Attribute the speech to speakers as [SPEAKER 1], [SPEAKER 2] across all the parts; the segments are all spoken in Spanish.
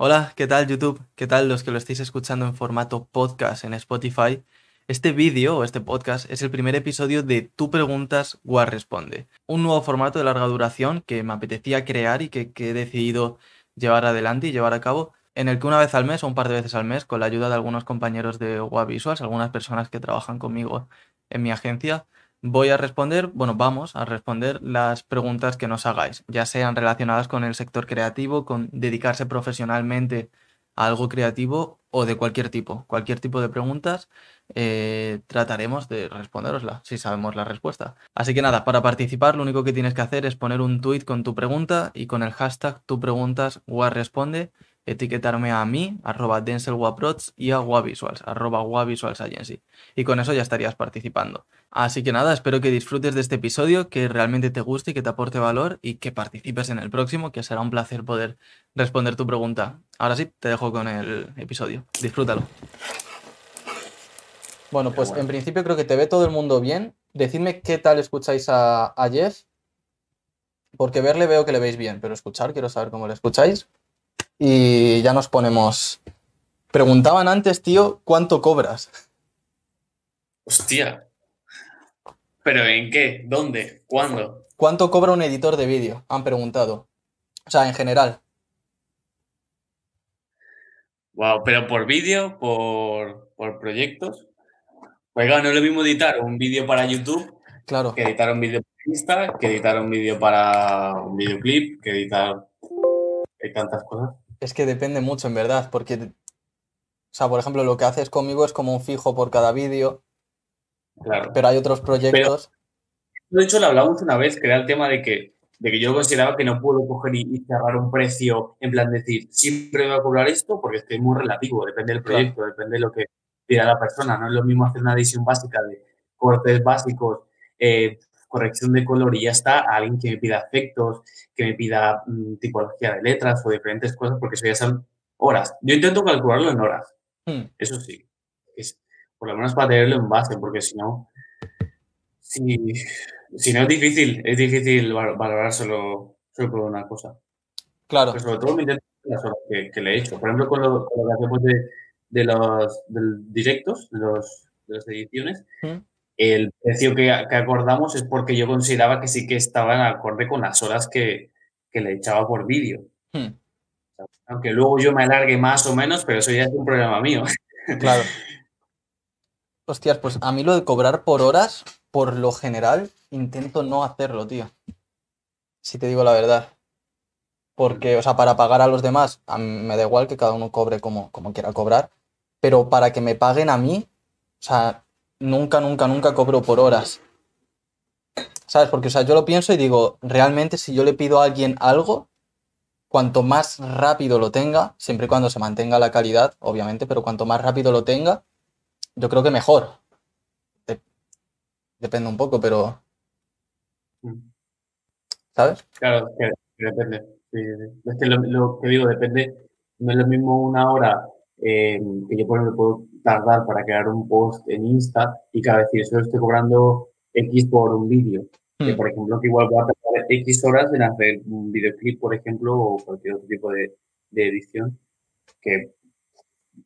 [SPEAKER 1] Hola, ¿qué tal YouTube? ¿Qué tal los que lo estáis escuchando en formato podcast en Spotify? Este vídeo o este podcast es el primer episodio de Tú preguntas, War responde. Un nuevo formato de larga duración que me apetecía crear y que, he decidido llevar adelante y llevar a cabo, en el que una vez al mes o un par de veces al mes, con la ayuda de algunos compañeros de WA Visuals, algunas personas que trabajan conmigo en mi agencia, voy a responder, bueno, vamos a responder las preguntas que nos hagáis, ya sean relacionadas con el sector creativo, con dedicarse profesionalmente a algo creativo o de cualquier tipo. Cualquier tipo de preguntas eh, trataremos de responderosla si sabemos la respuesta. Así que nada, para participar lo único que tienes que hacer es poner un tweet con tu pregunta y con el hashtag tu preguntas responde etiquetarme a mí, arroba denselwaprots y a wavisuals, arroba wavisualsagency. Y con eso ya estarías participando. Así que nada, espero que disfrutes de este episodio, que realmente te guste y que te aporte valor y que participes en el próximo, que será un placer poder responder tu pregunta. Ahora sí, te dejo con el episodio. Disfrútalo. Bueno, pues en principio creo que te ve todo el mundo bien. Decidme qué tal escucháis a, a Jeff, porque verle veo que le veis bien, pero escuchar quiero saber cómo le escucháis y ya nos ponemos. Preguntaban antes, tío, ¿cuánto cobras?
[SPEAKER 2] Hostia. ¿Pero en qué? ¿Dónde? ¿Cuándo?
[SPEAKER 1] ¿Cuánto cobra un editor de vídeo? Han preguntado. O sea, en general.
[SPEAKER 2] Wow, pero por vídeo, por, por proyectos. Pues claro, no es lo mismo editar un vídeo para YouTube
[SPEAKER 1] Claro.
[SPEAKER 2] que editar un vídeo para Insta, que editar un vídeo para un videoclip, que editar hay tantas cosas.
[SPEAKER 1] Es que depende mucho, en verdad, porque, o sea, por ejemplo, lo que haces conmigo es como un fijo por cada vídeo,
[SPEAKER 2] Claro.
[SPEAKER 1] pero hay otros proyectos.
[SPEAKER 2] De hecho, lo hablamos una vez, que era el tema de que, de que yo consideraba que no puedo coger y, y cerrar un precio en plan decir, siempre voy a cobrar esto, porque es que es muy relativo, depende del
[SPEAKER 1] Claro.
[SPEAKER 2] proyecto, depende de lo que pida la persona. No es lo mismo hacer una edición básica de cortes básicos, eh, corrección de color y ya está, a alguien que me pida efectos, que me pida mm, tipología de letras o diferentes cosas, porque eso ya son horas. Yo intento calcularlo en horas,
[SPEAKER 1] Hmm,
[SPEAKER 2] eso sí. Es, por lo menos para tenerlo en base, porque si no, si, si no es difícil, es difícil val- valorar solo, solo por una cosa.
[SPEAKER 1] claro,
[SPEAKER 2] Pero sobre todo me intento las horas que, que le he hecho. Por ejemplo, con lo, con lo que hacemos de, de los del directos, de, los, de las ediciones,
[SPEAKER 1] Hmm,
[SPEAKER 2] el precio que, que acordamos es porque yo consideraba que sí que estaba en acorde con las horas que, que le echaba por vídeo.
[SPEAKER 1] hmm,
[SPEAKER 2] Aunque luego yo me alargue más o menos, pero eso ya es un problema mío.
[SPEAKER 1] claro. Hostias, pues a mí lo de cobrar por horas, por lo general, intento no hacerlo, tío. Si te digo la verdad. Porque, o sea, para pagar a los demás, a mí me da igual que cada uno cobre como, como quiera cobrar, pero para que me paguen a mí, o sea, nunca, nunca, nunca cobro por horas. ¿Sabes? Porque, o sea, yo lo pienso y digo, realmente si yo le pido a alguien algo, cuanto más rápido lo tenga, siempre y cuando se mantenga la calidad, obviamente, pero cuanto más rápido lo tenga, yo creo que mejor. De- depende un poco, pero, ¿sabes?
[SPEAKER 2] Claro, que, depende. Es que lo, que digo, depende, no es lo mismo una hora eh, que yo por puedo tardar para crear un post en Insta y cada vez solo estoy cobrando X por un vídeo. Que
[SPEAKER 1] Hmm,
[SPEAKER 2] por ejemplo, que igual voy a tardar X horas en hacer un videoclip, por ejemplo, o cualquier otro tipo de, de edición. Que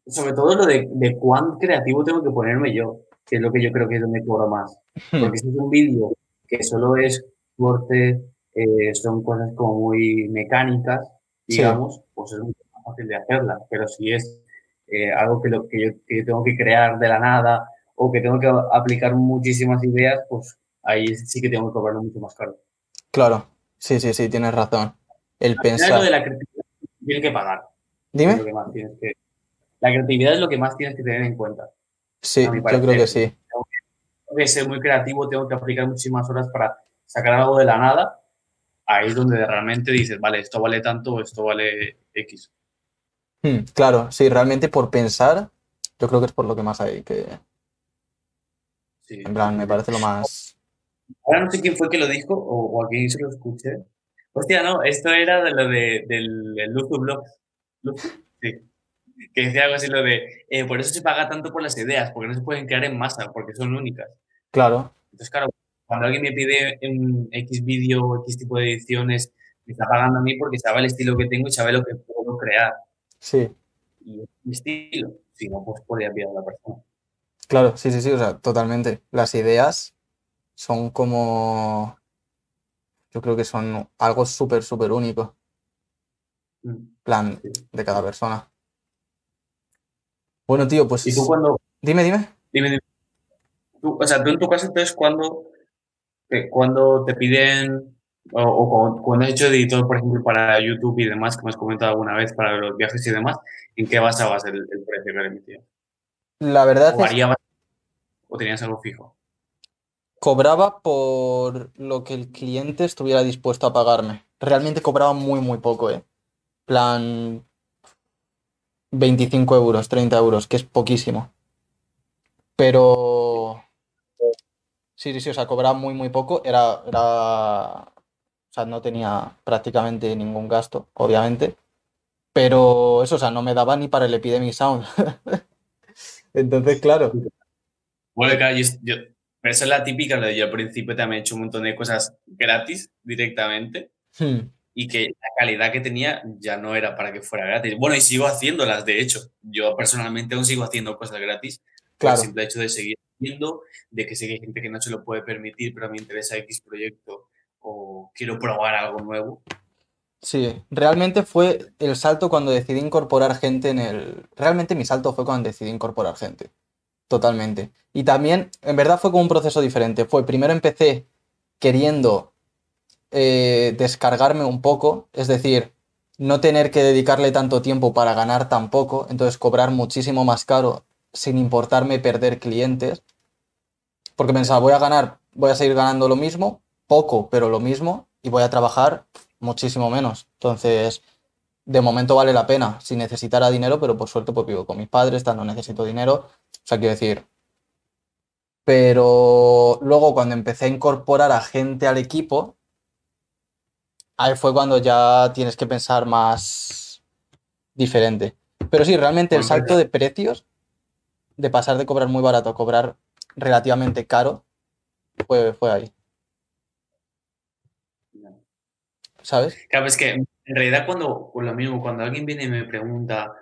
[SPEAKER 2] sobre todo lo de, de cuán creativo tengo que ponerme yo, que es lo que yo creo que es donde cobro más.
[SPEAKER 1] hmm,
[SPEAKER 2] Porque si es un vídeo que solo es corte, eh, son cosas como muy mecánicas,
[SPEAKER 1] Sí.
[SPEAKER 2] digamos, pues es más fácil de hacerlas. Pero si es eh, algo que, lo, que, yo, que yo tengo que crear de la nada o que tengo que aplicar muchísimas ideas, pues ahí sí que tengo que cobrarlo mucho más caro.
[SPEAKER 1] Claro, sí, sí, sí, tienes razón. El
[SPEAKER 2] Al lo
[SPEAKER 1] pensar.
[SPEAKER 2] de la creatividad tienes que pagar.
[SPEAKER 1] Dime.
[SPEAKER 2] lo que más tienes que, la creatividad es lo que más tienes que tener en cuenta.
[SPEAKER 1] Sí, yo creo que sí.
[SPEAKER 2] Tengo que ser muy creativo, tengo que aplicar muchísimas horas para sacar algo de la nada. Ahí es donde realmente dices, vale, esto vale tanto, esto vale X.
[SPEAKER 1] Hmm, claro, sí, realmente por pensar, yo creo que es por lo que más hay que,
[SPEAKER 2] Sí.
[SPEAKER 1] en plan, me parece lo más...
[SPEAKER 2] Ahora no sé quién fue que lo dijo o, o a quién se lo escuché. Hostia, no, esto era de lo de, del, Luzu Blog. Sí. Que decía algo así lo de, eh, por eso se paga tanto por las ideas, porque no se pueden crear en masa, porque son únicas.
[SPEAKER 1] Claro,
[SPEAKER 2] Entonces, claro, cuando alguien me pide un X vídeo, X tipo de ediciones, me está pagando a mí porque sabe el estilo que tengo y sabe lo que puedo crear.
[SPEAKER 1] Sí.
[SPEAKER 2] Y es mi estilo. Si no, pues podría pillar a la persona.
[SPEAKER 1] Claro, sí, sí, sí, o sea, totalmente. Las ideas son como, yo creo que son algo súper, súper único,
[SPEAKER 2] Mm.
[SPEAKER 1] plan
[SPEAKER 2] Sí.
[SPEAKER 1] de cada persona. Bueno, tío, pues
[SPEAKER 2] Y tú cuando,
[SPEAKER 1] dime, dime.
[SPEAKER 2] dime, dime. Tú, o sea, tú en tu caso, entonces, cuando, te- cuando te piden, o, o cuando, has hecho editor, por ejemplo, para YouTube y demás, que me has comentado alguna vez para los viajes y demás, ¿en qué basabas el, el precio que le emitías?
[SPEAKER 1] La verdad
[SPEAKER 2] ¿O
[SPEAKER 1] es
[SPEAKER 2] o tenías algo fijo?
[SPEAKER 1] cobraba por lo que el cliente estuviera dispuesto a pagarme. Realmente cobraba muy, muy poco, ¿eh? Plan 25 euros, 30 euros, que es poquísimo. Pero sí, sí, sí, o sea, cobraba muy, muy poco. Era, era, o sea, no tenía prácticamente ningún gasto, obviamente. Pero eso, o sea, no me daba ni para el Epidemic Sound. Entonces, claro.
[SPEAKER 2] Bueno, claro, yo, esa es la típica, de yo al principio también he hecho un montón de cosas gratis directamente
[SPEAKER 1] hmm,
[SPEAKER 2] y que la calidad que tenía ya no era para que fuera gratis. Bueno, y sigo haciéndolas, de hecho. Yo personalmente aún sigo haciendo cosas gratis por el
[SPEAKER 1] claro.
[SPEAKER 2] simple hecho de seguir haciendo, de que sé que hay gente que no se lo puede permitir, pero me interesa X proyecto o quiero probar algo nuevo.
[SPEAKER 1] Sí, realmente fue el salto cuando decidí incorporar gente en el... Realmente mi salto fue cuando decidí incorporar gente. Totalmente. Y también, en verdad fue como un proceso diferente. Fue, primero empecé queriendo eh, descargarme un poco, es decir, no tener que dedicarle tanto tiempo para ganar tan poco, entonces cobrar muchísimo más caro sin importarme perder clientes. Porque pensaba, voy a ganar, voy a seguir ganando lo mismo, poco, pero lo mismo, y voy a trabajar muchísimo menos. Entonces, de momento vale la pena. Si necesitara dinero, pero por suerte pues vivo con mis padres, tal, no necesito dinero. O sea, quiero decir. Pero luego cuando empecé a incorporar a gente al equipo, ahí fue cuando ya tienes que pensar más diferente. Pero sí, realmente el salto de precios, de pasar de cobrar muy barato a cobrar relativamente caro, fue, fue ahí, ¿sabes?
[SPEAKER 2] Claro, es que en realidad cuando, por lo mismo, cuando alguien viene y me pregunta,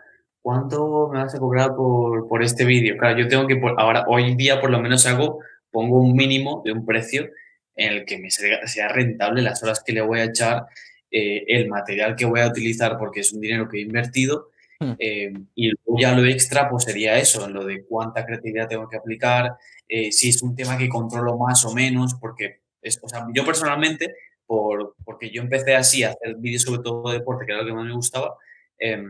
[SPEAKER 2] ¿cuánto me vas a cobrar por, por este vídeo? Claro, yo tengo que, por, ahora, hoy día por lo menos hago, pongo un mínimo de un precio en el que me sea, sea rentable las horas que le voy a echar, eh, el material que voy a utilizar porque es un dinero que he invertido
[SPEAKER 1] Hmm.
[SPEAKER 2] eh, y luego ya lo extra pues sería eso, lo de cuánta creatividad tengo que aplicar, eh, si es un tema que controlo más o menos, porque es, o sea, yo personalmente por, porque yo empecé así a hacer vídeos sobre todo de deporte, que era lo que más me gustaba, eh,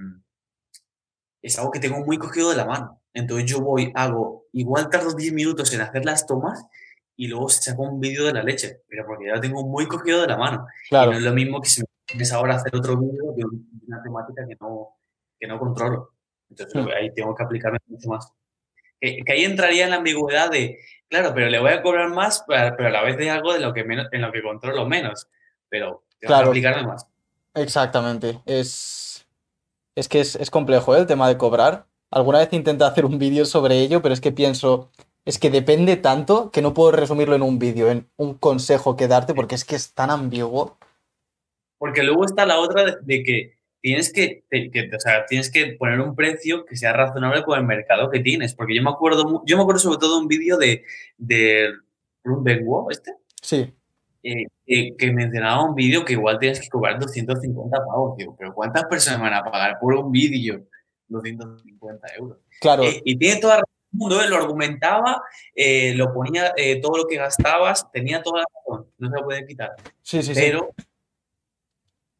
[SPEAKER 2] es algo que tengo muy cogido de la mano. Entonces yo voy, hago, igual tardo 10 minutos en hacer las tomas y luego saco un vídeo de la leche, pero porque ya lo tengo muy cogido de la mano.
[SPEAKER 1] Claro.
[SPEAKER 2] Y no es lo mismo que si me pones ahora a hacer otro vídeo de una temática que no, que no controlo. Entonces
[SPEAKER 1] Hmm.
[SPEAKER 2] ahí tengo que aplicarme mucho más. Que, que ahí entraría en la ambigüedad de, claro, pero le voy a cobrar más, pero a la vez de algo de lo que, menos, en lo que controlo menos. Pero
[SPEAKER 1] Claro.
[SPEAKER 2] aplicarme más.
[SPEAKER 1] Exactamente. Es, es que es, es complejo, ¿eh? el tema de cobrar. Alguna vez intenté hacer un vídeo sobre ello, pero es que pienso, es que depende tanto que no puedo resumirlo en un vídeo, en un consejo que darte, porque es que es tan ambiguo.
[SPEAKER 2] Porque luego está la otra de que tienes que, o sea, tienes que poner un precio que sea razonable con el mercado que tienes. Porque yo me acuerdo, yo me acuerdo sobre todo de un vídeo de, de Ruben Wu, este,
[SPEAKER 1] Sí,
[SPEAKER 2] eh, eh, que mencionaba un vídeo que igual tienes que cobrar 250 pavos. Digo, pero ¿cuántas personas van a pagar por un vídeo 250 euros?
[SPEAKER 1] claro,
[SPEAKER 2] Eh, y tiene toda la razón del mundo, lo argumentaba, lo ponía todo lo que gastabas, tenía toda la razón, no se lo puede quitar,
[SPEAKER 1] sí, sí, sí.
[SPEAKER 2] pero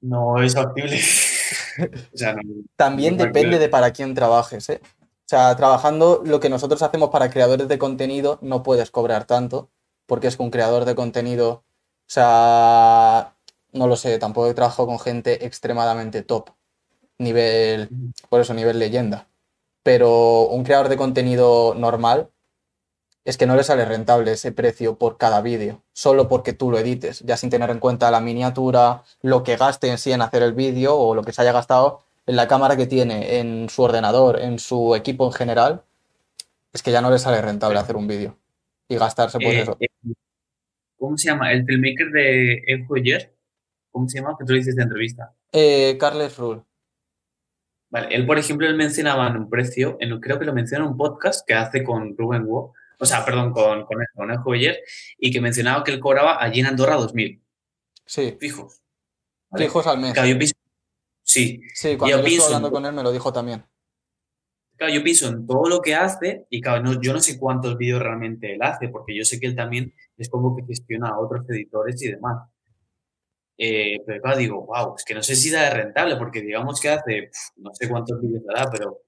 [SPEAKER 2] no es factible. o sea, no,
[SPEAKER 1] También
[SPEAKER 2] no
[SPEAKER 1] depende de para quién trabajes, ¿eh? O sea, trabajando lo que nosotros hacemos para creadores de contenido, no puedes cobrar tanto, porque es que un creador de contenido, o sea, no lo sé, tampoco he trabajado con gente extremadamente top, nivel, por eso, nivel leyenda. Pero un creador de contenido normal es que no le sale rentable ese precio por cada vídeo, solo porque tú lo edites, ya sin tener en cuenta la miniatura, lo que gaste en sí en hacer el vídeo o lo que se haya gastado en la cámara que tiene, en su ordenador, en su equipo en general, es que ya no le sale rentable hacer un vídeo y gastarse pues
[SPEAKER 2] Eh,
[SPEAKER 1] eso.
[SPEAKER 2] eh, ¿Cómo se llama? El filmmaker de Ed Hoyer, ¿cómo se llama? Que tú le dices de entrevista.
[SPEAKER 1] Eh, Carles Rule,
[SPEAKER 2] Vale, él, por ejemplo, él mencionaba en un precio, en, creo que lo menciona en un podcast que hace con Ruben Wu, o sea, perdón, con, con, con el Joyer, y que mencionaba que él cobraba allí en Andorra 2.000.
[SPEAKER 1] Sí.
[SPEAKER 2] Fijos.
[SPEAKER 1] ¿vale? Fijos al mes.
[SPEAKER 2] Claro, yo pienso, sí.
[SPEAKER 1] Sí, cuando yo, hablando con él me lo dijo también.
[SPEAKER 2] Claro, yo pienso en todo lo que hace y claro, no, yo no sé cuántos vídeos realmente él hace, porque yo sé que él también es como que gestiona a otros editores y demás. Eh, pero claro, digo, wow, es que no sé si da de rentable, porque digamos que hace, no sé cuántos vídeos da, pero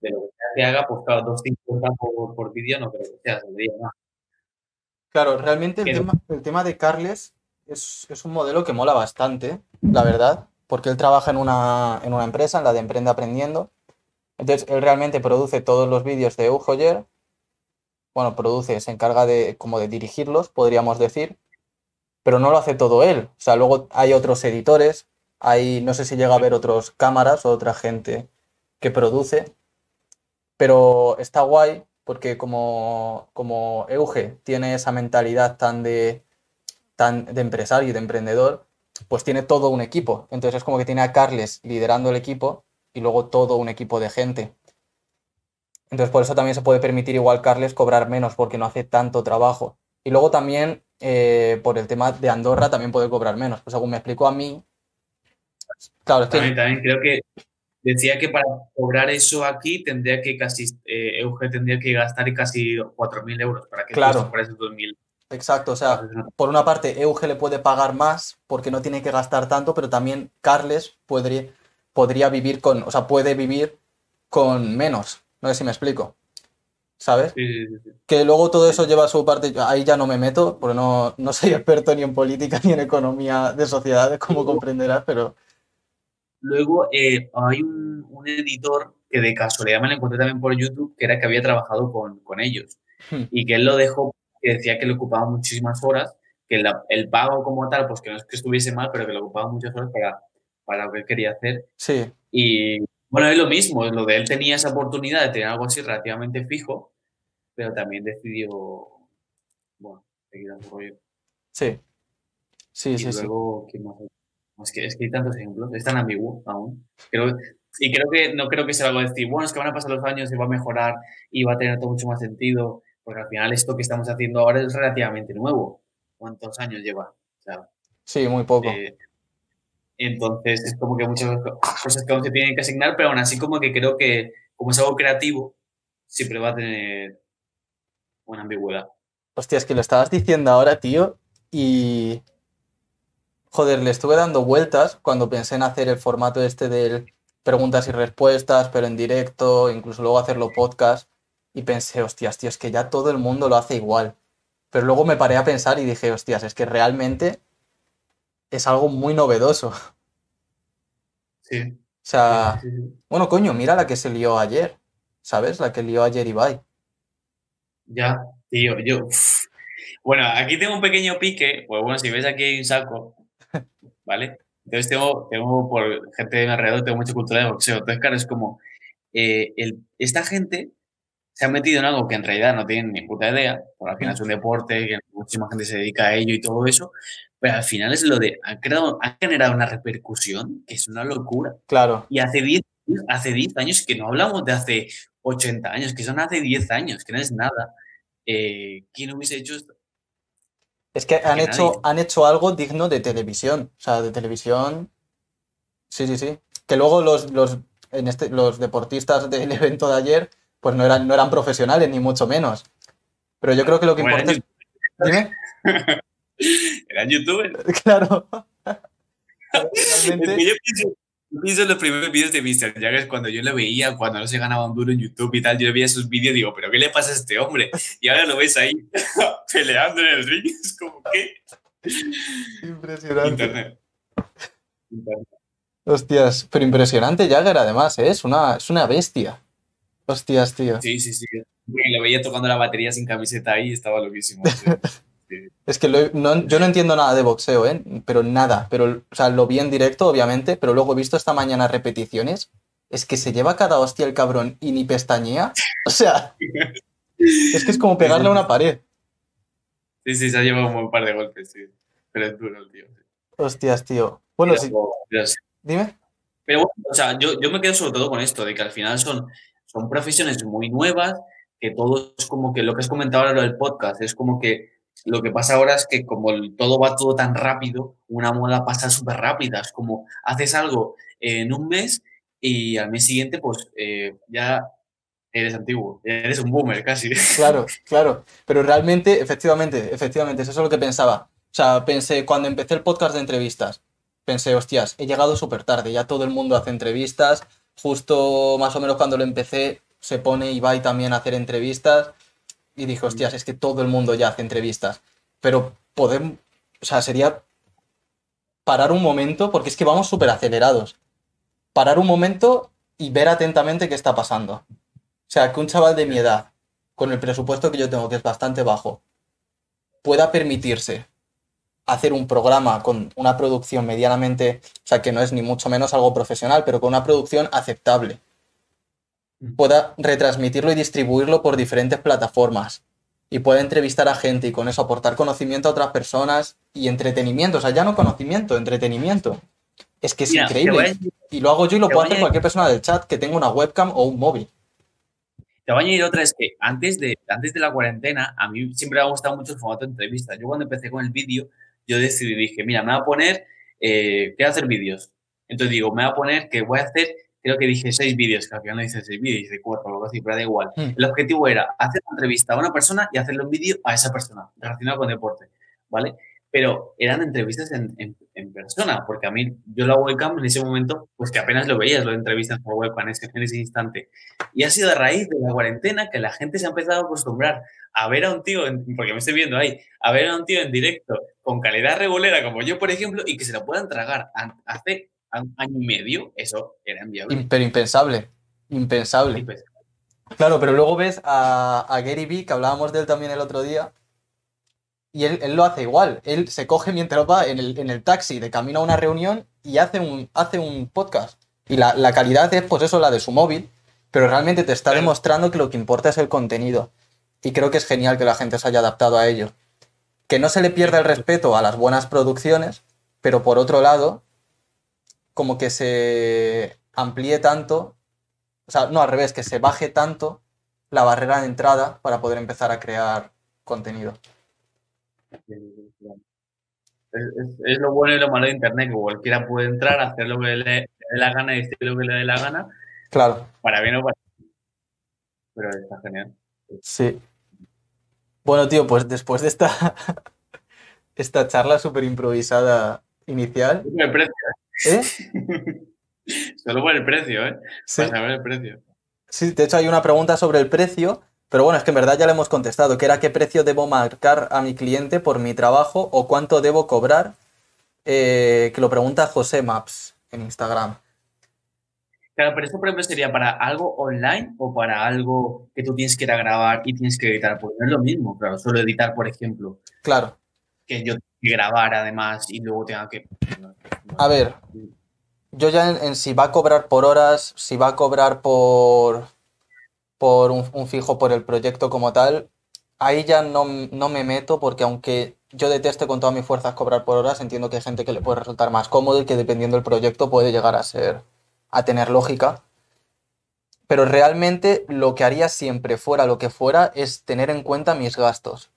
[SPEAKER 2] de lo que que haga, pues claro, 2.50 por, por vídeo no creo que sea, más.
[SPEAKER 1] Claro, realmente el, tema, el tema de Carles es, es un modelo que mola bastante, la verdad, porque él trabaja en una, en una empresa, en la de Emprende Aprendiendo. Entonces, él realmente produce todos los vídeos de Eujoyer. Bueno, produce, se encarga de como de dirigirlos, podríamos decir, pero no lo hace todo él. O sea, luego hay otros editores, hay, no sé si llega a haber otros cámaras o otra gente que produce, pero está guay porque como, como Euge tiene esa mentalidad tan de, tan de empresario y de emprendedor, pues tiene todo un equipo. Entonces es como que tiene a Carles liderando el equipo y luego todo un equipo de gente. Entonces por eso también se puede permitir igual Carles cobrar menos porque no hace tanto trabajo. Y luego también eh, por el tema de Andorra también puede cobrar menos. Pues según me explicó a mí, claro,
[SPEAKER 2] también creo que decía que para cobrar eso aquí tendría que casi, eh, Euge tendría que gastar casi 4.000 euros para que
[SPEAKER 1] Claro.
[SPEAKER 2] fuera esos 2.000.
[SPEAKER 1] Exacto, o sea, por una parte Euge le puede pagar más porque no tiene que gastar tanto, pero también Carles podría, podría vivir con, o sea, puede vivir con menos. No sé si me explico. ¿Sabes?
[SPEAKER 2] Sí, sí, sí.
[SPEAKER 1] Que luego todo eso lleva su parte, ahí ya no me meto, porque no, no soy experto ni en política ni en economía de sociedades, como comprenderás, pero
[SPEAKER 2] Luego eh, hay un, un editor que de casualidad me lo encontré también por YouTube, que era que había trabajado con, con ellos
[SPEAKER 1] Hmm.
[SPEAKER 2] y que él lo dejó, que decía que le ocupaba muchísimas horas, que la- el pago como tal, pues que no es que estuviese mal, pero que le ocupaba muchas horas para, para lo que él quería hacer.
[SPEAKER 1] sí,
[SPEAKER 2] Y bueno, es lo mismo, lo de él tenía esa oportunidad de tener algo así relativamente fijo, pero también decidió, bueno, seguir su rollo.
[SPEAKER 1] sí. Sí,
[SPEAKER 2] Y
[SPEAKER 1] sí, sí.
[SPEAKER 2] luego, ¿quién más? Es que, es que hay tantos ejemplos, es tan ambiguo aún. Creo, y creo que no creo que sea algo de decir, bueno, es que van a pasar los años y va a mejorar y va a tener todo mucho más sentido, porque al final esto que estamos haciendo ahora es relativamente nuevo. ¿Cuántos años lleva? O sea,
[SPEAKER 1] Sí, muy poco.
[SPEAKER 2] eh, entonces es como que muchas cosas que aún se tienen que asignar, pero aún así como que creo que como es algo creativo, siempre va a tener una ambigüedad.
[SPEAKER 1] Hostia, es que lo estabas diciendo ahora, tío, y... Joder, le estuve dando vueltas cuando pensé en hacer el formato este del preguntas y respuestas, pero en directo, incluso luego hacerlo podcast, y pensé, hostias, tío, es que ya todo el mundo lo hace igual. Pero luego me paré a pensar y dije, hostias, es que realmente es algo muy novedoso. O
[SPEAKER 2] Sí.
[SPEAKER 1] sea,
[SPEAKER 2] sí, sí.
[SPEAKER 1] bueno, coño, mira la que se lió ayer, ¿sabes? La que lió ayer Ibai.
[SPEAKER 2] Ya, tío, yo. Bueno, aquí tengo un pequeño pique. Pues bueno, si ves aquí hay un saco, ¿vale? Entonces tengo, tengo por gente de mi alrededor, tengo mucha cultura de boxeo. Entonces, claro, es como. eh, el- esta gente se ha metido en algo que en realidad no tienen ni puta idea, porque al final es un deporte, que muchísima gente se dedica a ello y todo eso, pero al final es lo de. Ha, creado, ha generado una repercusión que es una locura.
[SPEAKER 1] Claro,
[SPEAKER 2] Y hace 10, hace 10 años, que no hablamos de hace 80 años, que son hace 10 años, que no es nada. Eh, ¿Quién hubiese hecho esto?
[SPEAKER 1] Es que han
[SPEAKER 2] Que
[SPEAKER 1] hecho,
[SPEAKER 2] nadie.
[SPEAKER 1] han hecho algo digno de televisión. O sea, de televisión. Sí, sí, sí. Que luego los, los, en este, los deportistas del evento de ayer, pues no eran, no eran profesionales, ni mucho menos. Pero yo creo que lo que
[SPEAKER 2] Bueno,
[SPEAKER 1] importa es. Dime.
[SPEAKER 2] Eran youtubers.
[SPEAKER 1] Claro.
[SPEAKER 2] Es
[SPEAKER 1] Realmente,
[SPEAKER 2] que yo pienso, yo pienso en los primeros vídeos de Mr. Jagger cuando yo lo veía, cuando no se ganaba un duro en YouTube y tal, yo veía sus vídeos y digo, ¿pero qué le pasa a este hombre? Y ahora lo ves ahí peleando en el ring, es como, ¿qué?
[SPEAKER 1] impresionante.
[SPEAKER 2] Internet. Internet.
[SPEAKER 1] Hostias, pero impresionante Jagger además, ¿eh? Es una, es una bestia. Hostias, tío.
[SPEAKER 2] Sí, sí, sí. Y lo veía tocando la batería sin camiseta ahí y estaba loquísimo.
[SPEAKER 1] Es que lo no- yo no entiendo nada de boxeo, ¿eh? Pero nada. Pero, o sea, lo vi en directo, obviamente, pero luego he visto esta mañana repeticiones. Es que se lleva cada hostia el cabrón y ni pestañea. O sea, es que es como pegarle a una pared.
[SPEAKER 2] Sí, sí, se ha llevado un buen par de golpes, sí. Pero es duro el tío. sí.
[SPEAKER 1] Hostias, tío. Bueno, sí, dime.
[SPEAKER 2] Pero bueno, o sea, yo, yo me quedo sobre todo con esto, de que al final son, son profesiones muy nuevas, que todo es como que lo que has comentado ahora del podcast, es como que lo que pasa ahora es que como todo va todo tan rápido, una moda pasa súper rápida, es como haces algo en un mes y al mes siguiente pues eh, ya eres antiguo, eres un boomer casi.
[SPEAKER 1] Claro, claro, pero realmente, efectivamente, efectivamente, eso es lo que pensaba. O sea, pensé, cuando empecé el podcast de entrevistas, pensé, hostias, he llegado súper tarde, ya todo el mundo hace entrevistas, justo más o menos cuando lo empecé se pone Ibai también a hacer entrevistas y dije, hostias, es que todo el mundo ya hace entrevistas, pero podemos, o sea, sería parar un momento, porque es que vamos súper acelerados, parar un momento y ver atentamente qué está pasando. O sea, que un chaval de mi edad, con el presupuesto que yo tengo, que es bastante bajo, pueda permitirse hacer un programa con una producción medianamente, o sea, que no es ni mucho menos algo profesional, pero con una producción aceptable. Pueda retransmitirlo y distribuirlo por diferentes plataformas y pueda entrevistar a gente y con eso aportar conocimiento a otras personas y entretenimiento, o sea, ya no conocimiento, entretenimiento. Es que es increíble. Y lo hago yo y lo puede hacer cualquier persona del chat que tenga una webcam o un móvil.
[SPEAKER 2] Te voy a añadir otra, es que antes de, antes de la cuarentena, a mí siempre me ha gustado mucho el formato de entrevista. Yo cuando empecé con el vídeo, yo decidí, dije, mira, me voy a poner, eh, quiero hacer vídeos. Entonces digo, me voy a poner que voy a hacer, creo que dije seis vídeos, que al final no hice seis vídeos, hice cuatro o algo así, pero da igual. Hmm. El objetivo era hacer una entrevista a una persona y hacerle un vídeo a esa persona, relacionado con deporte, ¿vale? Pero eran entrevistas en, en, persona, porque a mí, yo la webcam en ese momento, pues que apenas lo veías, lo de entrevistas por webcam en ese, en ese instante. Y ha sido a raíz de la cuarentena que la gente se ha empezado a acostumbrar a ver a un tío, porque me estoy viendo ahí, a ver a un tío en directo con calidad regulera como yo, por ejemplo, y que se lo puedan tragar hace año y medio, eso era enviable.
[SPEAKER 1] Pero impensable, impensable. Claro, pero luego ves a, Gary Vee, que hablábamos de él también el otro día, y él, lo hace igual. Él se coge mientras va en el, en el, taxi de camino a una reunión y hace un, hace un podcast. Y la, la, calidad es, pues eso, la de su móvil, pero realmente te está demostrando que lo que importa es el contenido. Y creo que es genial que la gente se haya adaptado a ello. Que no se le pierda el respeto a las buenas producciones, pero por otro lado, como que se amplíe tanto, o sea, no al revés, que se baje tanto la barrera de entrada para poder empezar a crear contenido.
[SPEAKER 2] Es, lo bueno y lo malo de Internet, que cualquiera puede entrar, hacer lo que le, dé la gana y decir lo que le dé la gana.
[SPEAKER 1] Claro.
[SPEAKER 2] Para bien o para Pero está genial.
[SPEAKER 1] Sí. Bueno, tío, pues después de esta, esta charla súper improvisada inicial.
[SPEAKER 2] El precio. ¿Eh? Solo por el precio, ¿eh? Sí. Para saber el precio.
[SPEAKER 1] Sí, de hecho hay una pregunta sobre el precio, pero bueno, es que en verdad ya le hemos contestado, que era qué precio debo marcar a mi cliente por mi trabajo o cuánto debo cobrar, eh, que lo pregunta José Maps en Instagram.
[SPEAKER 2] Claro, pero esto, por ejemplo, sería para algo online o para algo que tú tienes que ir a grabar y tienes que editar. Porque no es lo mismo, claro, solo editar, por ejemplo.
[SPEAKER 1] Claro.
[SPEAKER 2] Que yo tenga que grabar además y luego tenga que.
[SPEAKER 1] A ver, yo ya en, si va a cobrar por horas, si va a cobrar por, por un, fijo por el proyecto como tal, ahí ya no, no me meto porque aunque yo deteste con todas mis fuerzas cobrar por horas, entiendo que hay gente que le puede resultar más cómodo y que dependiendo del proyecto puede llegar a ser a tener lógica. Pero realmente lo que haría siempre, fuera lo que fuera, es tener en cuenta mis gastos.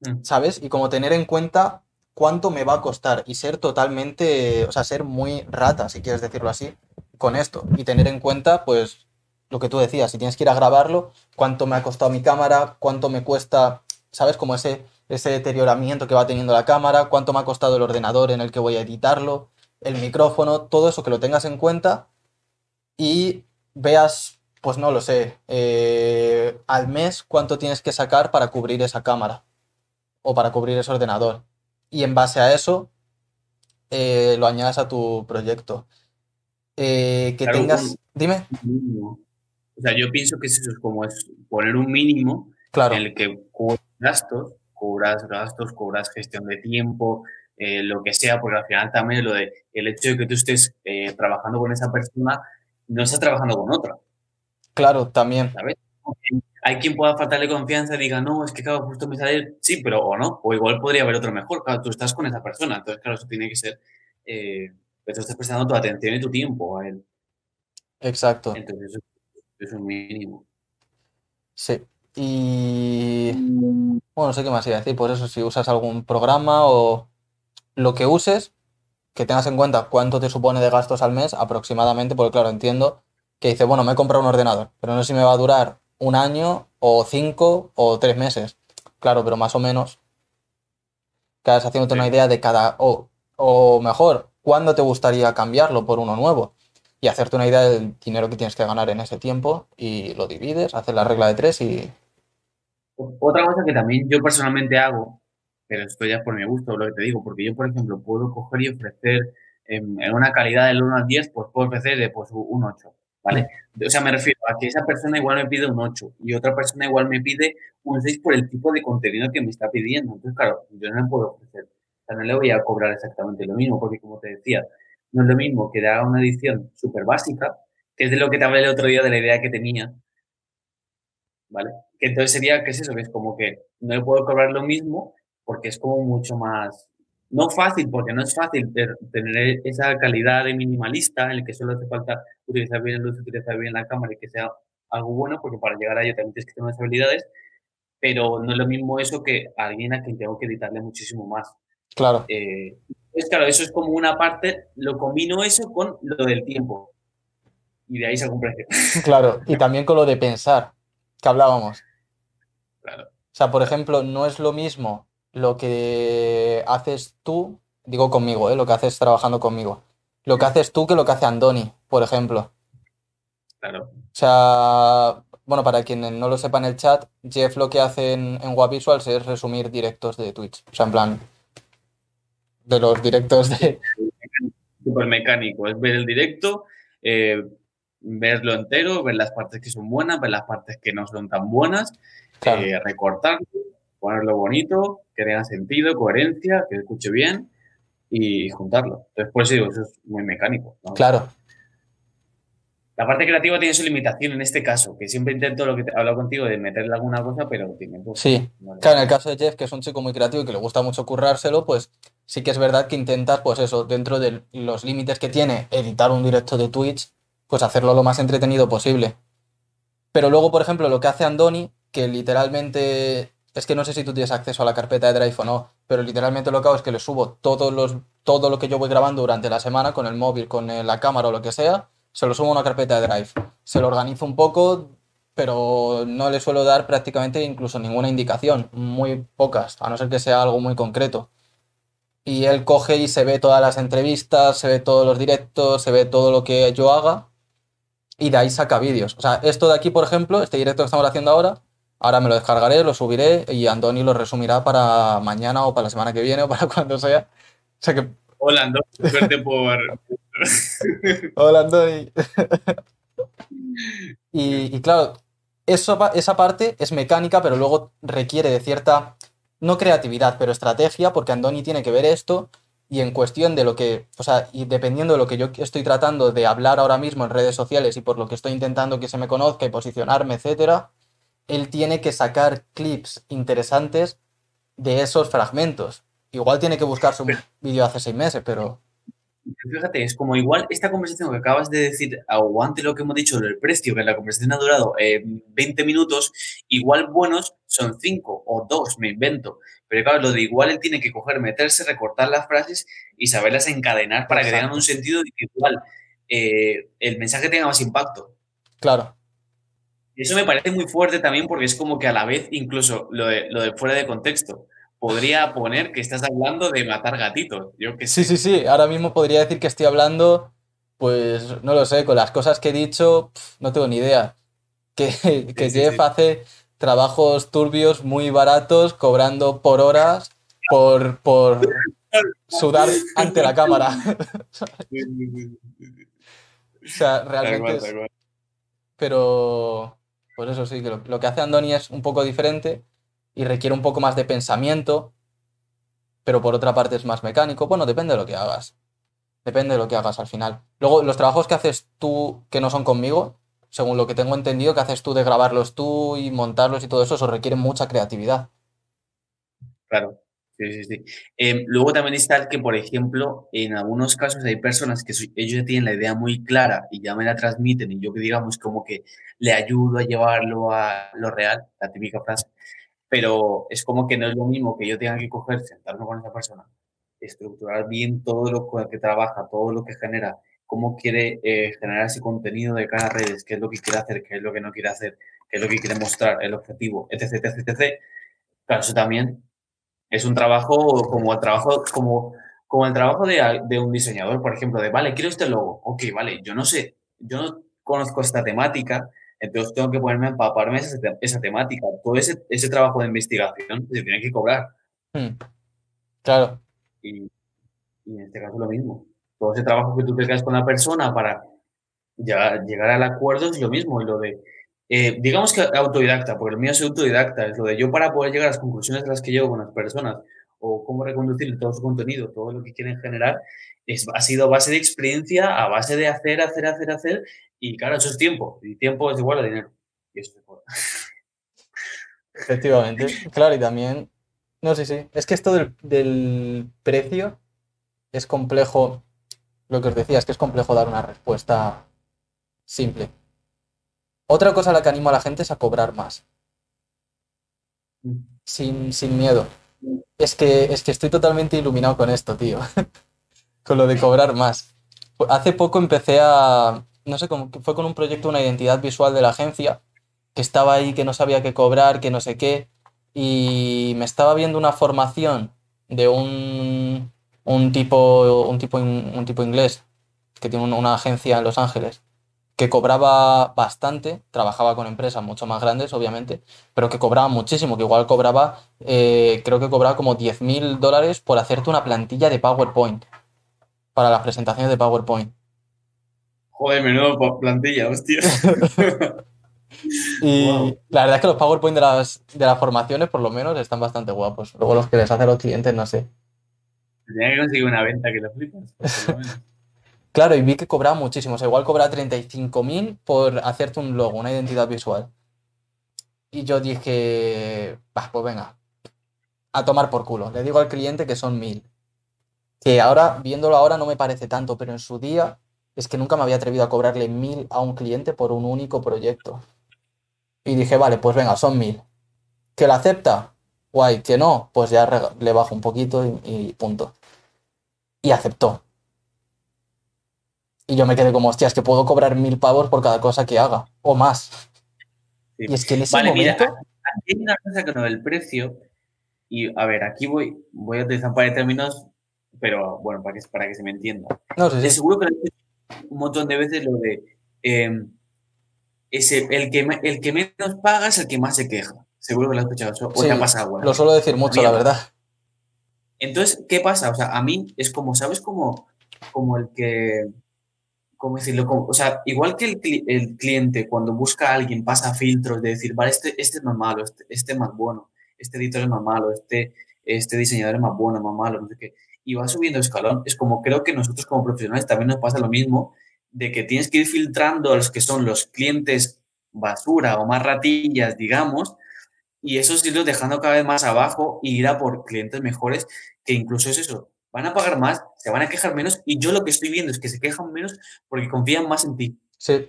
[SPEAKER 1] Mm. ¿Sabes? Y como tener en cuenta cuánto me va a costar y ser totalmente, o sea, ser muy rata, si quieres decirlo así, con esto. Y tener en cuenta, pues, lo que tú decías, si tienes que ir a grabarlo, cuánto me ha costado mi cámara, cuánto me cuesta, ¿sabes? Como ese, ese deterioramiento que va teniendo la cámara, cuánto me ha costado el ordenador en el que voy a editarlo, el micrófono, todo eso que lo tengas en cuenta y veas, pues no lo sé, eh, al mes cuánto tienes que sacar para cubrir esa cámara o para cubrir ese ordenador. Y en base a eso, eh, lo añadas a tu proyecto. Eh, que tengas... Dime.
[SPEAKER 2] O sea, yo pienso que eso es como es poner un mínimo
[SPEAKER 1] claro.
[SPEAKER 2] en el que cubras gastos, cubras gastos, cubras gestión de tiempo, eh, lo que sea, porque al final también lo de el hecho de que tú estés eh, trabajando con esa persona, no estás trabajando con otra.
[SPEAKER 1] Claro, también.
[SPEAKER 2] ¿Sabes? Hay quien pueda faltarle confianza y diga, no, es que claro, justo me sale, sí, pero o no, o igual podría haber otro mejor, claro, tú estás con esa persona, entonces claro, eso tiene que ser, eh, pero tú estás prestando tu atención y tu tiempo a él.
[SPEAKER 1] Exacto.
[SPEAKER 2] Entonces, eso es un mínimo.
[SPEAKER 1] Sí. Y bueno, no sé qué más iba a decir, por eso si usas algún programa o lo que uses, que tengas en cuenta cuánto te supone de gastos al mes aproximadamente, porque claro, entiendo que dice, bueno, me he comprado un ordenador, pero no sé si me va a durar un año o cinco o tres meses. Claro, pero más o menos, que vas haciéndote una idea de cada, o, o mejor, cuándo te gustaría cambiarlo por uno nuevo y hacerte una idea del dinero que tienes que ganar en ese tiempo y lo divides, haces la regla de tres y...
[SPEAKER 2] Otra cosa que también yo personalmente hago, pero esto ya es por mi gusto, lo que te digo, porque yo, por ejemplo, puedo coger y ofrecer en, una calidad del 1 al 10, pues puedo ofrecer de, pues, un 8, ¿vale? O sea, me refiero a que esa persona igual me pide un 8 y otra persona igual me pide un 6 por el tipo de contenido que me está pidiendo. Entonces, claro, yo no le puedo ofrecer, o sea, no le voy a cobrar exactamente lo mismo, porque como te decía, no es lo mismo que haga una edición súper básica, que es de lo que te hablé el otro día de la idea que tenía, ¿vale? Que entonces sería, ¿qué es eso? Que es como que no le puedo cobrar lo mismo porque es como mucho más, no fácil, porque no es fácil tener esa calidad de minimalista en el que solo hace falta utilizar bien el luz, utilizar bien la cámara y que sea algo bueno, porque para llegar a ello también tienes que tener unas habilidades, pero no es lo mismo eso que alguien a quien tengo que editarle muchísimo más.
[SPEAKER 1] Claro.
[SPEAKER 2] Eh, pues claro, eso es como una parte, lo combino eso con lo del tiempo. Y de ahí se precio.
[SPEAKER 1] Claro, y también con lo de pensar, que hablábamos.
[SPEAKER 2] Claro. O
[SPEAKER 1] sea, por ejemplo, no es lo mismo lo que haces tú, digo conmigo, ¿eh? lo que haces trabajando conmigo, lo que haces tú que lo que hace Andoni, por ejemplo.
[SPEAKER 2] Claro.
[SPEAKER 1] O sea, bueno, para quienes no lo sepa en el chat, Jeff lo que hace en, en Visuals es resumir directos de Twitch. O sea, en plan, de los directos de...
[SPEAKER 2] Súper mecánico, es ver el directo, eh, verlo entero, ver las partes que son buenas, ver las partes que no son tan buenas, eh, recortarlo, ponerlo bonito, que tenga sentido, coherencia, que escuche bien y juntarlo. Entonces, pues digo, eso es muy mecánico.
[SPEAKER 1] Claro,
[SPEAKER 2] la parte creativa tiene su limitación en este caso, que siempre intento lo que te he hablado contigo de meterle alguna cosa, pero tiene. Pues,
[SPEAKER 1] sí, claro, en el caso de Jeff, que es un chico muy creativo y que le gusta mucho currárselo, pues sí que es verdad que intentas, pues eso, dentro de los límites que tiene editar un directo de Twitch, pues hacerlo lo más entretenido posible. Pero luego, por ejemplo, lo que hace Andoni, que literalmente es que no sé si tú tienes acceso a la carpeta de Drive o no, pero literalmente lo que hago es que le subo todos los, todo lo que yo voy grabando durante la semana con el móvil, con la cámara o lo que sea, se lo subo a una carpeta de Drive. Se lo organizo un poco, pero no le suelo dar prácticamente incluso ninguna indicación, muy pocas, a no ser que sea algo muy concreto. Y él coge y se ve todas las entrevistas, se ve todos los directos, se ve todo lo que yo haga y de ahí saca vídeos. O sea, esto de aquí, por ejemplo, este directo que estamos haciendo ahora, ahora me lo descargaré, lo subiré y Andoni lo resumirá para mañana o para la semana que viene o para cuando sea. O sea que...
[SPEAKER 2] Hola, Andoni, suerte por,
[SPEAKER 1] Hola, Andoni. y, claro, eso, esa parte es mecánica, pero luego requiere de cierta, no creatividad, pero estrategia, porque Andoni tiene que ver esto y en cuestión de lo que, o sea, y dependiendo de lo que yo estoy tratando de hablar ahora mismo en redes sociales y por lo que estoy intentando que se me conozca y posicionarme, etcétera, él tiene que sacar clips interesantes de esos fragmentos. Igual tiene que buscarse un vídeo hace seis meses, pero
[SPEAKER 2] fíjate, es como igual esta conversación que acabas de decir, aguante lo que hemos dicho del precio, que la conversación ha durado 20 eh, minutos, igual buenos son 5 o 2, me invento. Pero claro, lo de igual él tiene que coger, meterse, recortar las frases y saberlas encadenar para que tengan un sentido y que igual eh, el mensaje tenga más impacto.
[SPEAKER 1] Claro.
[SPEAKER 2] Eso me parece muy fuerte también porque es como que a la vez incluso lo lo de fuera de contexto podría poner que estás hablando de matar gatitos. Yo que
[SPEAKER 1] Sí, sí, sí. Ahora mismo podría decir que estoy hablando, pues no lo sé, con las cosas que he dicho, no tengo ni idea. Que, Jeff hace trabajos turbios muy baratos, cobrando por horas, por, por sudar ante la cámara. o sea, realmente. Pero, pues eso sí, que lo, que hace Andoni es un poco diferente y requiere un poco más de pensamiento, pero por otra parte es más mecánico. Bueno, depende de lo que hagas. Depende de lo que hagas al final. Luego, los trabajos que haces tú que no son conmigo, según lo que tengo entendido, que haces tú de grabarlos tú y montarlos y todo eso, eso requiere mucha creatividad.
[SPEAKER 2] Claro, Sí, sí. Em, luego también está el que, por ejemplo, en algunos casos hay personas que ellos ya tienen la idea muy clara y ya me la transmiten y yo que digamos como que le ayudo a llevarlo a lo real, la típica frase, pero es como que no es lo mismo que yo tenga que coger, sentarme con esa persona, estructurar bien todo lo que trabaja, todo lo que genera, cómo quiere eh, generar ese contenido de cada redes, qué es lo que quiere hacer, qué es lo que no quiere hacer, qué es lo que quiere mostrar, el objetivo, etc, etc, etc. Claro, eso también es un trabajo como el trabajo, como, como el trabajo de, de, un diseñador, por ejemplo, de, vale, quiero este logo. Ok, vale, yo no sé, yo no conozco esta temática, entonces tengo que ponerme a empaparme esa, esa temática. Todo ese, ese, trabajo de investigación se tiene que cobrar.
[SPEAKER 1] Hmm. Claro.
[SPEAKER 2] Y, y, en este caso lo mismo. Todo ese trabajo que tú te quedas con la persona para llegar, llegar al acuerdo es lo mismo. Y lo de eh, digamos que autodidacta, porque el mío es autodidacta, es lo de yo para poder llegar a las conclusiones de las que llego con las personas o cómo reconducir todo su contenido, todo lo que quieren generar, es, ha sido a base de experiencia, a base de hacer, hacer, hacer, hacer, y claro, eso es tiempo, y tiempo es igual a dinero, y eso
[SPEAKER 1] Efectivamente, claro, y también, no sé, sí, es que esto del, del precio es complejo, lo que os decía, es que es complejo dar una respuesta simple otra cosa a la que animo a la gente es a cobrar más. Sin, miedo. Es que, es que estoy totalmente iluminado con esto, tío. con lo de cobrar más. Hace poco empecé a. No sé cómo. Fue con un proyecto, una identidad visual de la agencia. Que estaba ahí, que no sabía qué cobrar, que no sé qué. Y me estaba viendo una formación de un, un tipo. Un tipo, un tipo inglés. Que tiene una agencia en Los Ángeles que cobraba bastante, trabajaba con empresas mucho más grandes, obviamente, pero que cobraba muchísimo, que igual cobraba, eh, creo que cobraba como 10 mil dólares por hacerte una plantilla de PowerPoint, para las presentaciones de PowerPoint.
[SPEAKER 2] Joder, menudo plantilla, hostia.
[SPEAKER 1] y la verdad es que los PowerPoint de las, de las formaciones, por lo menos, están bastante guapos. Luego los que les hacen los clientes, no sé.
[SPEAKER 2] Tenía que conseguir una venta que lo flipas. Por lo menos.
[SPEAKER 1] Claro, y vi que cobraba muchísimo. O sea, igual cobra 35.000 por hacerte un logo, una identidad visual. Y yo dije, pues venga, a tomar por culo. Le digo al cliente que son 1.000. Que ahora, viéndolo ahora, no me parece tanto, pero en su día es que nunca me había atrevido a cobrarle 1.000 a un cliente por un único proyecto. Y dije, vale, pues venga, son 1.000. ¿Que lo acepta? Guay, que no, pues ya le bajo un poquito y punto. Y aceptó. Y yo me quedé como, hostia, es que puedo cobrar mil pavos por cada cosa que haga, o más. Y es que en ese vale, momento... Mira,
[SPEAKER 2] aquí hay una cosa con el precio, y a ver, aquí voy, voy a utilizar un par de términos, pero bueno, para que, para que se me entienda. No, sí, sí. Seguro que un montón de veces lo de em, ese, el, que, el que menos paga es el que más se queja. Seguro que lo has escuchado, o te ha pasado.
[SPEAKER 1] Lo suelo decir mucho, la verdad.
[SPEAKER 2] Entonces, ¿qué pasa? O sea, a mí es como, ¿sabes? Como, como el que ¿cómo decirlo? o sea, igual que el, cliente cuando busca a alguien pasa filtros de decir, vale, este, este es más malo, este, este, es más bueno, este editor es más malo, este, este diseñador es más bueno, más malo, no sé qué, y va subiendo escalón. Es como creo que nosotros como profesionales también nos pasa lo mismo, de que tienes que ir filtrando a los que son los clientes basura o más ratillas, digamos, y esos irlos dejando cada vez más abajo y ir a por clientes mejores, que incluso es eso, van a pagar más, se van a quejar menos y yo lo que estoy viendo es que se quejan menos porque confían más en ti.
[SPEAKER 1] Sí.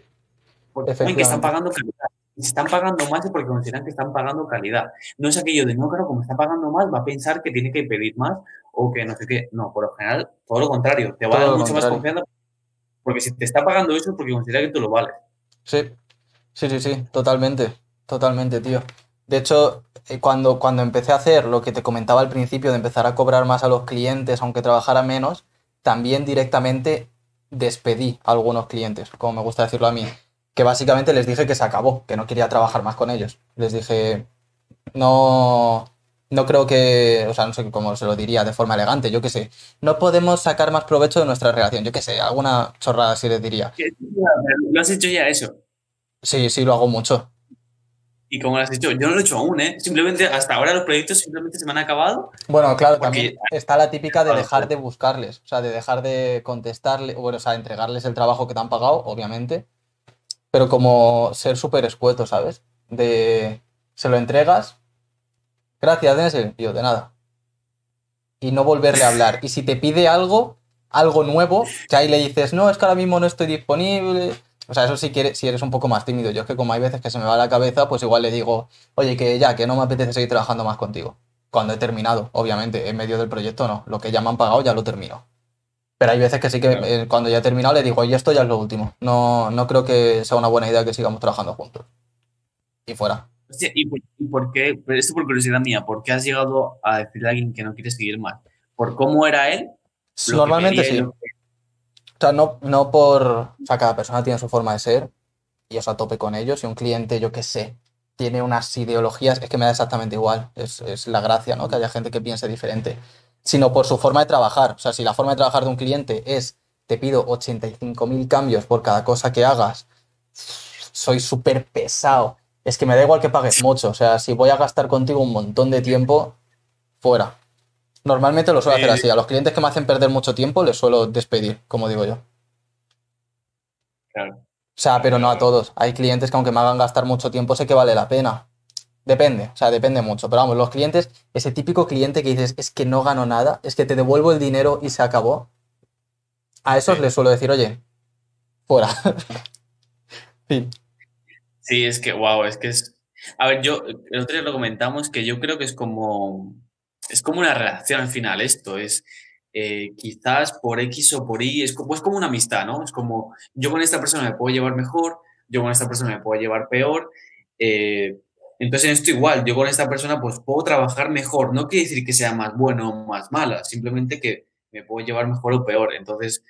[SPEAKER 2] Porque saben que están pagando calidad. Y si están pagando más es porque consideran que están pagando calidad. No es aquello de, no, claro, como está pagando más, va a pensar que tiene que pedir más o que no sé qué. No, por lo general, todo lo contrario. Te va a dar mucho más confianza porque si te está pagando eso es porque considera que tú lo vales.
[SPEAKER 1] Sí, sí, sí, sí, totalmente. Totalmente, tío. De hecho, cuando, cuando empecé a hacer lo que te comentaba al principio de empezar a cobrar más a los clientes, aunque trabajara menos, también directamente despedí a algunos clientes, como me gusta decirlo a mí, que básicamente les dije que se acabó, que no quería trabajar más con ellos. Les dije, no, no creo que, o sea, no sé cómo se lo diría de forma elegante, yo qué sé, no podemos sacar más provecho de nuestra relación, yo qué sé, alguna chorrada así les diría.
[SPEAKER 2] ¿Lo has hecho ya eso?
[SPEAKER 1] Sí, sí, lo hago mucho.
[SPEAKER 2] ¿Y cómo lo has hecho? Yo no lo he hecho aún, ¿eh? Simplemente hasta ahora los proyectos simplemente se me han acabado.
[SPEAKER 1] Bueno, claro, también está la típica de dejar de buscarles, o sea, de dejar de contestarle, bueno, o sea, entregarles el trabajo que te han pagado, obviamente, pero como ser súper escueto, ¿sabes? De, se lo entregas, gracias, Dense, yo, de nada. y no volverle a hablar. Y si te pide algo, algo nuevo, que ahí le dices, no, es que ahora mismo no estoy disponible. O sea, eso sí quieres, si eres un poco más tímido. Yo es que como hay veces que se me va la cabeza, pues igual le digo, oye, que ya, que no me apetece seguir trabajando más contigo. Cuando he terminado, obviamente, en medio del proyecto no. Lo que ya me han pagado ya lo termino. Pero hay veces que sí que eh, cuando ya he terminado le digo, oye, esto ya es lo último. No, no creo que sea una buena idea que sigamos trabajando juntos. Y fuera.
[SPEAKER 2] ¿y, por, qué? esto por curiosidad mía, ¿por qué has llegado a decirle a alguien que no quiere seguir más? ¿Por cómo era él?
[SPEAKER 1] Normalmente sí. O sea, no, no por. O sea, cada persona tiene su forma de ser y eso a tope con ellos. Y un cliente, yo qué sé, tiene unas ideologías, es que me da exactamente igual. Es, es la gracia, ¿no? Que haya gente que piense diferente sino por su forma de trabajar. O sea, si la forma de trabajar de un cliente es te pido 85.000 cambios por cada cosa que hagas, soy súper pesado. Es que me da igual que pagues mucho. O sea, si voy a gastar contigo un montón de tiempo, fuera. Normalmente lo suelo hacer así. A los clientes que me hacen perder mucho tiempo les suelo despedir, como digo yo.
[SPEAKER 2] Claro.
[SPEAKER 1] O sea, pero no a todos. Hay clientes que aunque me hagan gastar mucho tiempo, sé que vale la pena. Depende, o sea, depende mucho. Pero vamos, los clientes, ese típico cliente que dices, es que no gano nada, es que te devuelvo el dinero y se acabó. A esos les suelo decir, oye, fuera.
[SPEAKER 2] fin. Sí, es que, wow, es que es. A ver, yo, el otro día lo comentamos que yo creo que es como. Es como una relación al final, esto. Es. Eh, quizás por X o por Y, es como, es como una amistad, ¿no? Es como, yo con esta persona me puedo llevar mejor, yo con esta persona me puedo llevar peor, eh, entonces, esto igual, yo con esta persona pues puedo trabajar mejor. No quiere decir que sea más bueno o más mala, simplemente que me puedo llevar mejor o peor. Entonces,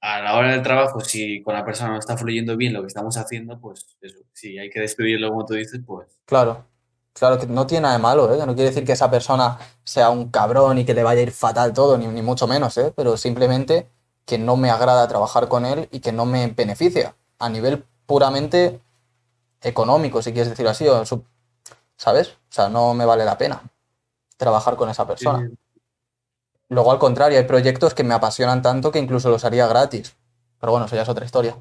[SPEAKER 2] a la hora del trabajo, si con la persona no está fluyendo bien lo que estamos haciendo, pues eso, si hay que despedirlo como tú dices, pues...
[SPEAKER 1] Claro, claro que no tiene nada de malo, ¿eh? No quiere decir que esa persona sea un cabrón y que le vaya a ir fatal todo, ni, ni mucho menos, ¿eh? Pero simplemente que no me agrada trabajar con él y que no me beneficia. A nivel puramente económico, si quieres decirlo así, o ¿sabes? O sea, no me vale la pena trabajar con esa persona. Luego, al contrario, hay proyectos que me apasionan tanto que incluso los haría gratis. Pero bueno, eso ya es otra historia.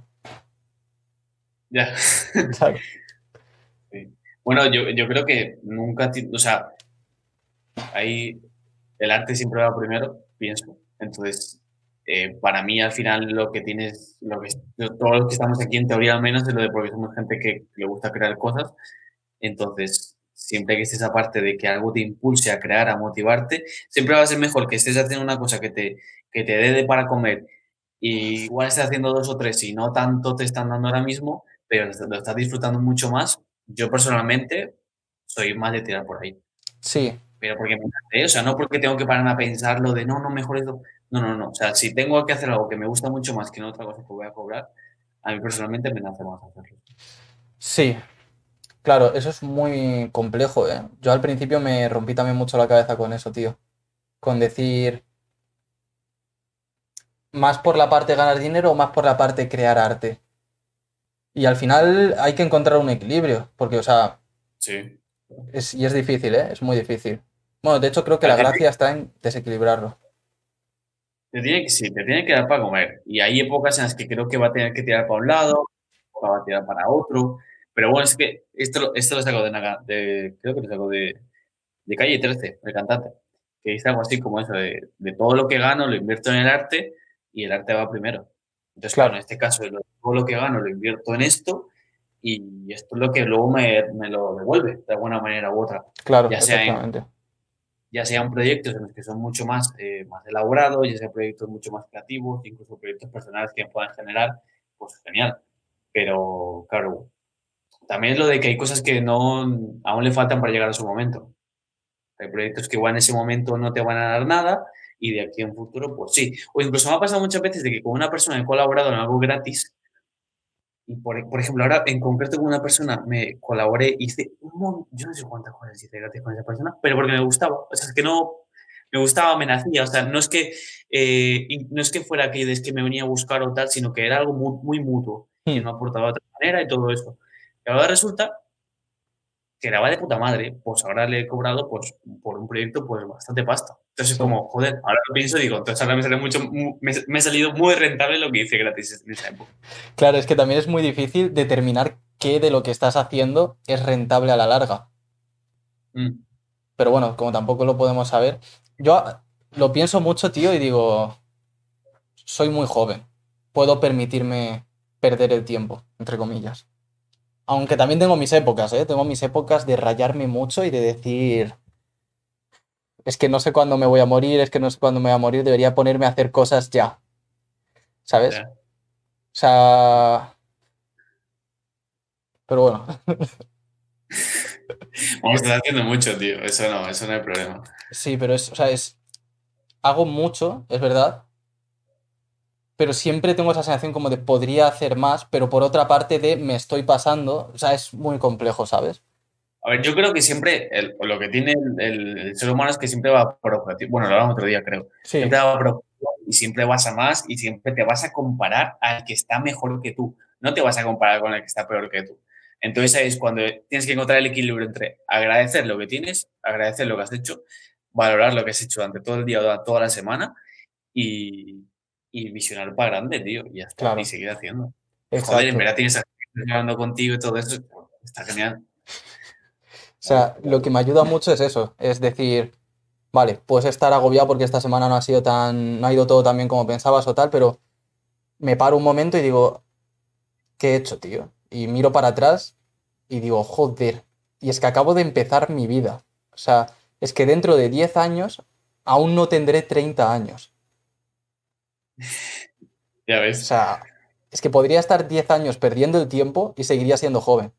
[SPEAKER 2] Ya. Bueno, yo, yo, creo que nunca, o sea, ahí el arte siempre va primero, pienso. Entonces, eh, para mí al final lo que tienes, lo que, todos los que estamos aquí en teoría al menos es lo de porque somos gente que le gusta crear cosas, entonces siempre que estés esa de que algo te impulse a crear, a motivarte, siempre va a ser mejor que estés haciendo una cosa que te, que te dé de para comer y igual estés haciendo dos o tres y no tanto te están dando ahora mismo, pero lo estás disfrutando mucho más. Yo personalmente soy más de tirar por ahí.
[SPEAKER 1] Sí.
[SPEAKER 2] Pero porque me o sea, no porque tengo que pararme a pensarlo de no, no, mejor esto. No, no, no. O sea, si tengo que hacer algo que me gusta mucho más que en otra cosa que voy a cobrar, a mí personalmente me nace más hacerlo.
[SPEAKER 1] Sí, claro, eso es muy complejo, ¿eh? Yo al principio me rompí también mucho la cabeza con eso, tío. Con decir, ¿más por la parte ganar dinero o más por la parte crear arte? Y al final hay que encontrar un equilibrio, porque, o sea,
[SPEAKER 2] sí.
[SPEAKER 1] Es, y es difícil, ¿eh? Es muy difícil. Bueno, de hecho creo que la gracia está en desequilibrarlo.
[SPEAKER 2] Te tiene que, sí, te tiene que dar para comer. Y hay épocas en las que creo que va a tener que tirar para un lado, o va a tirar para otro. Pero bueno, es que esto, esto lo saco de, de creo que lo saco de, de Calle 13, el cantante, que dice algo así como eso, de, de, todo lo que gano lo invierto en el arte y el arte va primero. Entonces, claro, en este caso, todo lo que gano lo invierto en esto y esto es lo que luego me, me lo devuelve de alguna manera u otra.
[SPEAKER 1] Claro,
[SPEAKER 2] ya sea en, ya sean proyectos en los que son mucho más, eh, más elaborados, ya sean proyectos mucho más creativos, incluso proyectos personales que puedan generar, pues genial. Pero, claro, también es lo de que hay cosas que no, aún le faltan para llegar a su momento. Hay proyectos que igual en ese momento no te van a dar nada y de aquí en futuro, pues sí. O incluso me ha pasado muchas veces de que con una persona he colaborado en algo gratis y por, por, ejemplo, ahora en concreto con una persona me colaboré, hice un montón, yo no sé cuántas cosas hice gratis con esa persona, pero porque me gustaba. O sea, es que no, me gustaba, me nacía. O sea, no es que, eh, no es que fuera que es que me venía a buscar o tal, sino que era algo muy, muy mutuo, que no aportaba de otra manera y todo eso. Y ahora resulta que graba de puta madre, pues ahora le he cobrado pues, por un proyecto pues bastante pasta. Entonces, como, joder, ahora lo pienso y digo, entonces ahora me, sale mucho, me, ha salido muy rentable lo que hice gratis en esa época.
[SPEAKER 1] Claro, es que también es muy difícil determinar qué de lo que estás haciendo es rentable a la larga.
[SPEAKER 2] Mm.
[SPEAKER 1] Pero bueno, como tampoco lo podemos saber, yo lo pienso mucho, tío, y digo, soy muy joven. Puedo permitirme perder el tiempo, entre comillas. Aunque también tengo mis épocas, ¿eh? Tengo mis épocas de rayarme mucho y de decir, es que no sé cuándo me voy a morir, es que no sé cuándo me voy a morir, debería ponerme a hacer cosas ya. ¿Sabes? O sea... Pero bueno.
[SPEAKER 2] Vamos, estás haciendo mucho, tío. Eso no, eso no hay problema.
[SPEAKER 1] Sí, pero es, o sea, es. Hago mucho, es verdad. Pero siempre tengo esa sensación como de podría hacer más, pero por otra parte de me estoy pasando. O sea, es muy complejo, ¿sabes?
[SPEAKER 2] A ver, yo creo que siempre lo que tiene el, ser humano es que siempre va por objetivo. Bueno, lo hablamos otro día, creo. Siempre va por objetivo y siempre vas a más y siempre te vas a comparar al que está mejor que tú. No te vas a comparar con el que está peor que tú. Entonces ahí es cuando tienes que encontrar el equilibrio entre agradecer lo que tienes, agradecer lo que has hecho, valorar lo que has hecho durante todo el día o toda la semana y, visionar para grande, tío, y ya Y seguir haciendo. Joder, en verdad tienes a hablando contigo y todo eso, está genial.
[SPEAKER 1] O sea, lo que me ayuda mucho es eso, es decir, vale, puedes estar agobiado porque esta semana no ha sido tan, no ha ido todo tan bien como pensabas o tal, pero me paro un momento y digo, ¿qué he hecho, tío? y miro para atrás y digo, joder, y es que acabo de empezar mi vida. O sea, es que dentro de 10 años aún no tendré 30 años.
[SPEAKER 2] Ya ves.
[SPEAKER 1] O sea, es que podría estar 10 años perdiendo el tiempo y seguiría siendo joven.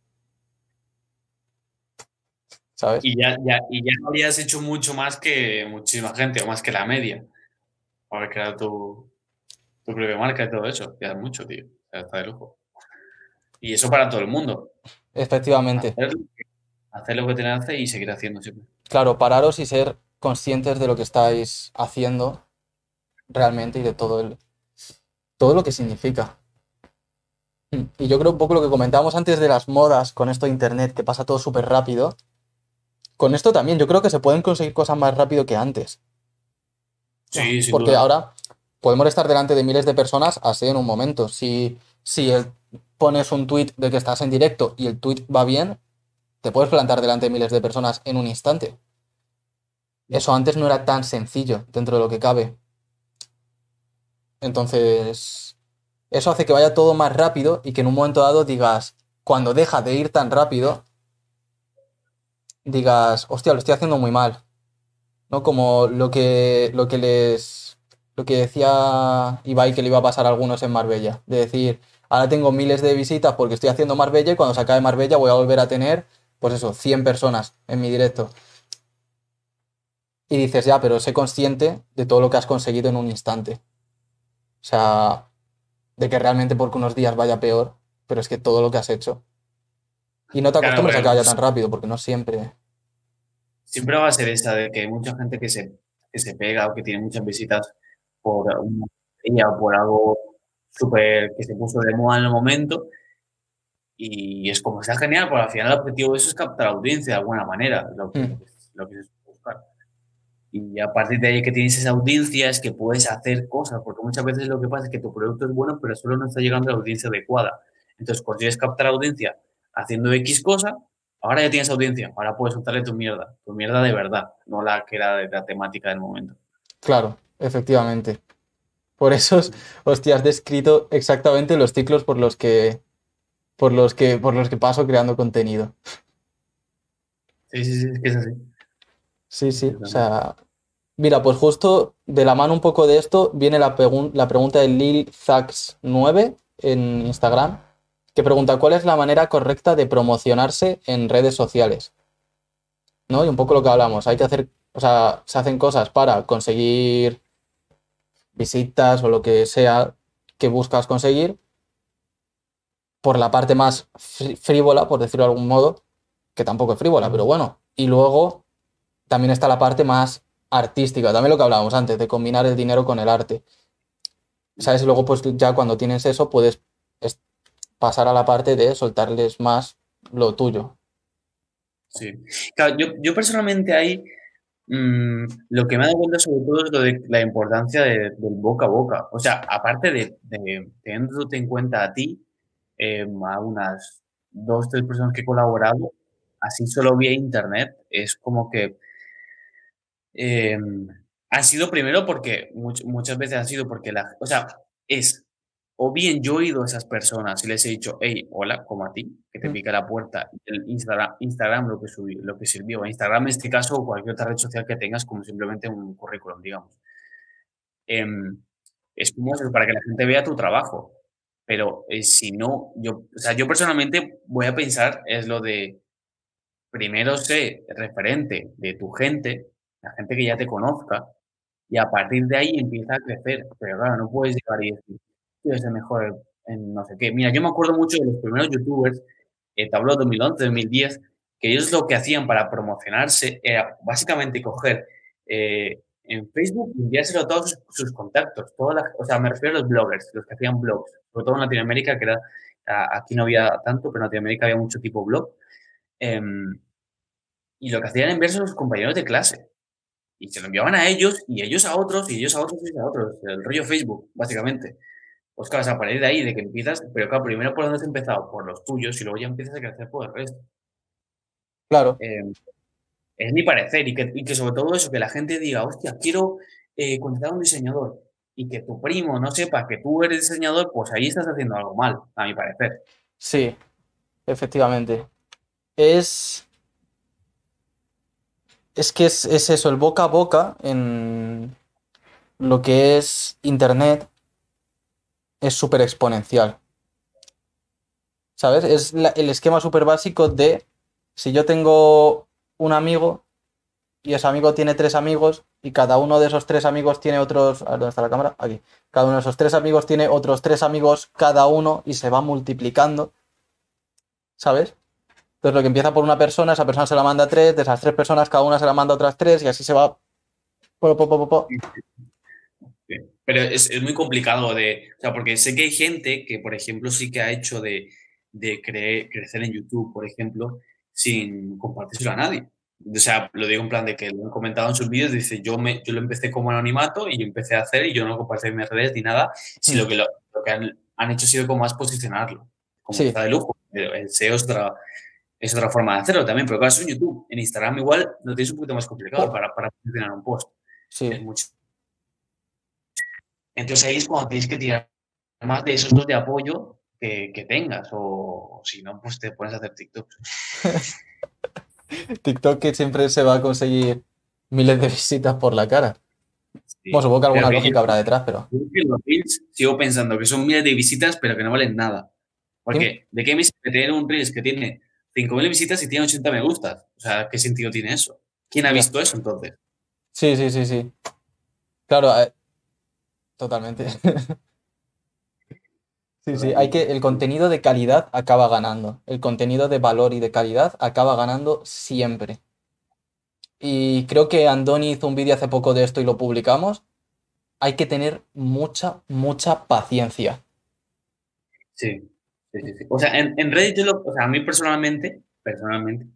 [SPEAKER 1] ¿Sabes?
[SPEAKER 2] Y ya, ya, y ya habrías hecho mucho más que muchísima gente, o más que la media. Haber creado tu, tu propia marca y todo eso. Ya es mucho, tío. Ya está de lujo. Y eso para todo el mundo.
[SPEAKER 1] Efectivamente.
[SPEAKER 2] Hacer, lo que te hace y seguir haciendo siempre.
[SPEAKER 1] Claro, pararos y ser conscientes de lo que estáis haciendo realmente y de todo, el, todo lo que significa. Y yo creo un poco lo que comentábamos antes de las modas con esto de Internet, que pasa todo súper rápido. Con esto también, yo creo que se pueden conseguir cosas más rápido que antes.
[SPEAKER 2] Sí, sí.
[SPEAKER 1] Porque ahora podemos estar delante de miles de personas así en un momento. Si, si el pones un tweet de que estás en directo y el tweet va bien, te puedes plantar delante de miles de personas en un instante. Eso antes no era tan sencillo dentro de lo que cabe. Entonces, eso hace que vaya todo más rápido y que en un momento dado digas, cuando deja de ir tan rápido, digas, hostia, lo estoy haciendo muy mal. ¿No? Como lo que, lo que les. Lo que decía Ibai que le iba a pasar a algunos en Marbella. De decir, ahora tengo miles de visitas porque estoy haciendo Marbella y cuando se acabe Marbella voy a volver a tener, pues eso, 100 personas en mi directo. Y dices, ya, pero sé consciente de todo lo que has conseguido en un instante. O sea, de que realmente porque unos días vaya peor, pero es que todo lo que has hecho. Y no te acostumbres a que vaya tan rápido, porque no siempre.
[SPEAKER 2] Siempre va a ser esa de que hay mucha gente que se, que se pega o que tiene muchas visitas por una o por algo súper que se puso de moda en el momento. Y es como está genial, porque al final el objetivo de eso es captar audiencia de alguna manera, lo que, mm. lo que buscar. Y a partir de ahí que tienes esa audiencia es que puedes hacer cosas, porque muchas veces lo que pasa es que tu producto es bueno, pero solo no está llegando a la audiencia adecuada. Entonces consigues captar audiencia haciendo X cosa, ahora ya tienes audiencia, ahora puedes soltarle tu mierda, tu mierda de verdad, no la que era de la temática del momento.
[SPEAKER 1] Claro, efectivamente. Por eso, hostia, has descrito exactamente los ciclos por los que, por los que, por los que paso creando contenido.
[SPEAKER 2] Sí, sí, sí, es que es así.
[SPEAKER 1] Sí, sí, o sea, mira, pues justo de la mano un poco de esto viene la, la pregunta de Lil 9 en Instagram, que pregunta cuál es la manera correcta de promocionarse en redes sociales. ¿No? Y un poco lo que hablamos, hay que hacer, o sea, se hacen cosas para conseguir visitas o lo que sea que buscas conseguir por la parte más frívola, por decirlo de algún modo, que tampoco es frívola, pero bueno. Y luego también está la parte más artística, también lo que hablábamos antes, de combinar el dinero con el arte. ¿Sabes? Y luego, pues ya cuando tienes eso, puedes pasar a la parte de soltarles más lo tuyo.
[SPEAKER 2] Sí. Claro, yo, yo personalmente ahí Mm, lo que me ha dado cuenta sobre todo es lo de la importancia del boca a boca. O sea, aparte de, de teniéndote en cuenta a ti, em, a unas dos, tres personas que he colaborado, así solo vía internet, es como que em, ha sido primero porque muchas veces ha sido porque la, o sea, es o bien yo he ido a esas personas y les he dicho, hey, hola, como a ti, que te pica la puerta, el Instagram, Instagram lo que subió, lo que sirvió. Instagram en este caso o cualquier otra red social que tengas como simplemente un currículum, digamos. Em, es como para que la gente vea tu trabajo. Pero eh, si no, yo, o sea, yo personalmente voy a pensar es lo de primero sé referente de tu gente, la gente que ya te conozca, y a partir de ahí empieza a crecer. Pero claro, no puedes llegar y decir, es el mejor en no sé qué. Mira, yo me acuerdo mucho de los primeros youtubers, eh, te hablo 2011, 2010, que ellos lo que hacían para promocionarse era básicamente coger eh, en Facebook y enviárselo a todos sus, contactos. Todas o sea, me refiero a los bloggers, los que hacían blogs, sobre todo en Latinoamérica, que era, aquí no había tanto, pero en Latinoamérica había mucho tipo blog. Em, y lo que hacían era enviarse a sus compañeros de clase. Y se lo enviaban a ellos, y ellos a otros, y ellos a otros, y a otros. El rollo Facebook, básicamente. Pues claro, a partir de ahí, de que empiezas, pero claro, primero por dónde has empezado, por los tuyos, y luego ya empiezas a crecer por el resto.
[SPEAKER 1] Claro.
[SPEAKER 2] Eh, es mi parecer, y que, sobre todo eso, que la gente diga, hostia, quiero eh, contratar a un diseñador, y que tu primo no sepa que tú eres diseñador, pues ahí estás haciendo algo mal, a mi parecer.
[SPEAKER 1] Sí, efectivamente. Es. Es que es eso, el boca a boca en lo que es Internet es súper exponencial. ¿Sabes? Es el esquema súper básico de si yo tengo un amigo y ese amigo tiene tres amigos y cada uno de esos tres amigos tiene otros... A ver, ¿dónde está la cámara? Aquí. Cada uno de esos tres amigos tiene otros tres amigos cada uno y se va multiplicando. ¿Sabes? Entonces lo que empieza por una persona, esa persona se la manda tres, de esas tres personas cada una se la manda a otras tres y así se va...
[SPEAKER 2] pero es, es, muy complicado de, o sea, porque sé que hay gente que, por ejemplo, sí que ha hecho de, de crecer en YouTube, por ejemplo, sin compartírselo a nadie. O sea, lo digo en plan de que lo han comentado en sus vídeos, dice, yo, me, yo lo empecé como anonimato y empecé a hacer y yo no compartí en mis redes ni nada, sino mm. que lo, lo que han, han, hecho ha sido como más posicionarlo, como sí. está de lujo. El SEO es otra, es otra forma de hacerlo también, pero claro, es en YouTube. En Instagram igual lo tienes un poquito más complicado para, para posicionar un post.
[SPEAKER 1] Sí.
[SPEAKER 2] Es mucho entonces ahí es cuando tienes que tirar más de esos dos de apoyo que, tengas, o, si no, pues te pones a hacer TikTok.
[SPEAKER 1] TikTok que siempre se va a conseguir miles de visitas por la cara. bueno, supongo que alguna lógica habrá detrás, pero.
[SPEAKER 2] Los Reels sigo pensando que son miles de visitas, pero que no valen nada. Porque, ¿de qué me sirve tener un Reels que tiene 5.000 visitas y tiene 80 me gustas? O sea, ¿qué sentido tiene eso? ¿Quién ha visto eso entonces?
[SPEAKER 1] Sí, sí, sí, sí. Claro, eh, Totalmente. Sí, sí, hay que, el contenido de calidad acaba ganando. El contenido de valor y de calidad acaba ganando siempre. Y creo que Andoni hizo un vídeo hace poco de esto y lo publicamos. Hay que tener mucha, mucha paciencia.
[SPEAKER 2] Sí, sí, sí. O sea, en, en Reddit, o sea, a mí personalmente, personalmente,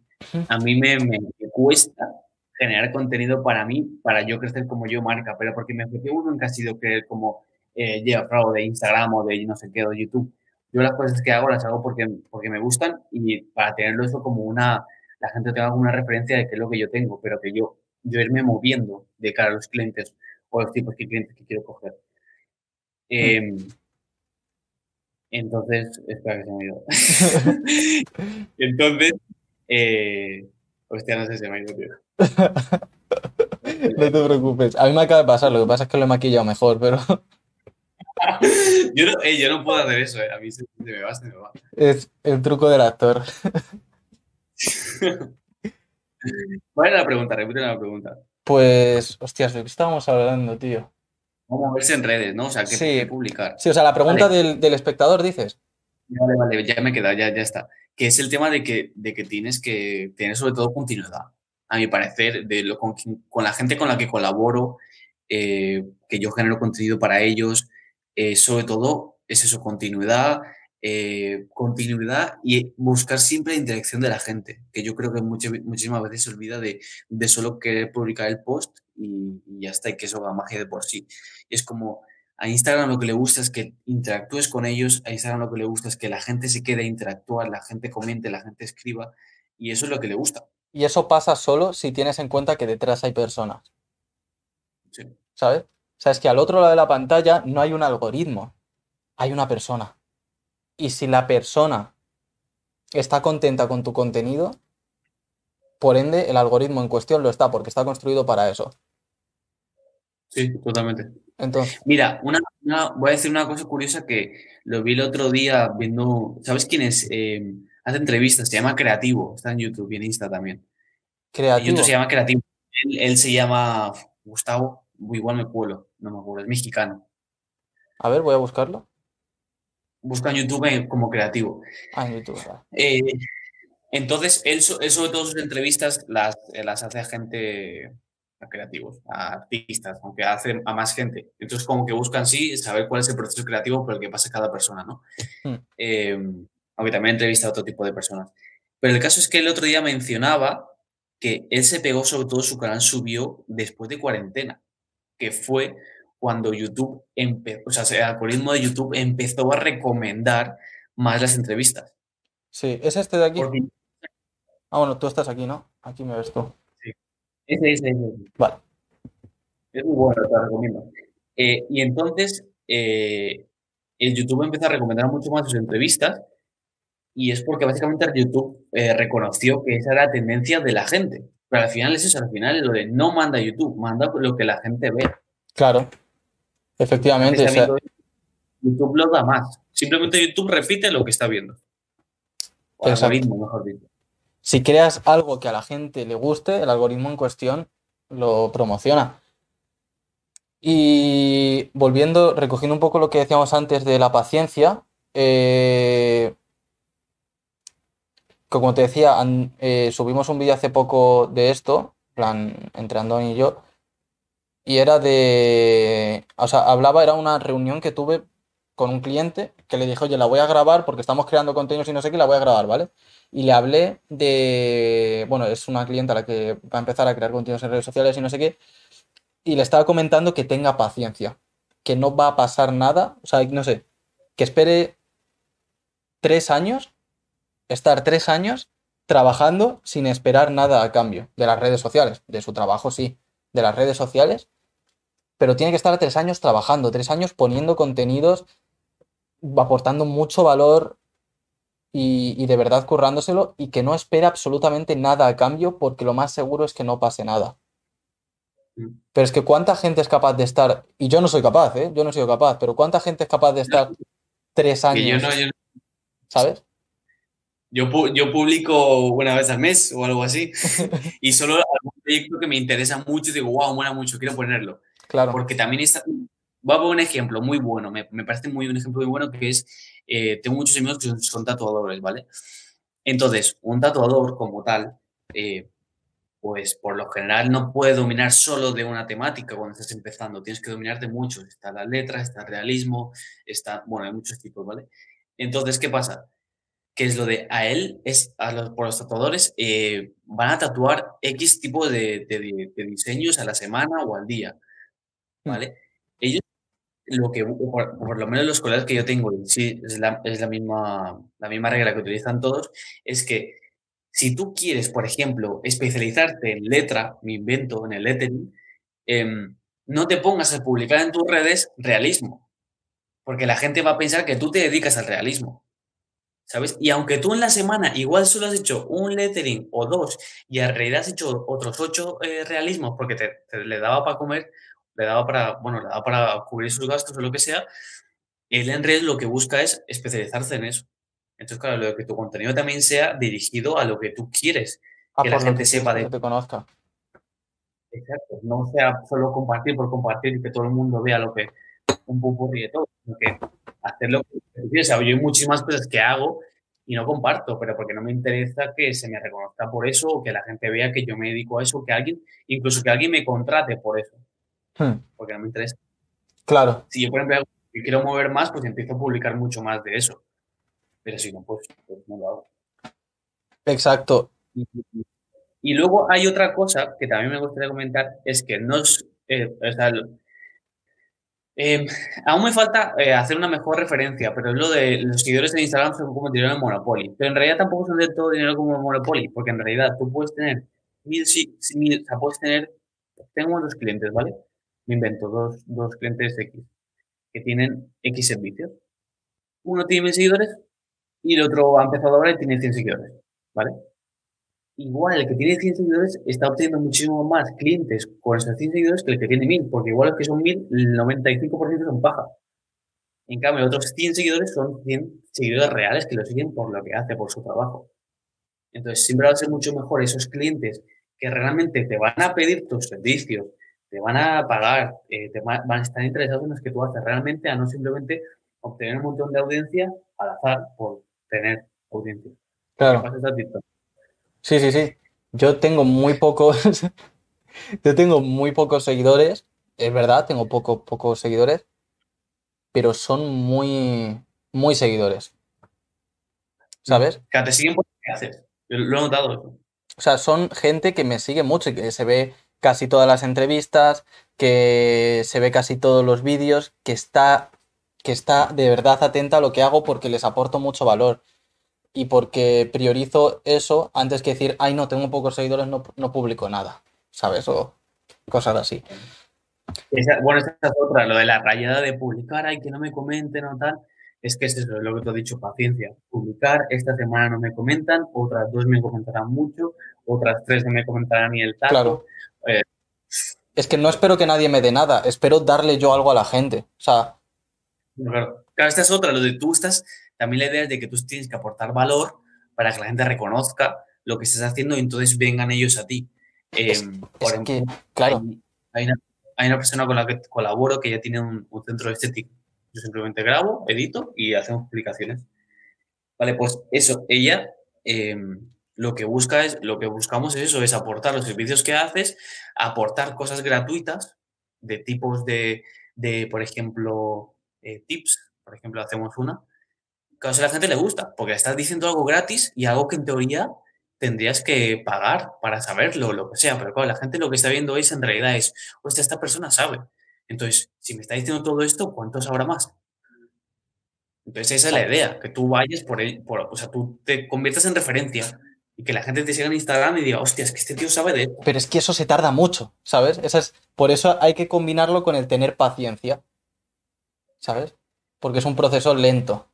[SPEAKER 2] a mí me, me cuesta generar contenido para mí, para yo crecer como yo marca, pero porque me ofreció uno en ha sido que como eh, lleva de Instagram o de no sé qué, o de YouTube. Yo las cosas que hago las hago porque, porque me gustan y para tenerlo eso como una, la gente tenga alguna referencia de qué es lo que yo tengo, pero que yo, yo irme moviendo de cara a los clientes o los tipos de clientes que quiero coger. Em, entonces, espera que se me ha ido. entonces, eh, hostia, no sé, se me ha ido, tío.
[SPEAKER 1] no te preocupes. A mí me acaba de pasar, lo que pasa es que lo he maquillado mejor, pero.
[SPEAKER 2] yo, no, yo no puedo hacer eso, eh. a mí se, me va, se me va.
[SPEAKER 1] Es el truco del actor.
[SPEAKER 2] ¿Cuál era la pregunta? Repíteme la pregunta.
[SPEAKER 1] Pues, hostias, ¿de qué estábamos hablando, tío?
[SPEAKER 2] Vamos a verse en redes, ¿no? O sea, ¿qué, publicar?
[SPEAKER 1] Sí, o sea, la pregunta del, del, espectador, dices.
[SPEAKER 2] Vale, vale, ya me he quedado, ya, ya está. Que es el tema de que, de que tienes que tener sobre todo continuidad a mi parecer, de lo, con, con, la gente con la que colaboro, eh, que yo genero contenido para ellos, eh, sobre todo es eso, continuidad, eh, continuidad y buscar siempre la interacción de la gente, que yo creo que muchas, muchísimas veces se olvida de, de solo querer publicar el post y, y, ya está, y que eso va magia de por sí. Es como a Instagram lo que le gusta es que interactúes con ellos, a Instagram lo que le gusta es que la gente se quede a interactuar, la gente comente, la gente escriba, y eso es lo que le gusta.
[SPEAKER 1] Y eso pasa solo si tienes en cuenta que detrás hay personas. ¿Sabes? O sea, es que al otro lado de la pantalla no hay un algoritmo, hay una persona. Y si la persona está contenta con tu contenido, por ende el algoritmo en cuestión lo está, porque está construido para eso.
[SPEAKER 2] Sí, totalmente.
[SPEAKER 1] Entonces,
[SPEAKER 2] Mira, una, una- voy a decir una cosa curiosa que lo vi el otro día viendo, ¿sabes quién es? Eh, hace entrevistas, se llama Creativo, está en YouTube y en Insta también.
[SPEAKER 1] Creativo.
[SPEAKER 2] YouTube se llama Creativo. Él, él se llama Gustavo, igual me cuelo, no me acuerdo, es mexicano.
[SPEAKER 1] A ver, voy a buscarlo.
[SPEAKER 2] Busca en YouTube eh, como Creativo.
[SPEAKER 1] Ah, en YouTube. vale.
[SPEAKER 2] Eh, entonces, él, él sobre todo sus entrevistas las, eh, las hace a gente, a creativos, a artistas, aunque hace a más gente. Entonces, como que buscan, sí, saber cuál es el proceso creativo por el que pasa cada persona, ¿no?
[SPEAKER 1] Hmm.
[SPEAKER 2] Eh, aunque también entrevista a otro tipo de personas. Pero el caso es que el otro día mencionaba que él se pegó, sobre todo su canal subió después de cuarentena, que fue cuando YouTube empezó, o sea, el algoritmo de YouTube empezó a recomendar más las entrevistas.
[SPEAKER 1] Sí, es este de aquí.
[SPEAKER 2] Porque
[SPEAKER 1] Ah, bueno, tú estás aquí, ¿no? Aquí me ves tú.
[SPEAKER 2] Ese, ese, ese.
[SPEAKER 1] Vale.
[SPEAKER 2] Es muy bueno, te lo recomiendo. Eh, y entonces, eh, el YouTube empezó a recomendar mucho más sus entrevistas y es porque básicamente YouTube eh, reconoció que esa era la tendencia de la gente. Pero al final es eso, al final es lo de no manda YouTube, manda lo que la gente ve.
[SPEAKER 1] Claro. Efectivamente. o sea,
[SPEAKER 2] Precisamente YouTube lo da más. Simplemente YouTube repite lo que está viendo. O algoritmo, mejor dicho.
[SPEAKER 1] Si creas algo que a la gente le guste, el algoritmo en cuestión lo promociona. Y volviendo, recogiendo un poco lo que decíamos antes de la paciencia, eh, como te decía, eh, subimos un vídeo hace poco de esto, plan, entre Andón y yo, y era de, o sea, hablaba, era una reunión que tuve con un cliente que le dije, oye, la voy a grabar porque estamos creando contenidos y no sé qué, la voy a grabar, ¿vale? Y le hablé de, bueno, es una clienta a la que va a empezar a crear contenidos en redes sociales y no sé qué, y le estaba comentando que tenga paciencia, que no va a pasar nada, o sea, no sé, que espere tres años, estar tres años trabajando sin esperar nada a cambio de las redes sociales, de su trabajo sí, de las redes sociales, pero tiene que estar tres años trabajando, tres años poniendo contenidos, aportando mucho valor y, y de verdad currándoselo y que no espera absolutamente nada a cambio porque lo más seguro es que no pase nada.
[SPEAKER 2] Mm.
[SPEAKER 1] Pero es que cuánta gente es capaz de estar, y yo no soy capaz, ¿eh? Yo no soy capaz, pero cuánta gente es capaz de estar tres
[SPEAKER 2] Que yo
[SPEAKER 1] años,
[SPEAKER 2] no, yo,
[SPEAKER 1] ¿sabes?
[SPEAKER 2] yo yo publico una vez al mes o algo así y solo algún proyecto que me interesa mucho digo, wow, mola mucho, quiero ponerlo.
[SPEAKER 1] Claro,
[SPEAKER 2] Porque también está. Voy a poner un ejemplo muy bueno, me, me parece muy, un ejemplo muy bueno que es: eh, tengo muchos amigos que son, son tatuadores, ¿vale? Entonces, un tatuador como tal, eh, pues por lo general no puede dominar solo de una temática cuando estás empezando, tienes que dominar de muchos. Está la letra, está el realismo, está. Bueno, hay muchos tipos, ¿vale? Entonces, ¿qué pasa? Que es lo de a él, es a los, por los tatuadores, eh, van a tatuar X tipo de, de- de diseños a la semana o al día. ¿vale? Ellos, lo que, por, lo menos los colegas que yo tengo, sí, es la, es la misma, la misma regla que utilizan todos, es que si tú quieres, por ejemplo, especializarte en letra, me invento, en el lettering, em, no te pongas a publicar en tus redes realismo, porque la gente va a pensar que tú te dedicas al realismo. ¿Sabes? Y aunque tú en la semana igual solo has hecho un lettering o dos y en realidad has hecho otros ocho eh, realismos porque te, te le daba para comer, le daba para, bueno, le daba para cubrir sus gastos o lo que sea, él en redes lo que busca es especializarse en eso. Entonces, claro, lo de que tu contenido también sea dirigido a lo que tú quieres.
[SPEAKER 1] a
[SPEAKER 2] que la gente
[SPEAKER 1] que
[SPEAKER 2] sepa de-
[SPEAKER 1] que te conozca.
[SPEAKER 2] Exacto. No sea solo compartir por compartir y que todo el mundo vea lo que un pupurri de todo, sino que hacer lo que tú quieres. O sea, yo hay muchísimas cosas que hago y no comparto, pero porque no me interesa que se me reconozca por eso o que la gente vea que yo me dedico a eso, que alguien, incluso que alguien me contrate por eso,
[SPEAKER 1] Hmm,
[SPEAKER 2] porque no me interesa.
[SPEAKER 1] Claro,
[SPEAKER 2] Si yo, por ejemplo, quiero mover más, pues empiezo a publicar mucho más de eso. Pero si no, pues, pues no lo hago.
[SPEAKER 1] exacto.
[SPEAKER 2] Y, y luego hay otra cosa que también me gustaría comentar, es que no es, eh, o sea, eh, aún me falta eh, hacer una mejor referencia, pero es lo de los seguidores en Instagram son como dinero en Monopoly. Pero en realidad tampoco son del todo dinero como Monopoly, porque en realidad tú puedes tener mil, mil- o sea, puedes tener, tengo unos clientes, ¿vale? Me invento dos, dos clientes X que tienen X servicios. Uno tiene mil seguidores y el otro ha empezado ahora y tiene 100 seguidores, ¿vale? Igual el que tiene 100 seguidores está obteniendo muchísimo más clientes con esos 100 seguidores que el que tiene 1000, porque igual los que son 1000, el 95% son paja. En cambio, otros 100 seguidores son 100 seguidores reales que lo siguen por lo que hace, por su trabajo. Entonces, siempre va a ser mucho mejor esos clientes que realmente te van a pedir tus servicios, te van a pagar, eh, te van a estar interesados en los que tú haces realmente, a no simplemente obtener un montón de audiencia al azar por tener audiencia.
[SPEAKER 1] Claro. Sí, sí, sí. Yo tengo muy pocos, yo tengo muy pocos seguidores, es verdad, tengo pocos pocos seguidores, pero son muy, muy seguidores. ¿Sabes?
[SPEAKER 2] Que te siguen por lo que haces. lo he notado.
[SPEAKER 1] O sea, son gente que me sigue mucho y que se ve casi todas las entrevistas, que se ve casi todos los vídeos, que está, que está de verdad atenta a lo que hago porque les aporto mucho valor y porque priorizo eso antes que decir, ay, no, tengo pocos seguidores, no, no publico nada, ¿sabes? O cosas así.
[SPEAKER 2] bueno, esta es otra, lo de la rayada de publicar, ay, que no me comenten o tal. Es que es eso, es lo que te he dicho, paciencia. Publicar, esta semana no me comentan, otras dos me comentarán mucho, otras tres no me comentarán ni el tal. Claro.
[SPEAKER 1] Eh, es que no espero que nadie me dé nada, espero darle yo algo a la gente. O sea.
[SPEAKER 2] Claro, claro esta es otra, lo de tú estás también la idea es de que tú tienes que aportar valor para que la gente reconozca lo que estás haciendo y entonces vengan ellos a ti. Em, por ejemplo, claro. Hay, una, persona con la que colaboro que ya tiene un, centro de estética. Yo simplemente grabo, edito y hacemos publicaciones. Vale, pues eso, ella em, lo que busca es, lo que buscamos es eso, es aportar los servicios que haces, aportar cosas gratuitas de tipos de, de por ejemplo, eh, tips. Por ejemplo, hacemos una Claro, a la gente le gusta, porque estás diciendo algo gratis y algo que en teoría tendrías que pagar para saberlo, lo que sea. Pero claro, la gente lo que está viendo es en realidad es, hostia, esta persona sabe. Entonces, si me está diciendo todo esto, ¿cuántos habrá más? Entonces, esa es la idea, que tú vayas por, él, por o sea, tú te conviertas en referencia y que la gente te siga en Instagram y diga, hostia, es que este tío sabe de esto.
[SPEAKER 1] Pero es que eso se tarda mucho, ¿sabes? Esa es, por eso hay que combinarlo con el tener paciencia, ¿sabes? Porque es un proceso lento.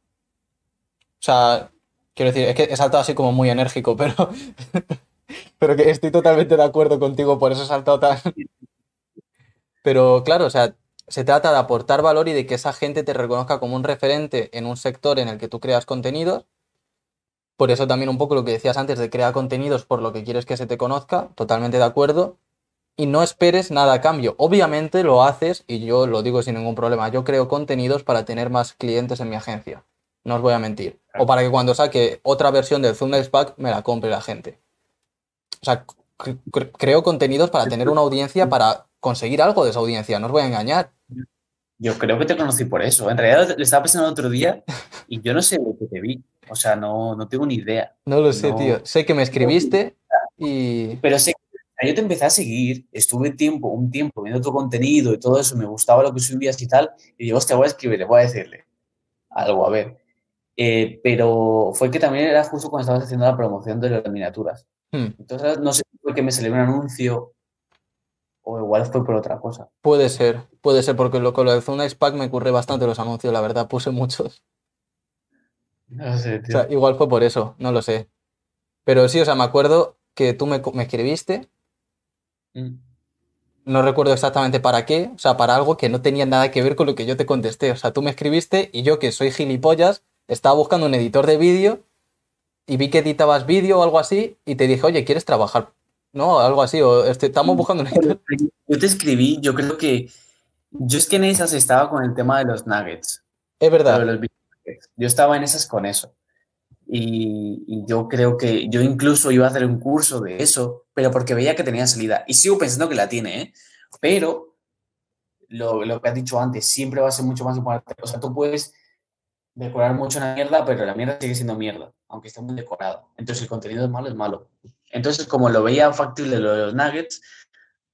[SPEAKER 1] O sea, quiero decir, es que he saltado así como muy enérgico, pero, pero que estoy totalmente de acuerdo contigo, por eso he saltado tan... Pero claro, o sea, se trata de aportar valor y de que esa gente te reconozca como un referente en un sector en el que tú creas contenidos. Por eso también un poco lo que decías antes de crear contenidos por lo que quieres que se te conozca, totalmente de acuerdo. Y no esperes nada a cambio. Obviamente lo haces, y yo lo digo sin ningún problema, yo creo contenidos para tener más clientes en mi agencia. No os voy a mentir. O para que cuando saque otra versión del Zoom Next Pack me la compre la gente. O sea, creo contenidos para tener una audiencia, para conseguir algo de esa audiencia. No os voy a engañar.
[SPEAKER 2] Yo creo que te conocí por eso. En realidad le estaba pensando otro día y yo no sé lo que te vi. O sea, no, no tengo ni idea.
[SPEAKER 1] No lo sé, tío. Sé que me escribiste y.
[SPEAKER 2] Pero sé que yo te empecé a seguir, estuve tiempo, un tiempo viendo tu contenido y todo eso, me gustaba lo que subías y tal, y digo, hostia, voy a escribirle, voy a decirle algo, a ver. Eh, pero fue que también era justo cuando estabas haciendo la promoción de las miniaturas. Hmm. Entonces, no sé fue que me salió un anuncio o igual fue por otra cosa.
[SPEAKER 1] Puede ser, puede ser, porque lo, con lo de Zona Pack me ocurre bastante los anuncios, la verdad, puse muchos.
[SPEAKER 2] No sé, tío.
[SPEAKER 1] O sea, igual fue por eso, no lo sé. Pero sí, o sea, me acuerdo que tú me, escribiste. Hmm. No recuerdo exactamente para qué, o sea, para algo que no tenía nada que ver con lo que yo te contesté. O sea, tú me escribiste y yo, que soy gilipollas, estaba buscando un editor de vídeo y vi que editabas vídeo o algo así y te dije, oye, ¿quieres trabajar? ¿No? Algo así, o este, estamos buscando un editor.
[SPEAKER 2] Yo te escribí, yo creo que yo es que en esas estaba con el tema de los nuggets.
[SPEAKER 1] Es verdad.
[SPEAKER 2] yo estaba en esas con eso. Y, y, yo creo que yo incluso iba a hacer un curso de eso, pero porque veía que tenía salida. Y sigo pensando que la tiene, ¿eh? Pero lo, lo que has dicho antes, siempre va a ser mucho más importante. O sea, tú puedes decorar mucho una mierda, pero la mierda sigue siendo mierda, aunque esté muy decorado. Entonces el contenido es malo, es malo. Entonces, como lo veía factible lo de los nuggets,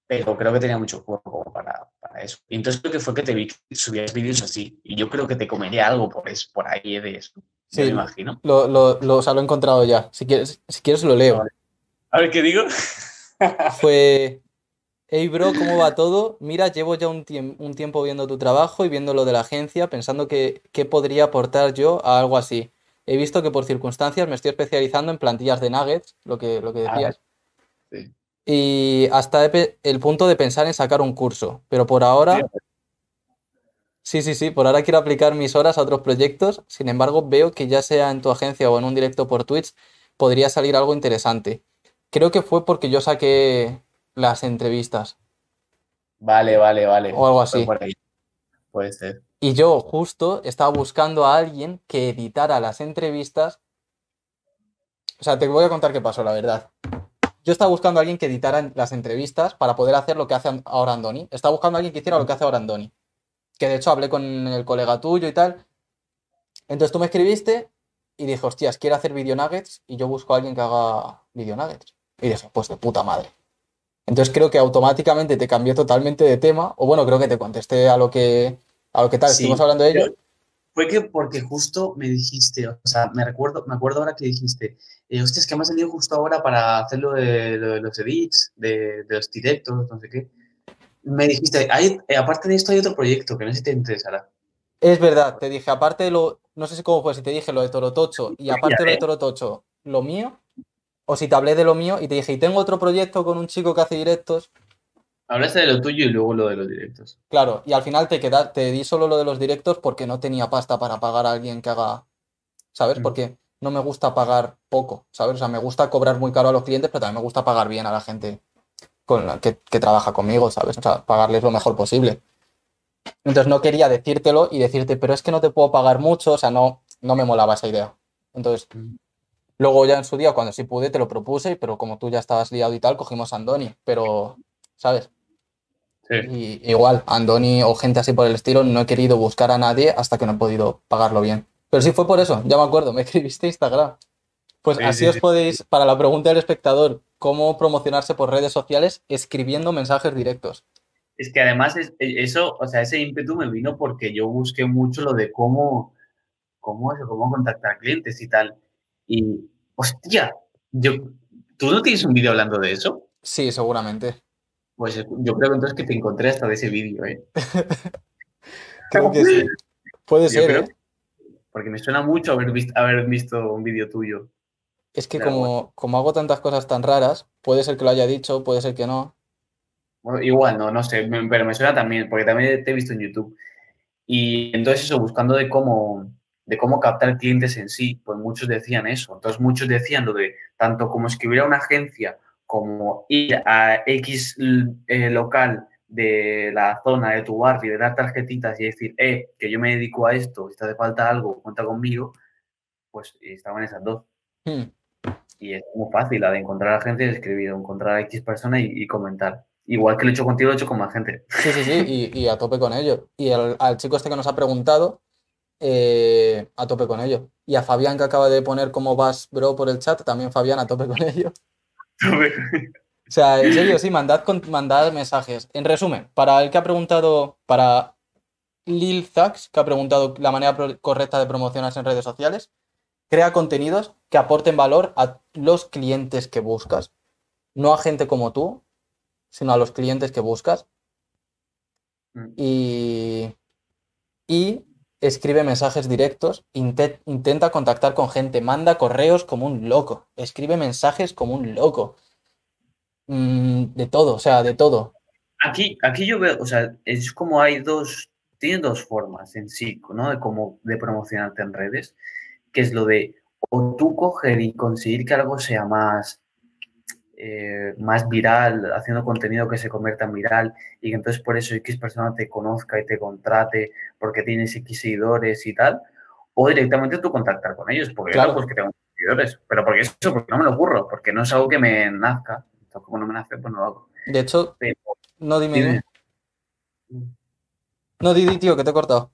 [SPEAKER 2] pero creo que tenía mucho juego para, para eso. Y entonces creo que fue que te vi que subías vídeos así. Y yo creo que te comería algo por, eso, por ahí de eso. Sí, me imagino.
[SPEAKER 1] Lo, lo, lo, he encontrado ya. Si quieres, si quieres lo leo.
[SPEAKER 2] A ver, ¿qué digo?
[SPEAKER 1] fue Hey bro, ¿cómo va todo? Mira, llevo ya un, un tiempo viendo tu trabajo y viendo lo de la agencia, pensando que qué podría aportar yo a algo así. He visto que por circunstancias me estoy especializando en plantillas de nuggets, lo que, lo que
[SPEAKER 2] Ah,
[SPEAKER 1] decías.
[SPEAKER 2] sí.
[SPEAKER 1] Y hasta el punto de pensar en sacar un curso. Pero por ahora, sí, sí, sí, por ahora quiero aplicar mis horas a otros proyectos. Sin embargo, veo que ya sea en tu agencia o en un directo por Twitch, podría salir algo interesante. Creo que fue porque yo saqué las entrevistas
[SPEAKER 2] Vale, vale, vale.
[SPEAKER 1] o algo así.
[SPEAKER 2] por ahí. Puede ser.
[SPEAKER 1] Y yo justo estaba buscando a alguien que editara las entrevistas. O sea, te voy a contar qué pasó, la verdad. Yo estaba buscando a alguien que editara las entrevistas para poder hacer lo que hace ahora Andoni. Estaba buscando a alguien que hiciera lo que hace ahora Andoni. Que de hecho hablé con el colega tuyo y tal. Entonces tú me escribiste y dije, hostias, quiero hacer video nuggets y yo busco a alguien que haga video nuggets. Y dije, pues de puta madre. Entonces creo que automáticamente te cambié totalmente de tema. O bueno, creo que te contesté a lo que, a lo que tal.
[SPEAKER 2] Sí,
[SPEAKER 1] Estuvimos hablando de ello.
[SPEAKER 2] Fue que porque justo me dijiste, o sea, me recuerdo, me acuerdo ahora que dijiste, eh, hostia, es que me ha salido justo ahora para hacer lo de, lo de los edits, de, de los directos, no sé qué. Me dijiste, hay, eh, aparte de esto hay otro proyecto que no sé si te interesará.
[SPEAKER 1] Es verdad, te dije, aparte de lo, no sé si cómo fue, si te dije lo de Torotocho y aparte de lo de. Torotocho, lo mío, o si te hablé de lo mío y te dije, y tengo otro proyecto con un chico que hace directos,
[SPEAKER 2] Hablaste de lo tuyo y luego lo de los directos.
[SPEAKER 1] claro, y al final te queda, te di solo lo de los directos porque no tenía pasta para pagar a alguien que haga, ¿sabes?
[SPEAKER 2] Mm.
[SPEAKER 1] Porque no me gusta pagar poco, ¿sabes? O sea, me gusta cobrar muy caro a los clientes, pero también me gusta pagar bien a la gente con la que, que trabaja conmigo, ¿sabes? O sea, pagarles lo mejor posible. Entonces no quería decírtelo y decirte, pero es que no te puedo pagar mucho, o sea, no, no me molaba esa idea. Entonces,
[SPEAKER 2] Mm.
[SPEAKER 1] luego ya en su día, cuando sí pude, te lo propuse, pero como tú ya estabas liado y tal, cogimos a Andoni, pero, ¿sabes?
[SPEAKER 2] Sí.
[SPEAKER 1] Y igual, Andoni o gente así por el estilo, no he querido buscar a nadie hasta que no he podido pagarlo bien. Pero sí fue por eso, ya me acuerdo, me escribiste a Instagram. Pues
[SPEAKER 2] Sí,
[SPEAKER 1] así
[SPEAKER 2] sí,
[SPEAKER 1] os
[SPEAKER 2] sí.
[SPEAKER 1] podéis, para la pregunta del espectador, cómo promocionarse por redes sociales escribiendo mensajes directos.
[SPEAKER 2] Es que además es- e- eso, o sea, ese ímpetu me vino porque yo busqué mucho lo de cómo, cómo eso, cómo contactar clientes y tal. Y, hostia, yo, ¿tú no tienes un vídeo hablando de eso?
[SPEAKER 1] Sí, seguramente.
[SPEAKER 2] Pues yo creo que entonces que te encontré hasta de ese vídeo, ¿eh?
[SPEAKER 1] Creo que sí. Puede
[SPEAKER 2] Yo
[SPEAKER 1] ser,
[SPEAKER 2] creo-
[SPEAKER 1] ¿eh?
[SPEAKER 2] Porque me suena mucho haber visto, haber visto un vídeo tuyo.
[SPEAKER 1] Es que como, como hago tantas cosas tan raras, puede ser que lo haya dicho, puede ser que no.
[SPEAKER 2] Bueno, igual, no, no sé, pero me suena también, porque también te he visto en YouTube. Y entonces eso, buscando de cómo, de cómo captar clientes en sí, pues muchos decían eso. Entonces muchos decían lo de tanto como escribir a una agencia, como ir a X eh, local de la zona de tu barrio, de dar tarjetitas y decir, eh, que yo me dedico a esto, si te hace falta algo, cuenta conmigo, pues estaban esas dos.
[SPEAKER 1] Hmm.
[SPEAKER 2] Y es muy fácil, la de encontrar a gente, escribir, encontrar a X persona y, y comentar. Igual que lo he hecho contigo, lo he hecho con más gente.
[SPEAKER 1] Sí, sí, sí, y, y a tope con ello. Y el- al chico este que nos ha preguntado, eh, a tope con ello. Y a Fabián que acaba de poner cómo vas, bro, por el chat, también Fabián a tope con ello. O sea, en serio, sí, mandad, con- mandad mensajes. En resumen, para el que ha preguntado, para Lil Zax, que ha preguntado la manera correcta de promocionarse en redes sociales, crea contenidos que aporten valor a los clientes que buscas. No a gente como tú, sino a los clientes que buscas.
[SPEAKER 2] Mm.
[SPEAKER 1] Y escribe mensajes directos, inte- intenta contactar con gente, manda correos como un loco, escribe mensajes como un loco. Mm, de todo, o sea, de todo.
[SPEAKER 2] Aquí, aquí yo veo, o sea, es como hay dos, tiene dos formas en sí, ¿no? De cómo de promocionarte en redes, que es lo de o tú coger y conseguir que algo sea más, eh, más viral, haciendo contenido que se convierta en viral y que entonces por eso X persona te conozca y te contrate porque tienes X seguidores y tal, o directamente tú contactar con ellos, porque
[SPEAKER 1] Claro.
[SPEAKER 2] pues que tengo seguidores, pero porque eso, porque no me lo ocurro, porque no es algo que me nazca, tampoco no me nace, pues no lo hago.
[SPEAKER 1] De hecho,
[SPEAKER 2] Pero-
[SPEAKER 1] no dime,
[SPEAKER 2] Dime.
[SPEAKER 1] No, Didi, tío, que te he cortado.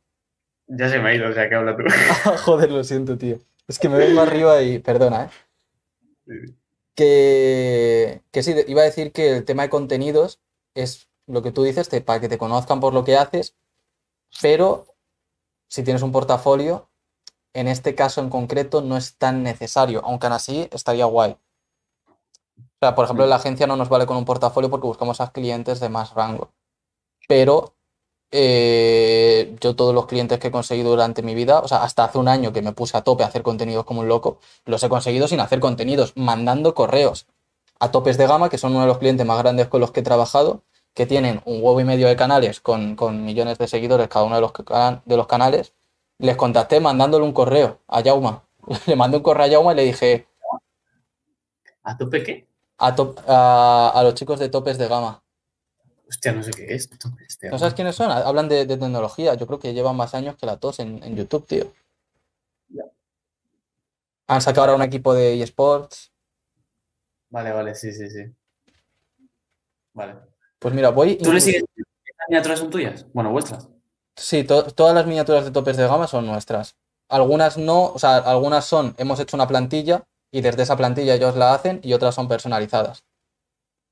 [SPEAKER 2] Ya se me ha ido, o sea, que habla tú.
[SPEAKER 1] Joder, lo siento, tío. Es que me vengo arriba y. Perdona, ¿eh? Que, que sí, iba a decir que el tema de contenidos es lo que tú dices, te- para que te conozcan por lo que haces, pero si tienes un portafolio, en este caso en concreto no es tan necesario, aunque aún así estaría guay. O sea, por ejemplo, la agencia no nos vale con un portafolio porque buscamos a clientes de más rango. Pero eh, yo todos los clientes que he conseguido durante mi vida, o sea, hasta hace un año que me puse a tope a hacer contenidos como un loco, los he conseguido sin hacer contenidos, mandando correos a topes de gama, que son uno de los clientes más grandes con los que he trabajado, que tienen un huevo y medio de canales con, con millones de seguidores cada uno de los, de los canales. Les contacté mandándole un correo a Jauma. Le mandé un correo a Jauma y le dije
[SPEAKER 2] ¿A tope qué?
[SPEAKER 1] a, top- a, a los chicos de topes de gama.
[SPEAKER 2] Hostia, no sé qué es. Tope, este,
[SPEAKER 1] ¿No sabes quiénes son? Hablan de, de tecnología. Yo creo que llevan más años que la tos en, en YouTube, tío.
[SPEAKER 2] Ya.
[SPEAKER 1] Han sacado ahora un equipo de eSports.
[SPEAKER 2] Vale, vale, sí, sí, sí. Vale.
[SPEAKER 1] Pues mira, voy.
[SPEAKER 2] ¿Tú le sigues? ¿Estas miniaturas son tuyas? Bueno, vuestras.
[SPEAKER 1] Sí, to- todas las miniaturas de topes de gama son nuestras. Algunas no, o sea, algunas son, hemos hecho una plantilla y desde esa plantilla ellos la hacen y otras son personalizadas.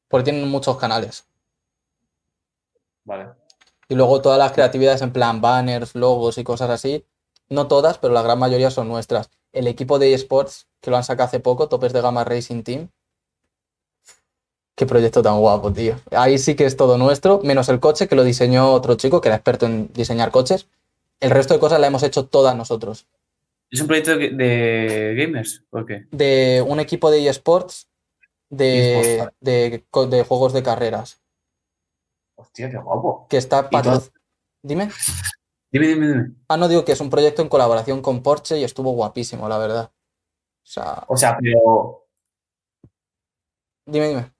[SPEAKER 1] Porque tienen muchos canales.
[SPEAKER 2] Vale.
[SPEAKER 1] Y luego todas las creatividades en plan banners, logos y cosas así, no todas, pero la gran mayoría son nuestras. El equipo de eSports, que lo han sacado hace poco, Topes de Gama Racing Team. Qué proyecto tan guapo, tío. Ahí sí que es todo nuestro, menos el coche, que lo diseñó otro chico, que era experto en diseñar coches. El resto de cosas la hemos hecho todas nosotros.
[SPEAKER 2] ¿Es un proyecto de, de gamers? ¿O qué?
[SPEAKER 1] De un equipo de eSports de, de, juegos de carreras,
[SPEAKER 2] Hostia, qué guapo.
[SPEAKER 1] que está patrocinado. Dime.
[SPEAKER 2] Dime, dime, dime.
[SPEAKER 1] Ah, no digo que es un proyecto en colaboración con Porsche y estuvo guapísimo, la verdad. O sea,
[SPEAKER 2] O sea, pero.
[SPEAKER 1] dime, dime.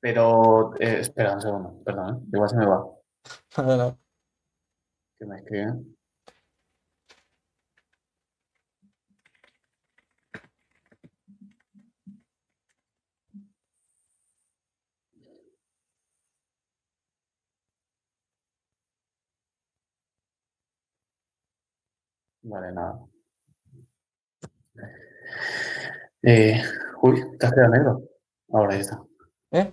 [SPEAKER 2] Pero. eh, espera un segundo, perdón, ¿eh? igual se me va.
[SPEAKER 1] No, no.
[SPEAKER 2] Que me escriben. Vale, nada. Eh, uy, te has quedado negro. Ahora ya está.
[SPEAKER 1] ¿Eh?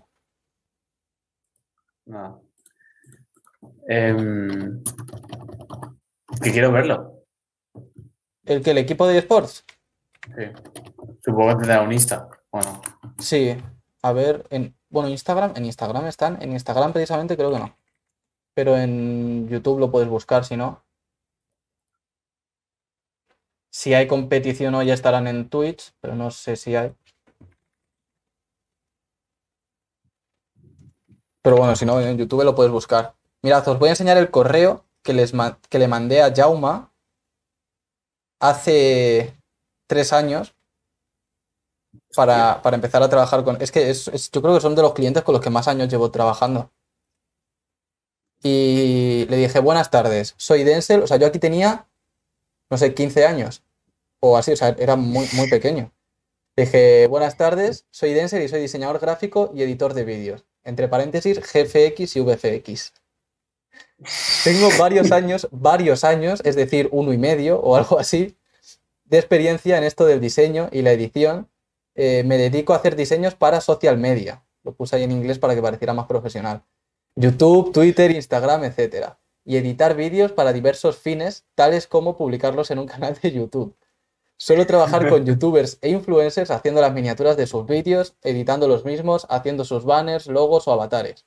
[SPEAKER 2] Nada. Em, que quiero verlo.
[SPEAKER 1] ¿El que el equipo de eSports?
[SPEAKER 2] Sí. Supongo que tendrá un Insta. Bueno,
[SPEAKER 1] Sí. A ver, en, bueno, Instagram, en Instagram están, en Instagram precisamente creo que no. Pero en YouTube lo puedes buscar, si no. Si hay competición hoy estarán en Twitch, pero no sé si hay. Pero bueno, si no, en YouTube lo puedes buscar. Mirad, os voy a enseñar el correo que, les que le mandé a Jauma hace tres años para, para empezar a trabajar con... Es que es- es- yo creo que son de los clientes con los que más años llevo trabajando. Y le dije, buenas tardes, soy Denzel. O sea, yo aquí tenía, no sé, 15 años. O así, o sea, era muy, muy pequeño. Le dije, buenas tardes, soy Denzel y soy diseñador gráfico y editor de vídeos. Entre paréntesis, GFX y VFX. Tengo varios años, varios años, es decir, uno y medio o algo así, de experiencia en esto del diseño y la edición. Eh, me dedico a hacer diseños para social media. Lo puse ahí en inglés para que pareciera más profesional. YouTube, Twitter, Instagram, etc. Y editar vídeos para diversos fines, tales como publicarlos en un canal de YouTube. Suelo trabajar con youtubers e influencers haciendo las miniaturas de sus vídeos, editando los mismos, haciendo sus banners, logos o avatares.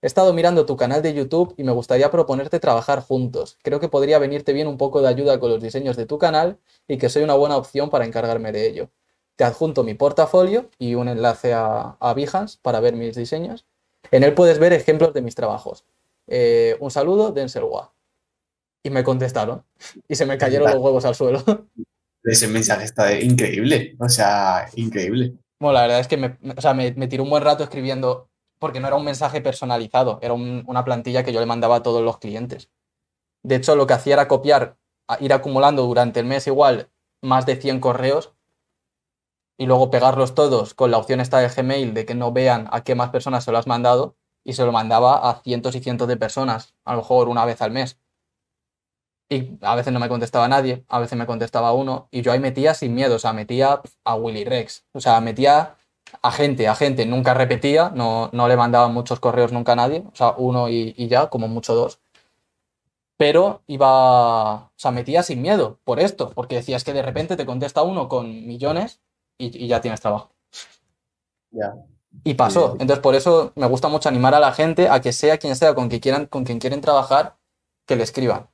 [SPEAKER 1] He estado mirando tu canal de YouTube y me gustaría proponerte trabajar juntos. Creo que podría venirte bien un poco de ayuda con los diseños de tu canal y que soy una buena opción para encargarme de ello. Te adjunto mi portafolio y un enlace a, a Behance para ver mis diseños. En él puedes ver ejemplos de mis trabajos. Eh, un saludo, Denzel. Y me contestaron. Y se me cayeron los huevos al suelo.
[SPEAKER 2] ese mensaje está increíble. O sea, increíble.
[SPEAKER 1] Bueno, la verdad es que me, o sea, me, tiró un buen rato escribiendo, porque no era un mensaje personalizado, era un- una plantilla que yo le mandaba a todos los clientes. De hecho, lo que hacía era copiar, ir acumulando durante el mes igual más de 100 correos y luego pegarlos todos con la opción esta de Gmail de que no vean a qué más personas se lo has mandado y se lo mandaba a cientos y cientos de personas, a lo mejor una vez al mes. Y a veces no me contestaba nadie, a veces me contestaba uno, y yo ahí metía sin miedo, o sea, metía a Willy Rex, o sea, metía a gente, a gente, nunca repetía, no, no le mandaba muchos correos nunca a nadie, o sea, uno y, y ya, como mucho dos. Pero iba, o sea, metía sin miedo por esto, porque decías que de repente te contesta uno con millones y, y ya tienes trabajo.
[SPEAKER 2] Ya.
[SPEAKER 1] Y pasó. Entonces, por eso me gusta mucho animar a la gente a que sea quien sea con quien quieran, con quien quieren trabajar, que le escriban.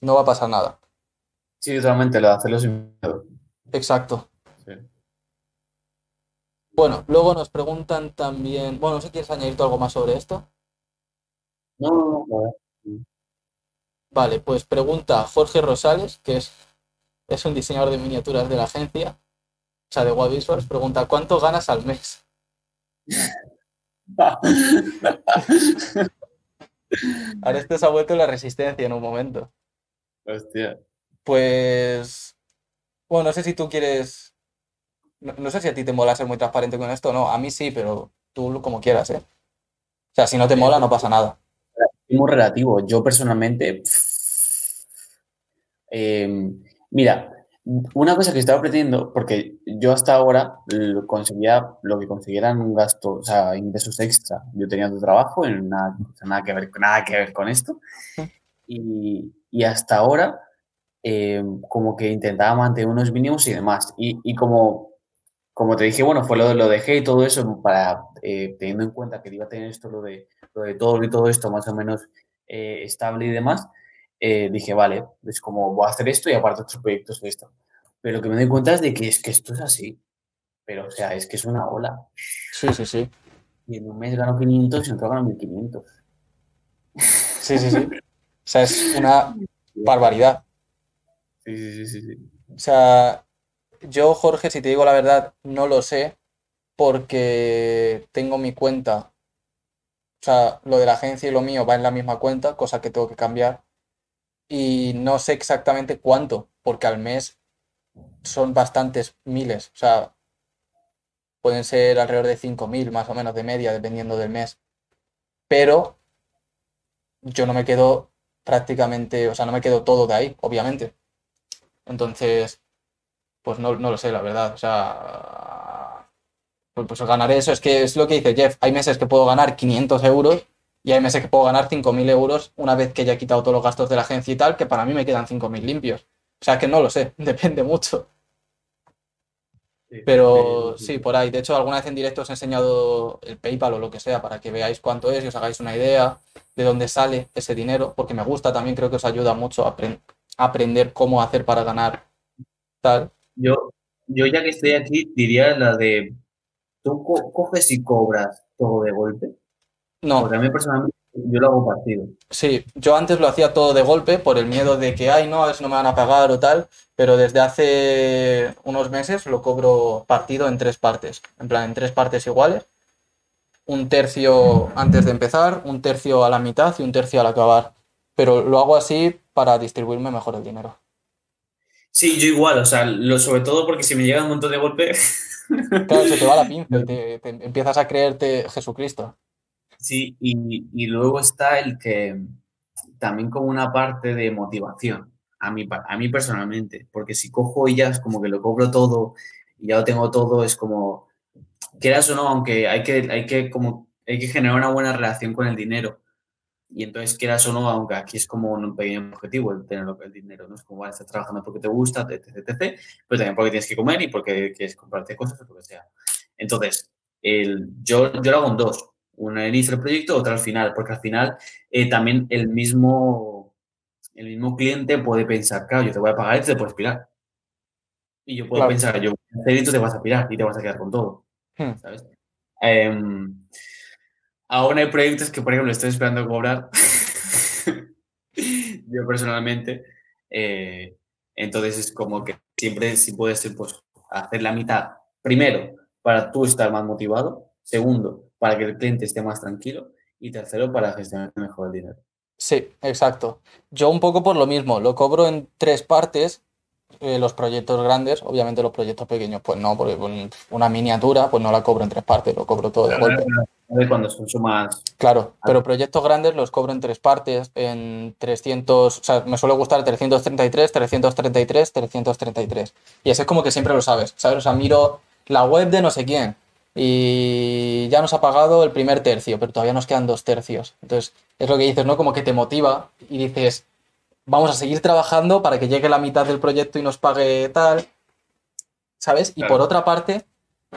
[SPEAKER 1] No va a pasar nada.
[SPEAKER 2] Sí, totalmente, lo de hacerlo sin miedo.
[SPEAKER 1] Exacto.
[SPEAKER 2] Sí.
[SPEAKER 1] Bueno, luego nos preguntan también. Bueno, no sé si quieres añadir algo más sobre esto.
[SPEAKER 2] No, no, no, no.
[SPEAKER 1] Vale, pues pregunta Jorge Rosales, que es, es un diseñador de miniaturas de la agencia, o sea, de Web Visuals, pregunta, ¿cuánto ganas al mes? Ahora este se ha vuelto la resistencia en un momento.
[SPEAKER 2] Hostia.
[SPEAKER 1] Pues, bueno, no sé si tú quieres, no, no sé si a ti te mola ser muy transparente con esto no, a mí sí, pero tú como quieras, ¿eh? O sea, si no te mola, no pasa nada.
[SPEAKER 2] Es muy relativo. Yo personalmente. eh, mira, una cosa que estaba pretendiendo, porque yo hasta ahora conseguía lo que conseguía eran un gasto, o sea, ingresos extra. Yo tenía otro trabajo, en nada, nada, que ver, nada que ver con esto. Y, y hasta ahora, eh, como que intentaba mantener unos mínimos y demás. Y, y como, como te dije, bueno, fue lo, lo dejé y todo eso para, eh, teniendo en cuenta que iba a tener esto, lo de, lo de todo y todo esto más o menos eh, estable y demás, dije, vale, es como voy a hacer esto y aparte otros proyectos de esto. Pero lo que me doy cuenta es de que es que esto es así. Pero, o sea, es que es una ola.
[SPEAKER 1] Sí, sí, sí.
[SPEAKER 2] Y en un mes gano 500 y en otro gano 1500.
[SPEAKER 1] Sí, sí, sí. O sea, es una barbaridad.
[SPEAKER 2] Sí, sí, sí, sí.
[SPEAKER 1] O sea, yo, Jorge, si te digo la verdad, no lo sé porque tengo mi cuenta. O sea, lo de la agencia y lo mío va en la misma cuenta, cosa que tengo que cambiar. Y no sé exactamente cuánto, porque al mes son bastantes miles. O sea, pueden ser alrededor de 5.000 más o menos de media, dependiendo del mes. Pero yo no me quedo prácticamente, o sea, no me quedo todo de ahí, obviamente. Entonces, pues no, no lo sé, la verdad. O sea, pues, pues ganaré eso. Es que es lo que dice Jeff. Hay meses que puedo ganar 500 euros y hay meses que puedo ganar 5.000 euros una vez que ya he quitado todos los gastos de la agencia y tal, que para mí me quedan 5.000 limpios. O sea, que no lo sé, depende mucho.
[SPEAKER 2] Sí,
[SPEAKER 1] Pero
[SPEAKER 2] sí,
[SPEAKER 1] sí, por ahí. De hecho, alguna vez en directo os he enseñado el PayPal o lo que sea para que veáis cuánto es y os hagáis una idea de dónde sale ese dinero, porque me gusta también, creo que os ayuda mucho a, apren- a aprender cómo hacer para ganar tal.
[SPEAKER 2] Yo, yo ya que estoy aquí, diría la de, ¿tú co- coges y cobras todo de golpe?
[SPEAKER 1] No,
[SPEAKER 2] Porque a mí personalmente yo lo hago partido.
[SPEAKER 1] Sí, yo antes lo hacía todo de golpe por el miedo de que, ay, no, a ver si no me van a pagar o tal, pero desde hace unos meses lo cobro partido en tres partes, en plan, en tres partes iguales. Un tercio antes de empezar, un tercio a la mitad y un tercio al acabar. Pero lo hago así para distribuirme mejor el dinero.
[SPEAKER 2] Sí, yo igual, o sea, lo, sobre todo porque si me llega un montón de golpe,
[SPEAKER 1] Claro, se te va la pinza y te, te empiezas a creerte Jesucristo.
[SPEAKER 2] Sí, y, y luego está el que también como una parte de motivación, a mí, a mí personalmente, porque si cojo es como que lo cobro todo y ya lo tengo todo, es como, quieras o no, aunque hay que, hay que, como, hay que generar una buena relación con el dinero. Y entonces, quieras o no, aunque aquí es como un pequeño objetivo el tener el dinero, ¿no? Es como, vale, estás trabajando porque te gusta, etc, etc, pero también porque tienes que comer y porque quieres comprarte cosas o lo que sea. Entonces, el, yo, yo lo hago en dos. Una al inicio del proyecto, otra al final, porque al final eh, también el mismo, el mismo cliente puede pensar, claro, yo te voy a pagar y te puedes pirar. Y yo puedo
[SPEAKER 1] Claro.
[SPEAKER 2] pensar, yo voy a hacer tú te vas a pirar y te vas a quedar con todo,
[SPEAKER 1] Hmm.
[SPEAKER 2] ¿sabes? Em, Aún hay proyectos que, por ejemplo, estoy esperando cobrar. Yo personalmente. eh, entonces es como que siempre si puedes pues, hacer la mitad. Primero, para tú estar más motivado. Segundo, para que el cliente esté más tranquilo. Y tercero, para gestionar mejor el dinero.
[SPEAKER 1] Sí, exacto. Yo un poco por lo mismo, lo cobro en tres partes, eh, los proyectos grandes, obviamente los proyectos pequeños, pues no, porque una miniatura, pues no la cobro en tres partes, lo cobro todo de golpe.
[SPEAKER 2] Cuando son sumas.
[SPEAKER 1] Claro, pero proyectos grandes los cobro en tres partes, en 300, o sea, me suele gustar 333, 333, 333. Y ese es como que siempre lo sabes, ¿sabes? O sea, miro la web de no sé quién y ya nos ha pagado el primer tercio, pero todavía nos quedan dos tercios. Entonces, es lo que dices, ¿no? Como que te motiva y dices, vamos a seguir trabajando para que llegue la mitad del proyecto y nos pague tal, ¿sabes? Y por otra parte,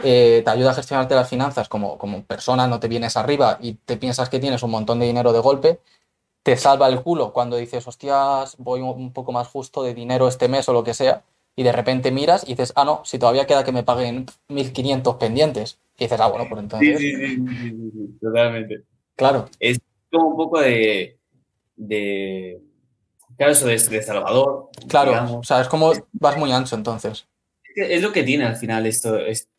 [SPEAKER 1] eh, te ayuda a gestionarte las finanzas como, como persona, no te vienes arriba y te piensas que tienes un montón de dinero de golpe, te salva el culo cuando dices, hostias, voy un poco más justo de dinero este mes o lo que sea, y de repente miras y dices, ah, no, si todavía queda que me paguen 1.500 pendientes. Y dices, ah, bueno, pues entonces...
[SPEAKER 2] Sí, sí, sí, sí, totalmente.
[SPEAKER 1] Claro.
[SPEAKER 2] Es como un poco de... de claro, eso de, de Salvador.
[SPEAKER 1] Claro,
[SPEAKER 2] digamos.
[SPEAKER 1] o sea, es como vas muy ancho entonces.
[SPEAKER 2] Es lo que tiene al final esto. Es,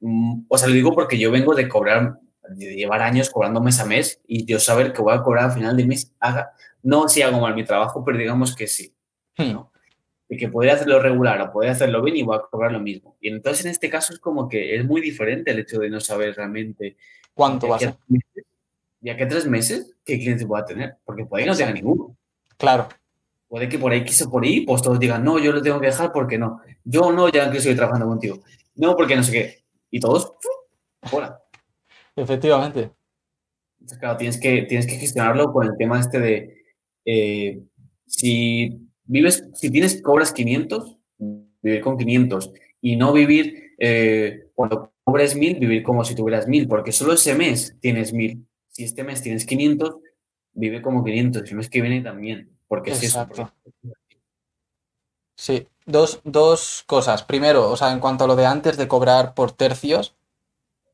[SPEAKER 2] mm, o sea, lo digo porque yo vengo de cobrar, de llevar años cobrando mes a mes y yo saber que voy a cobrar al final de mes, haga, no si hago mal mi trabajo, pero digamos que sí.
[SPEAKER 1] Hmm.
[SPEAKER 2] ¿no? De que podría hacerlo regular o podría hacerlo bien y voy a cobrar lo mismo. Y entonces en este caso es como que es muy diferente el hecho de no saber realmente
[SPEAKER 1] ¿Cuánto va a ser?
[SPEAKER 2] tres meses- de aquí a tres meses qué clientes voy a tener, porque por ahí no tenga ninguno.
[SPEAKER 1] Claro,
[SPEAKER 2] Puede que por ahí quiso por ahí, pues todos digan, no, yo lo tengo que dejar porque no. Yo no, ya que estoy trabajando contigo. No, porque no sé qué. Y todos, ¡fu! fuera.
[SPEAKER 1] efectivamente.
[SPEAKER 2] Entonces, claro, tienes que, tienes que gestionarlo con el tema este de, eh, si vives, si tienes, cobras 500, vivir con 500 y no vivir, eh, cuando cobres 1000, vivir como si tuvieras 1000, porque solo ese mes tienes 1000. Si este mes tienes 500, vive como 500, y el mes que viene también, porque es eso.
[SPEAKER 1] Exacto. Sí, dos, dos cosas. Primero, o sea, en cuanto a lo de antes de cobrar por tercios,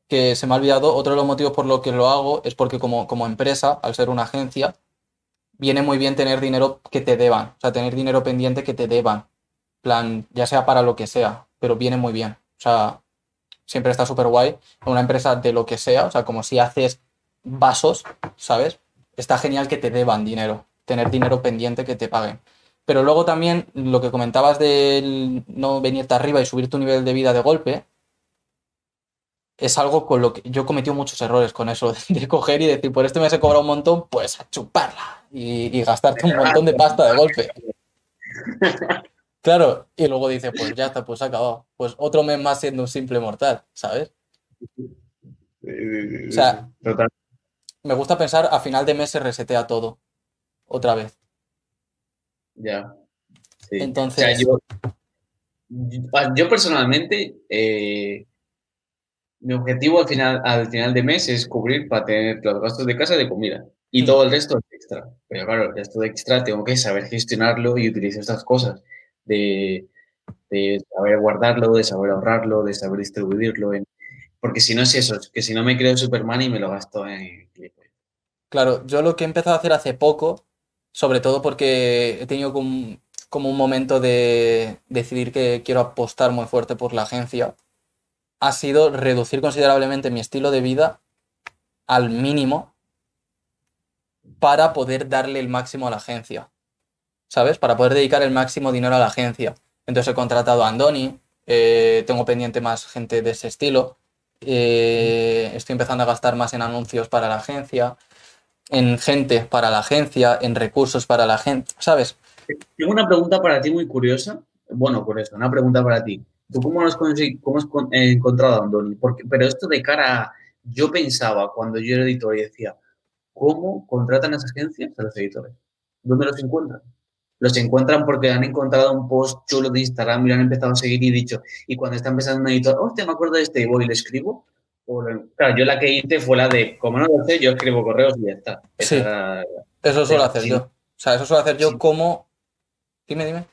[SPEAKER 1] que se me ha olvidado, otro de los motivos por los que lo hago es porque como, como empresa, al ser una agencia, viene muy bien tener dinero que te deban, o sea, tener dinero pendiente que te deban, plan, ya sea para lo que sea, pero viene muy bien. O sea, siempre está súper guay. Una empresa de lo que sea, o sea, como si haces vasos, ¿sabes? Está genial que te deban dinero, tener dinero pendiente que te paguen. Pero luego también lo que comentabas del no venirte arriba y subir tu nivel de vida de golpe, es algo con lo que yo he cometido muchos errores con eso, de coger y decir, por este mes he cobrado un montón, pues a chuparla y, y gastarte un montón de pasta de golpe. Claro, y luego dices, pues ya está, pues ha acabado. Pues otro mes más siendo un simple mortal, ¿sabes? O sea,
[SPEAKER 2] Total.
[SPEAKER 1] me gusta pensar a final de mes se resetea todo, otra vez.
[SPEAKER 2] Ya. Sí.
[SPEAKER 1] Entonces-
[SPEAKER 2] O sea, yo, yo- yo personalmente, eh, mi objetivo al final, al final de mes es cubrir para tener los gastos de casa y de comida. Y todo el resto es extra. Pero claro, el resto de extra tengo que saber gestionarlo y utilizar estas cosas. De, de saber guardarlo, de saber ahorrarlo, de saber distribuirlo. en- porque si no es eso, es que si no me creo Superman y me lo gasto en...
[SPEAKER 1] Claro, yo lo que he empezado a hacer hace poco, sobre todo porque he tenido como, como un momento de decidir que quiero apostar muy fuerte por la agencia, ha sido reducir considerablemente mi estilo de vida al mínimo para poder darle el máximo a la agencia, ¿sabes? Para poder dedicar el máximo dinero a la agencia. Entonces he contratado a Andoni, eh, tengo pendiente más gente de ese estilo, eh, estoy empezando a gastar más en anuncios para la agencia en gente para la agencia, en recursos para la gente, ¿sabes?
[SPEAKER 2] Tengo una pregunta para ti muy curiosa. Bueno, por eso, una pregunta para ti. ¿Tú cómo, has, cómo encontrado a Andoni? Porque, pero esto de cara a... Yo pensaba cuando yo era editor y decía, ¿cómo contratan esas agencias a los editores? ¿Dónde los encuentran? Los encuentran porque han encontrado un post chulo de Instagram y lo han empezado a seguir y dicho, y cuando está empezando un editor, hostia, me acuerdo de este y voy y le escribo. O lo- claro, yo la que hice fue la de, como no lo sé, yo escribo correos y ya está. Esa
[SPEAKER 1] Sí. Eso suelo hacer
[SPEAKER 2] Sí.
[SPEAKER 1] yo. O sea, eso suelo hacer yo
[SPEAKER 2] Sí.
[SPEAKER 1] como... Dime, dime.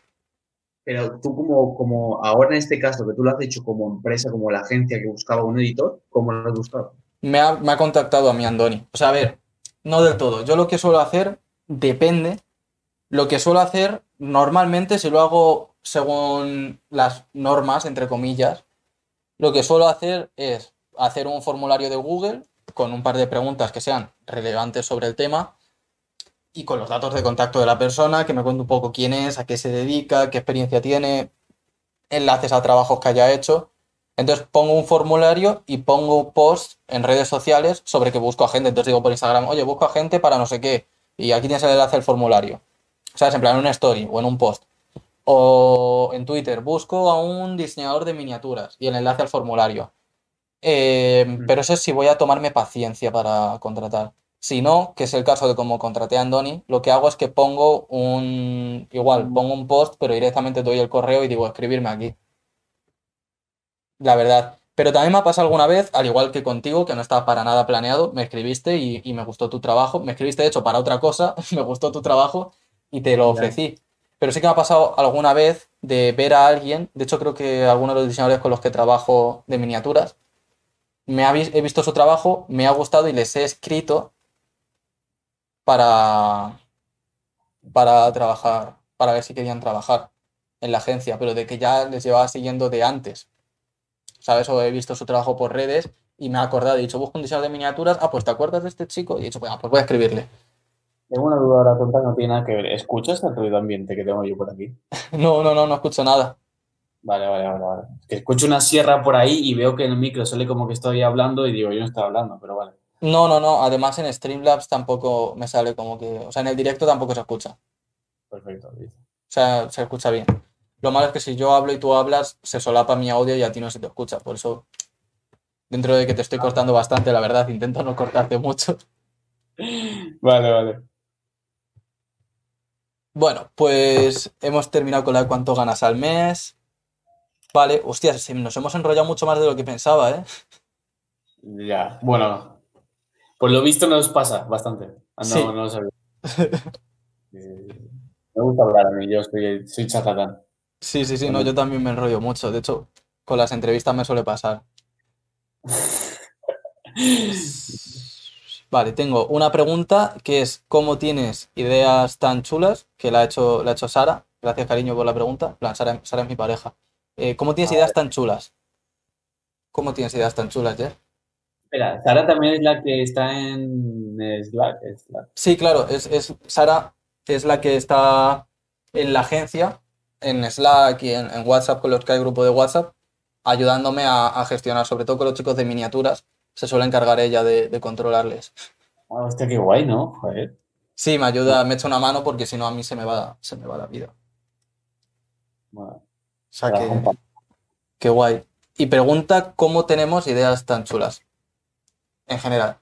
[SPEAKER 2] Pero tú como, como ahora en este caso, que tú lo has hecho como empresa, como la agencia que buscaba un editor, ¿cómo lo has buscado?
[SPEAKER 1] Me ha, me ha contactado a mí Andoni. O sea, a ver, no del todo. Yo lo que suelo hacer depende. Lo que suelo hacer normalmente, si lo hago según las normas, entre comillas, lo que suelo hacer es hacer un formulario de Google con un par de preguntas que sean relevantes sobre el tema y con los datos de contacto de la persona, que me cuente un poco quién es, a qué se dedica, qué experiencia tiene, enlaces a trabajos que haya hecho. Entonces pongo un formulario y pongo post en redes sociales sobre que busco a gente. Entonces digo por Instagram, oye, busco a gente para no sé qué. Y aquí tienes el enlace al formulario. ¿Sabes? En plan, en una story o en un post. O en Twitter, busco a un diseñador de miniaturas y el enlace al formulario. Eh,
[SPEAKER 2] Mm.
[SPEAKER 1] pero eso es si voy a tomarme paciencia para contratar. Si no, que es el caso de como contraté a Andoni, lo que hago es que pongo un, igual, pongo un post, pero directamente doy el correo y digo, escribirme aquí. La verdad. Pero también me ha pasado alguna vez, al igual que contigo, que no estaba para nada planeado, me escribiste y, me gustó tu trabajo. Me escribiste, de hecho, para otra cosa, me gustó tu trabajo y te lo ofrecí. Pero sí que me ha pasado alguna vez de ver a alguien, de hecho creo que algunos de los diseñadores con los que trabajo de miniaturas, me he visto su trabajo, me ha gustado y les he escrito para, para trabajar, para ver si querían trabajar en la agencia, pero de que ya les llevaba siguiendo de antes. ¿Sabes? O he visto su trabajo por redes y me ha acordado, he dicho, busco un diseñador de miniaturas, ah, pues ¿te acuerdas de este chico? Y he dicho, pues, pues voy a escribirle.
[SPEAKER 2] Tengo una duda ahora tonta, no tiene nada que ver. ¿Escuchas el ruido ambiente que tengo yo por aquí?
[SPEAKER 1] no, no, no, no escucho nada.
[SPEAKER 2] Vale, vale, vale, vale. que escucho una sierra por ahí y veo que en el micro sale como que estoy hablando y digo, yo no estoy hablando, pero vale.
[SPEAKER 1] No, no, no. Además en Streamlabs tampoco me sale como que. O sea, en el directo tampoco se escucha.
[SPEAKER 2] Perfecto. O
[SPEAKER 1] sea, se escucha bien. Lo malo es que si yo hablo y tú hablas, se solapa mi audio y a ti no se te escucha. Por eso, dentro de que te estoy cortando bastante, la verdad, intento no cortarte mucho.
[SPEAKER 2] Vale, vale.
[SPEAKER 1] Bueno, pues hemos terminado con la de cuánto ganas al mes. Vale, hostias, nos hemos enrollado mucho más de lo que pensaba, ¿eh?
[SPEAKER 2] Ya, bueno, por lo visto nos pasa bastante. Ah, no, no lo sabía. me gusta hablar a mí, yo soy, soy.
[SPEAKER 1] Sí, sí, sí, no, yo también me enrollo mucho. De hecho, con las entrevistas me suele pasar. Vale, tengo una pregunta que es ¿cómo tienes ideas tan chulas? Que la ha hecho, la ha hecho Sara. Gracias, cariño, por la pregunta. Sara, Sara es mi pareja. Eh, ¿Cómo tienes ideas tan chulas? ¿Cómo tienes ideas tan chulas, Jeff?
[SPEAKER 2] Espera, Sara también es la que está en Slack.
[SPEAKER 1] Sí, claro, es, es, Sara es la que está en la agencia, en Slack y en, WhatsApp, con los que hay grupo de WhatsApp, ayudándome a, gestionar, sobre todo con los chicos de miniaturas, se suele encargar ella de, controlarles.
[SPEAKER 2] Ah, hostia, qué guay, ¿no? Joder.
[SPEAKER 1] Sí, me ayuda, me echa una mano porque si no a mí se me va, se me va la vida.
[SPEAKER 2] Bueno,
[SPEAKER 1] o sea que, qué guay. Y pregunta cómo tenemos ideas tan chulas. En general.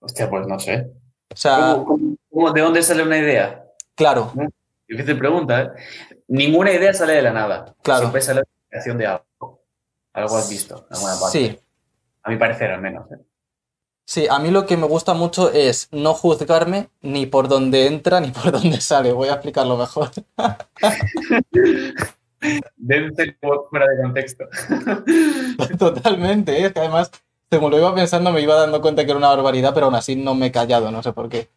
[SPEAKER 2] Hostia, pues no sé.
[SPEAKER 1] O sea,
[SPEAKER 2] de dónde sale una idea?
[SPEAKER 1] Claro.
[SPEAKER 2] Te pregunta, ¿eh? Ninguna idea sale de la nada.
[SPEAKER 1] Claro.
[SPEAKER 2] Siempre sale de la creación de algo. Algo has visto, en alguna parte.
[SPEAKER 1] Sí.
[SPEAKER 2] A mi parecer, al menos. ¿eh?
[SPEAKER 1] Sí, a mí lo que me gusta mucho es no juzgarme ni por dónde entra ni por dónde sale. Voy a explicarlo mejor.
[SPEAKER 2] Dense fuera de contexto.
[SPEAKER 1] Totalmente, ¿eh? es que además, según lo iba pensando, me iba dando cuenta que era una barbaridad, pero aún así no me he callado, no sé por qué.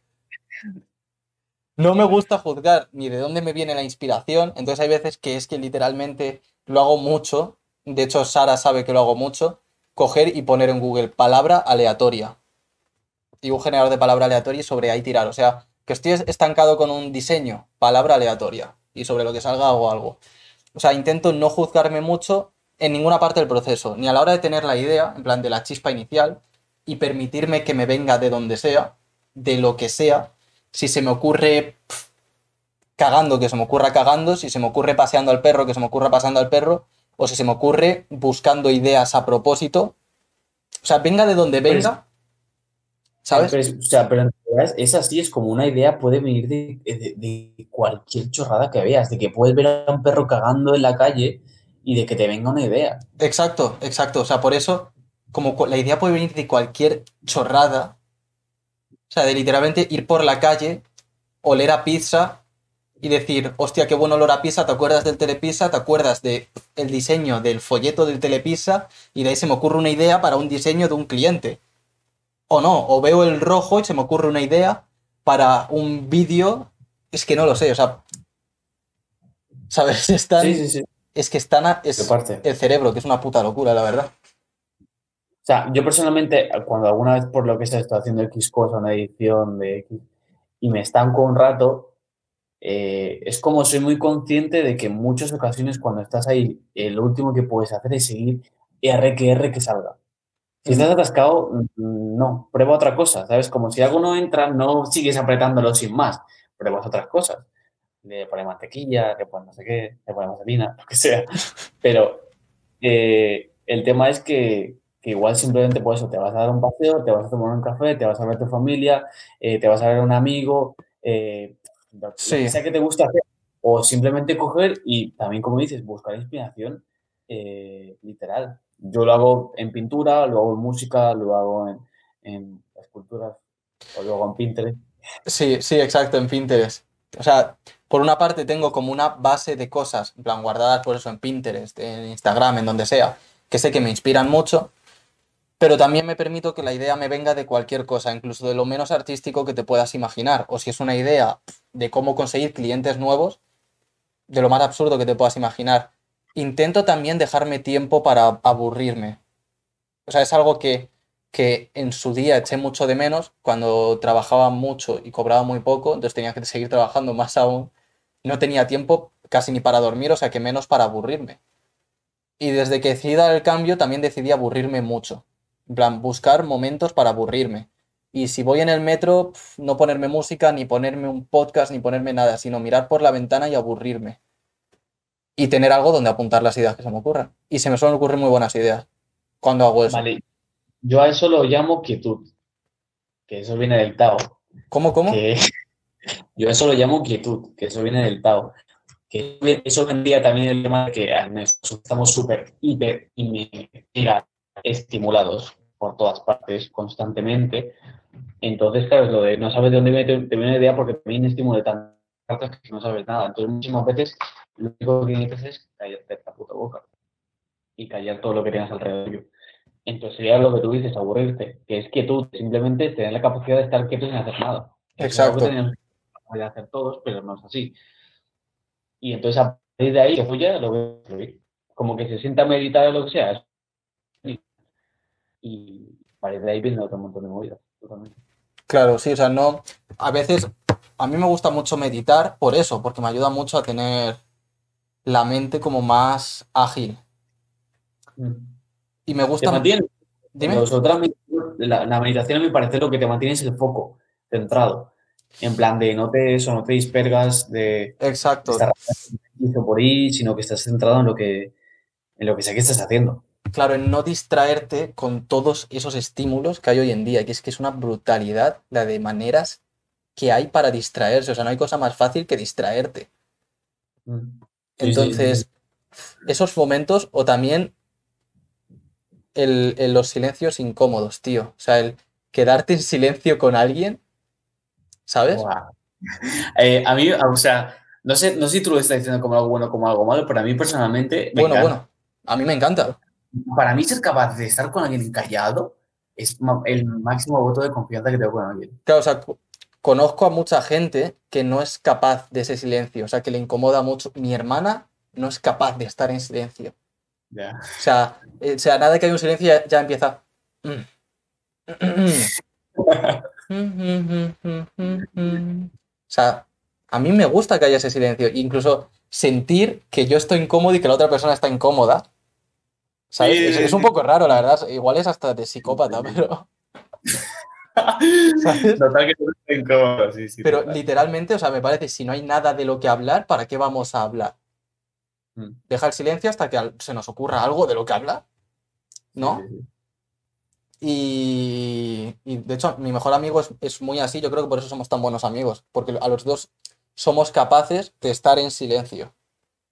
[SPEAKER 1] No me gusta juzgar ni de dónde me viene la inspiración, entonces hay veces que es que literalmente lo hago mucho, de hecho Sara sabe que lo hago mucho, coger y poner en Google palabra aleatoria. Y un generador de palabra aleatoria y sobre ahí tirar. O sea, que estoy estancado con un diseño, palabra aleatoria. Y sobre lo que salga hago algo. O sea, intento no juzgarme mucho en ninguna parte del proceso, ni a la hora de tener la idea, en plan de la chispa inicial, y permitirme que me venga de donde sea, de lo que sea. Si se me ocurre cagando, que se me ocurra cagando, si se me ocurre paseando al perro, que se me ocurra paseando al perro, o si se me ocurre buscando ideas a propósito. O sea, venga de donde venga. ¿Sabes?
[SPEAKER 2] o sea, pero en realidad es así, es como una idea puede venir de, cualquier chorrada que veas, de que puedes ver a un perro cagando en la calle y de que te venga una idea.
[SPEAKER 1] Exacto, exacto. O sea, por eso, como la idea puede venir de cualquier chorrada, o sea, de literalmente ir por la calle, oler a pizza y decir, hostia, qué buen olor a pizza, ¿te acuerdas del telepizza? ¿Te acuerdas del el diseño del folleto del telepizza? Y de ahí se me ocurre una idea para un diseño de un cliente. O no, o veo el rojo y se me ocurre una idea para un vídeo. Es que no lo sé, o sea. ¿Sabes? Están,
[SPEAKER 2] sí, sí, sí.
[SPEAKER 1] Es que están. Es el cerebro, que es una puta locura, la verdad.
[SPEAKER 2] O sea, yo personalmente, cuando alguna vez por lo que se está haciendo X cosa, una edición de X, y me estanco un rato, eh, es como soy muy consciente de que en muchas ocasiones cuando estás ahí, eh, lo último que puedes hacer es seguir R que R que salga. Si estás atascado, no, prueba otra cosa, ¿sabes? Como si algo no entra, no sigues apretándolo sin más, pruebas otras cosas. Le pones mantequilla, le pones no sé qué, le pones harina, lo que sea. Pero eh, el tema es que, igual simplemente por eso te vas a dar un paseo, te vas a tomar un café, te vas a ver a tu familia, te vas a ver a un amigo,
[SPEAKER 1] sí.
[SPEAKER 2] sea que te gusta hacer, o simplemente coger y también, como dices, buscar inspiración eh, literal. Yo lo hago en pintura, lo hago en música, lo hago en, en esculturas o lo hago en Pinterest.
[SPEAKER 1] Sí, sí, exacto, en Pinterest. O sea, por una parte tengo como una base de cosas, en plan, guardadas por eso en Pinterest, en Instagram, en donde sea, que sé que me inspiran mucho, pero también me permito que la idea me venga de cualquier cosa, incluso de lo menos artístico que te puedas imaginar, o si es una idea de cómo conseguir clientes nuevos, de lo más absurdo que te puedas imaginar. Intento también dejarme tiempo para aburrirme. O sea, es algo que, que en su día eché mucho de menos cuando trabajaba mucho y cobraba muy poco, entonces tenía que seguir trabajando más aún. No tenía tiempo casi ni para dormir, o sea que menos para aburrirme. Y desde que decidí dar el cambio también decidí aburrirme mucho. En plan, buscar momentos para aburrirme. Y si voy en el metro, no ponerme música, ni ponerme un podcast, ni ponerme nada, sino mirar por la ventana y aburrirme. Y tener algo donde apuntar las ideas que se me ocurran. Y se me suelen ocurrir muy buenas ideas cuando hago eso.
[SPEAKER 2] Vale, yo a eso lo llamo quietud, que eso viene del Tao.
[SPEAKER 1] ¿Cómo, cómo?
[SPEAKER 2] Que- yo a eso lo llamo quietud, que eso viene del Tao. Que eso vendría también el tema de que ah, nosotros estamos súper, hiper y mega estimulados por todas partes constantemente. Entonces, claro, es lo de no sabes de dónde viene, te, te viene la idea porque viene estímulo de tantas que no sabes nada. Entonces, muchísimas veces lo único que necesitas es callarte la puta boca y callar todo lo que tienes alrededor. Entonces sería lo que tú dices, aburrirte, que es quietud, simplemente tener la capacidad de estar quieto sin hacer nada. Que es
[SPEAKER 1] Exacto.
[SPEAKER 2] que la hacer todos, pero no es así. Y entonces a partir de ahí, que fluya, lo veo fluir. Como que se sienta a meditar o lo que sea. Y a partir de ahí viene otro montón de movidas. Totalmente.
[SPEAKER 1] Claro, sí, o sea, no. A veces, a mí me gusta mucho meditar por eso, porque me ayuda mucho a tener la mente como más ágil. Y me
[SPEAKER 2] Te
[SPEAKER 1] gusta.
[SPEAKER 2] mantiene,
[SPEAKER 1] Dime.
[SPEAKER 2] Nosotras, la, la meditación, a mi parecer, lo que te mantiene es el foco centrado. En plan de no te, eso, no te dispergas de
[SPEAKER 1] Exacto.
[SPEAKER 2] estar hizo por ahí, sino que estás centrado en lo que, en lo que sea que estás haciendo.
[SPEAKER 1] Claro, en no distraerte con todos esos estímulos que hay hoy en día, que es que es una brutalidad la de maneras que hay para distraerse. O sea, no hay cosa más fácil que distraerte.
[SPEAKER 2] Sí,
[SPEAKER 1] Entonces, esos momentos o también el, el- los silencios incómodos, tío. O sea, el quedarte en silencio con alguien, ¿sabes?
[SPEAKER 2] Eh, a mí, o sea, no sé, no sé si tú lo estás diciendo como algo bueno o como algo malo, pero a mí personalmente me
[SPEAKER 1] Bueno,
[SPEAKER 2] encanta.
[SPEAKER 1] bueno, a mí me encanta.
[SPEAKER 2] Para mí ser capaz de estar con alguien callado es el máximo voto de confianza que tengo con alguien.
[SPEAKER 1] Claro, o sea, co- conozco a mucha gente que no es capaz de ese silencio, o sea, que le incomoda mucho. Mi hermana no es capaz de estar en silencio.
[SPEAKER 2] Ya.
[SPEAKER 1] O sea, eh, o sea, nada que hay un silencio ya, ya empieza. O sea, a mí me gusta que haya ese silencio, incluso sentir que yo estoy incómodo y que la otra persona está incómoda. ¿Sabes?
[SPEAKER 2] Sí,
[SPEAKER 1] Es, un poco raro, la verdad. Igual es hasta de psicópata, pero, ¿sabes?
[SPEAKER 2] Total que no estoy incómodo, sí, sí.
[SPEAKER 1] Pero
[SPEAKER 2] total.
[SPEAKER 1] literalmente, o sea, me parece, si no hay nada de lo que hablar, ¿para qué vamos a hablar?
[SPEAKER 2] Mm.
[SPEAKER 1] Deja el silencio hasta que se nos ocurra algo de lo que hablar, ¿no? Y, y, de hecho, mi mejor amigo es, es muy así, yo creo que por eso somos tan buenos amigos, porque a los dos somos capaces de estar en silencio.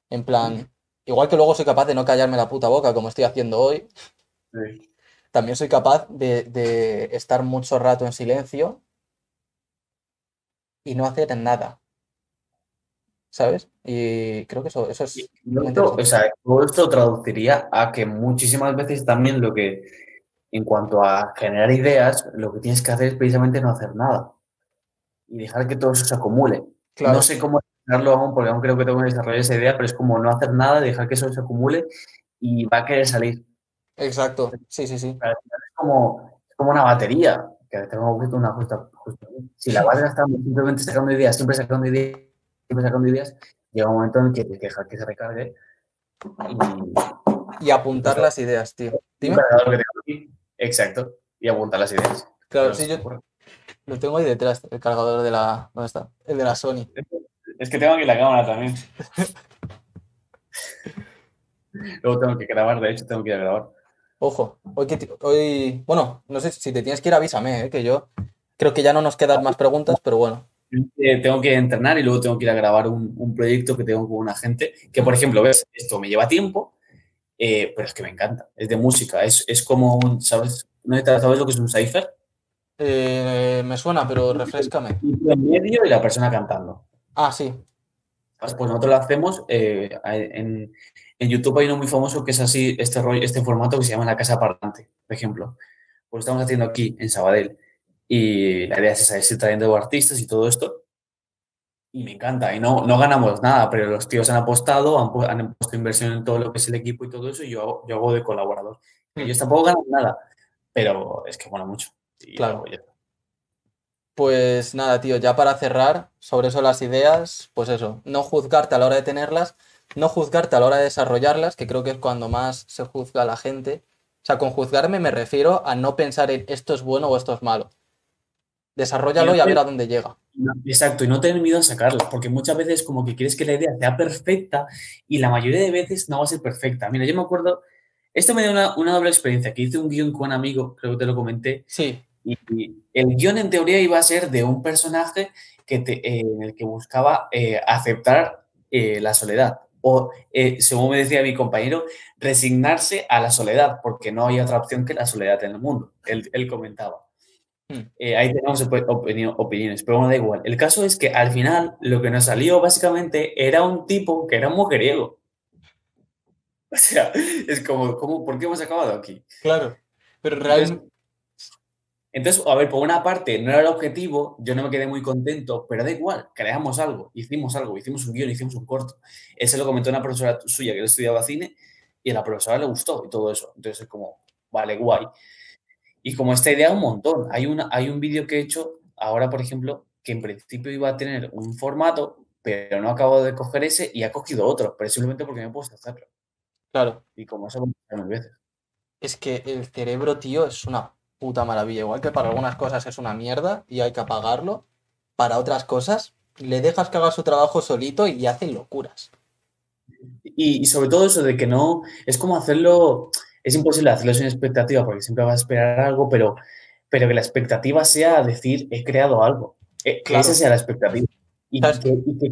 [SPEAKER 1] En plan, igual que luego soy capaz de no callarme la puta boca como estoy haciendo hoy,
[SPEAKER 2] Sí.
[SPEAKER 1] también soy capaz de, de estar mucho rato en silencio y no hacer nada. ¿Sabes? Y creo que eso, eso es
[SPEAKER 2] esto, o sea, todo esto traduciría a que muchísimas veces también lo que, en cuanto a generar ideas, lo que tienes que hacer es precisamente no hacer nada y dejar que todo eso se acumule.
[SPEAKER 1] Claro.
[SPEAKER 2] No sé cómo hacerlo aún, porque aún creo que tengo que desarrollar esa idea, pero es como no hacer nada, dejar que eso se acumule y va a querer salir.
[SPEAKER 1] Exacto, sí, sí, sí.
[SPEAKER 2] Es como, es como una batería, que tengo una justa, justo ahí. Si la vas gastando simplemente sacando ideas, siempre sacando ideas, siempre sacando ideas, llega un momento en que que dejar que se recargue y
[SPEAKER 1] Y apuntar las ideas, tío. Dime.
[SPEAKER 2] Exacto. Y apuntar las ideas.
[SPEAKER 1] Claro, sí, yo lo tengo ahí detrás, el cargador de la... ¿Dónde está? El de la Sony.
[SPEAKER 2] Es que tengo aquí la cámara también. Luego tengo que grabar, de hecho, tengo que ir a grabar.
[SPEAKER 1] Ojo, hoy, que ti- hoy, bueno, no sé si te tienes que ir, avísame, ¿eh? que yo creo que ya no nos quedan más preguntas, pero bueno.
[SPEAKER 2] Eh, tengo que entrenar y luego tengo que ir a grabar un, un proyecto que tengo con una gente que, por ejemplo, ves, esto me lleva tiempo eh, pero es que me encanta. Es de música, es, es como un, ¿sabes? ¿No sabes lo que es un cipher?
[SPEAKER 1] Eh, me suena, pero refrescame.
[SPEAKER 2] En medio y la persona cantando.
[SPEAKER 1] Ah, sí.
[SPEAKER 2] Pues nosotros lo hacemos eh, en, en, YouTube hay uno muy famoso que es así, este rollo, este formato que se llama La Casa Parlante, por ejemplo. Pues estamos haciendo aquí en Sabadell. Y la idea es esa, es ir trayendo artistas y todo esto. Y me encanta. Y no, no ganamos nada, pero los tíos han apostado, han, han puesto inversión en todo lo que es el equipo y todo eso, y yo hago, yo hago de colaborador. Hmm. Ellos tampoco ganan nada, pero es que mola mucho.
[SPEAKER 1] claro. Pues nada, tío, ya para cerrar, sobre eso las ideas, pues eso, no juzgarte a la hora de tenerlas, no juzgarte a la hora de desarrollarlas, que creo que es cuando más se juzga a la gente. O sea, con juzgarme me refiero a no pensar en esto es bueno o esto es malo. Desarrollalo y, a ver a dónde llega.
[SPEAKER 2] Exacto, y no tener miedo a sacarlo, porque muchas veces como que quieres que la idea sea perfecta y la mayoría de veces no va a ser perfecta. Mira, yo me acuerdo, esto me dio una, una doble experiencia, que hice un guion con un amigo, creo que te lo comenté.
[SPEAKER 1] Sí.
[SPEAKER 2] Y, el guion en teoría iba a ser de un personaje que te, en el que buscaba eh, aceptar eh, la soledad o, eh, según me decía mi compañero, resignarse a la soledad, porque no hay otra opción que la soledad en el mundo. Él, él comentaba. Hmm. ahí tenemos opiniones, pero bueno, da igual. El caso es que al final lo que nos salió básicamente era un tipo que era un mujeriego. O sea, es como, como ¿por qué hemos acabado aquí?
[SPEAKER 1] Claro, pero realmente,
[SPEAKER 2] entonces, a ver, por una parte no era el objetivo, yo no me quedé muy contento, pero da igual, creamos algo, hicimos algo, hicimos un guion, hicimos un corto. Ese lo comentó una profesora suya que él estudiaba cine y a la profesora le gustó y todo eso. Entonces es como, vale, guay. Y como esta idea un montón. Hay, una, hay un vídeo que he hecho ahora, por ejemplo, que en principio iba a tener un formato, pero no acabo de coger ese y ha cogido otro, pero simplemente porque me he puesto a hacerlo.
[SPEAKER 1] Claro.
[SPEAKER 2] Y como eso mil veces.
[SPEAKER 1] Es que el cerebro, tío, es una puta maravilla. Igual que para algunas cosas es una mierda y hay que apagarlo, para otras cosas le dejas que haga su trabajo solito y hace locuras.
[SPEAKER 2] Y, sobre todo eso de que no, es como hacerlo, es imposible hacerlo sin expectativa porque siempre vas a esperar algo, pero, pero que la expectativa sea decir, he creado algo. Eh, que esa sea la expectativa. Y que,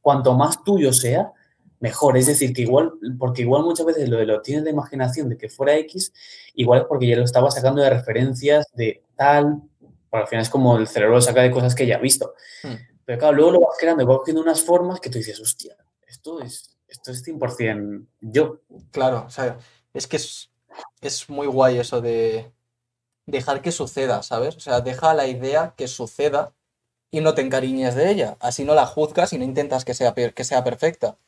[SPEAKER 2] cuanto, más tuyo sea, mejor. Es decir, que igual, porque igual muchas veces lo de lo tienes de imaginación de que fuera X, igual es porque ya lo estaba sacando de referencias de tal, porque al final es como el cerebro lo saca de cosas que ya ha visto. Hmm. Pero claro, luego lo vas creando vas cogiendo unas formas que tú dices, hostia, esto es, esto es 100% yo.
[SPEAKER 1] Claro, o sea, es que es, es muy guay eso de dejar que suceda, ¿sabes? O sea, deja la idea que suceda y no te encariñes de ella. Así no la juzgas y no intentas que sea, que sea perfecta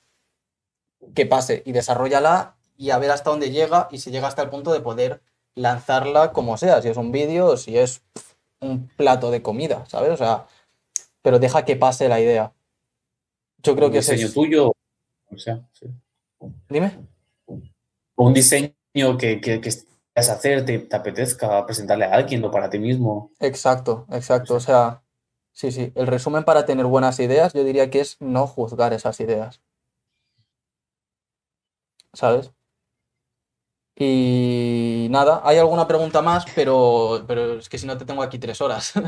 [SPEAKER 1] que pase y desarrollala y a ver hasta dónde llega y si llega hasta el punto de poder lanzarla como sea, si es un vídeo o si es un plato de comida, ¿sabes? O sea, pero deja que pase la idea. Yo creo que
[SPEAKER 2] es... diseño tuyo, o sea, sí.
[SPEAKER 1] Dime.
[SPEAKER 2] Un diseño que, que, que hacer, te, apetezca presentarle a alguien o para ti mismo.
[SPEAKER 1] Exacto, exacto. O sea, sí, sí. El resumen para tener buenas ideas, yo diría que es no juzgar esas ideas. ¿Sabes? Y nada, hay alguna pregunta más, pero, pero es que si no te tengo aquí tres horas.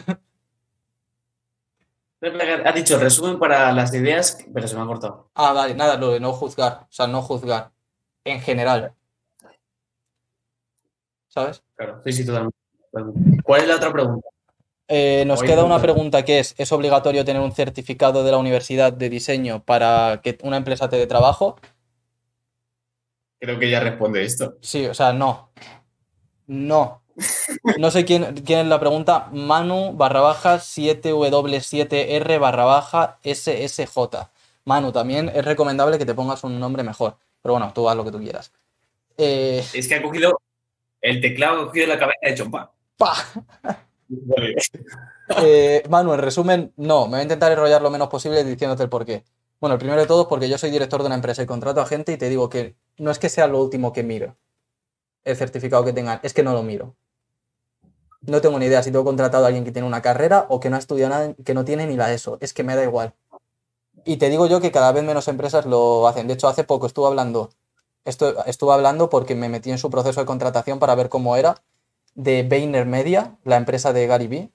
[SPEAKER 2] Ha dicho resumen para las ideas, pero se me ha cortado.
[SPEAKER 1] Ah, vale, nada, lo de no juzgar, o sea, no juzgar en general. ¿Sabes?
[SPEAKER 2] Claro, sí, sí, totalmente. ¿Cuál es la otra pregunta?
[SPEAKER 1] Eh, nos queda una pregunta que es, ¿es obligatorio tener un certificado de la universidad de diseño para que una empresa te dé trabajo?
[SPEAKER 2] Creo que ya responde esto.
[SPEAKER 1] Sí, o sea, no. No. No sé quién, quién es la pregunta. Manu barra baja 7W7R barra baja SSJ. Manu, también es recomendable que te pongas un nombre mejor. Pero bueno, tú haz lo que tú quieras.
[SPEAKER 2] Eh, es que ha cogido el teclado, ha cogido la cabeza de chompa.
[SPEAKER 1] ¡Pa! eh, Manu, en resumen, no. Me voy a intentar enrollar lo menos posible diciéndote el por qué. Bueno, el primero de todo es porque yo soy director de una empresa y contrato a gente y te digo que no es que sea lo último que miro, el certificado que tengan, es que no lo miro. No tengo ni idea si tengo contratado a alguien que tiene una carrera o que no ha estudiado nada, que no tiene ni la ESO. Es que me da igual. Y te digo yo que cada vez menos empresas lo hacen. De hecho, hace poco estuve hablando, esto, estuve hablando porque me metí en su proceso de contratación para ver cómo era, de Vayner Media, la empresa de Gary Vee,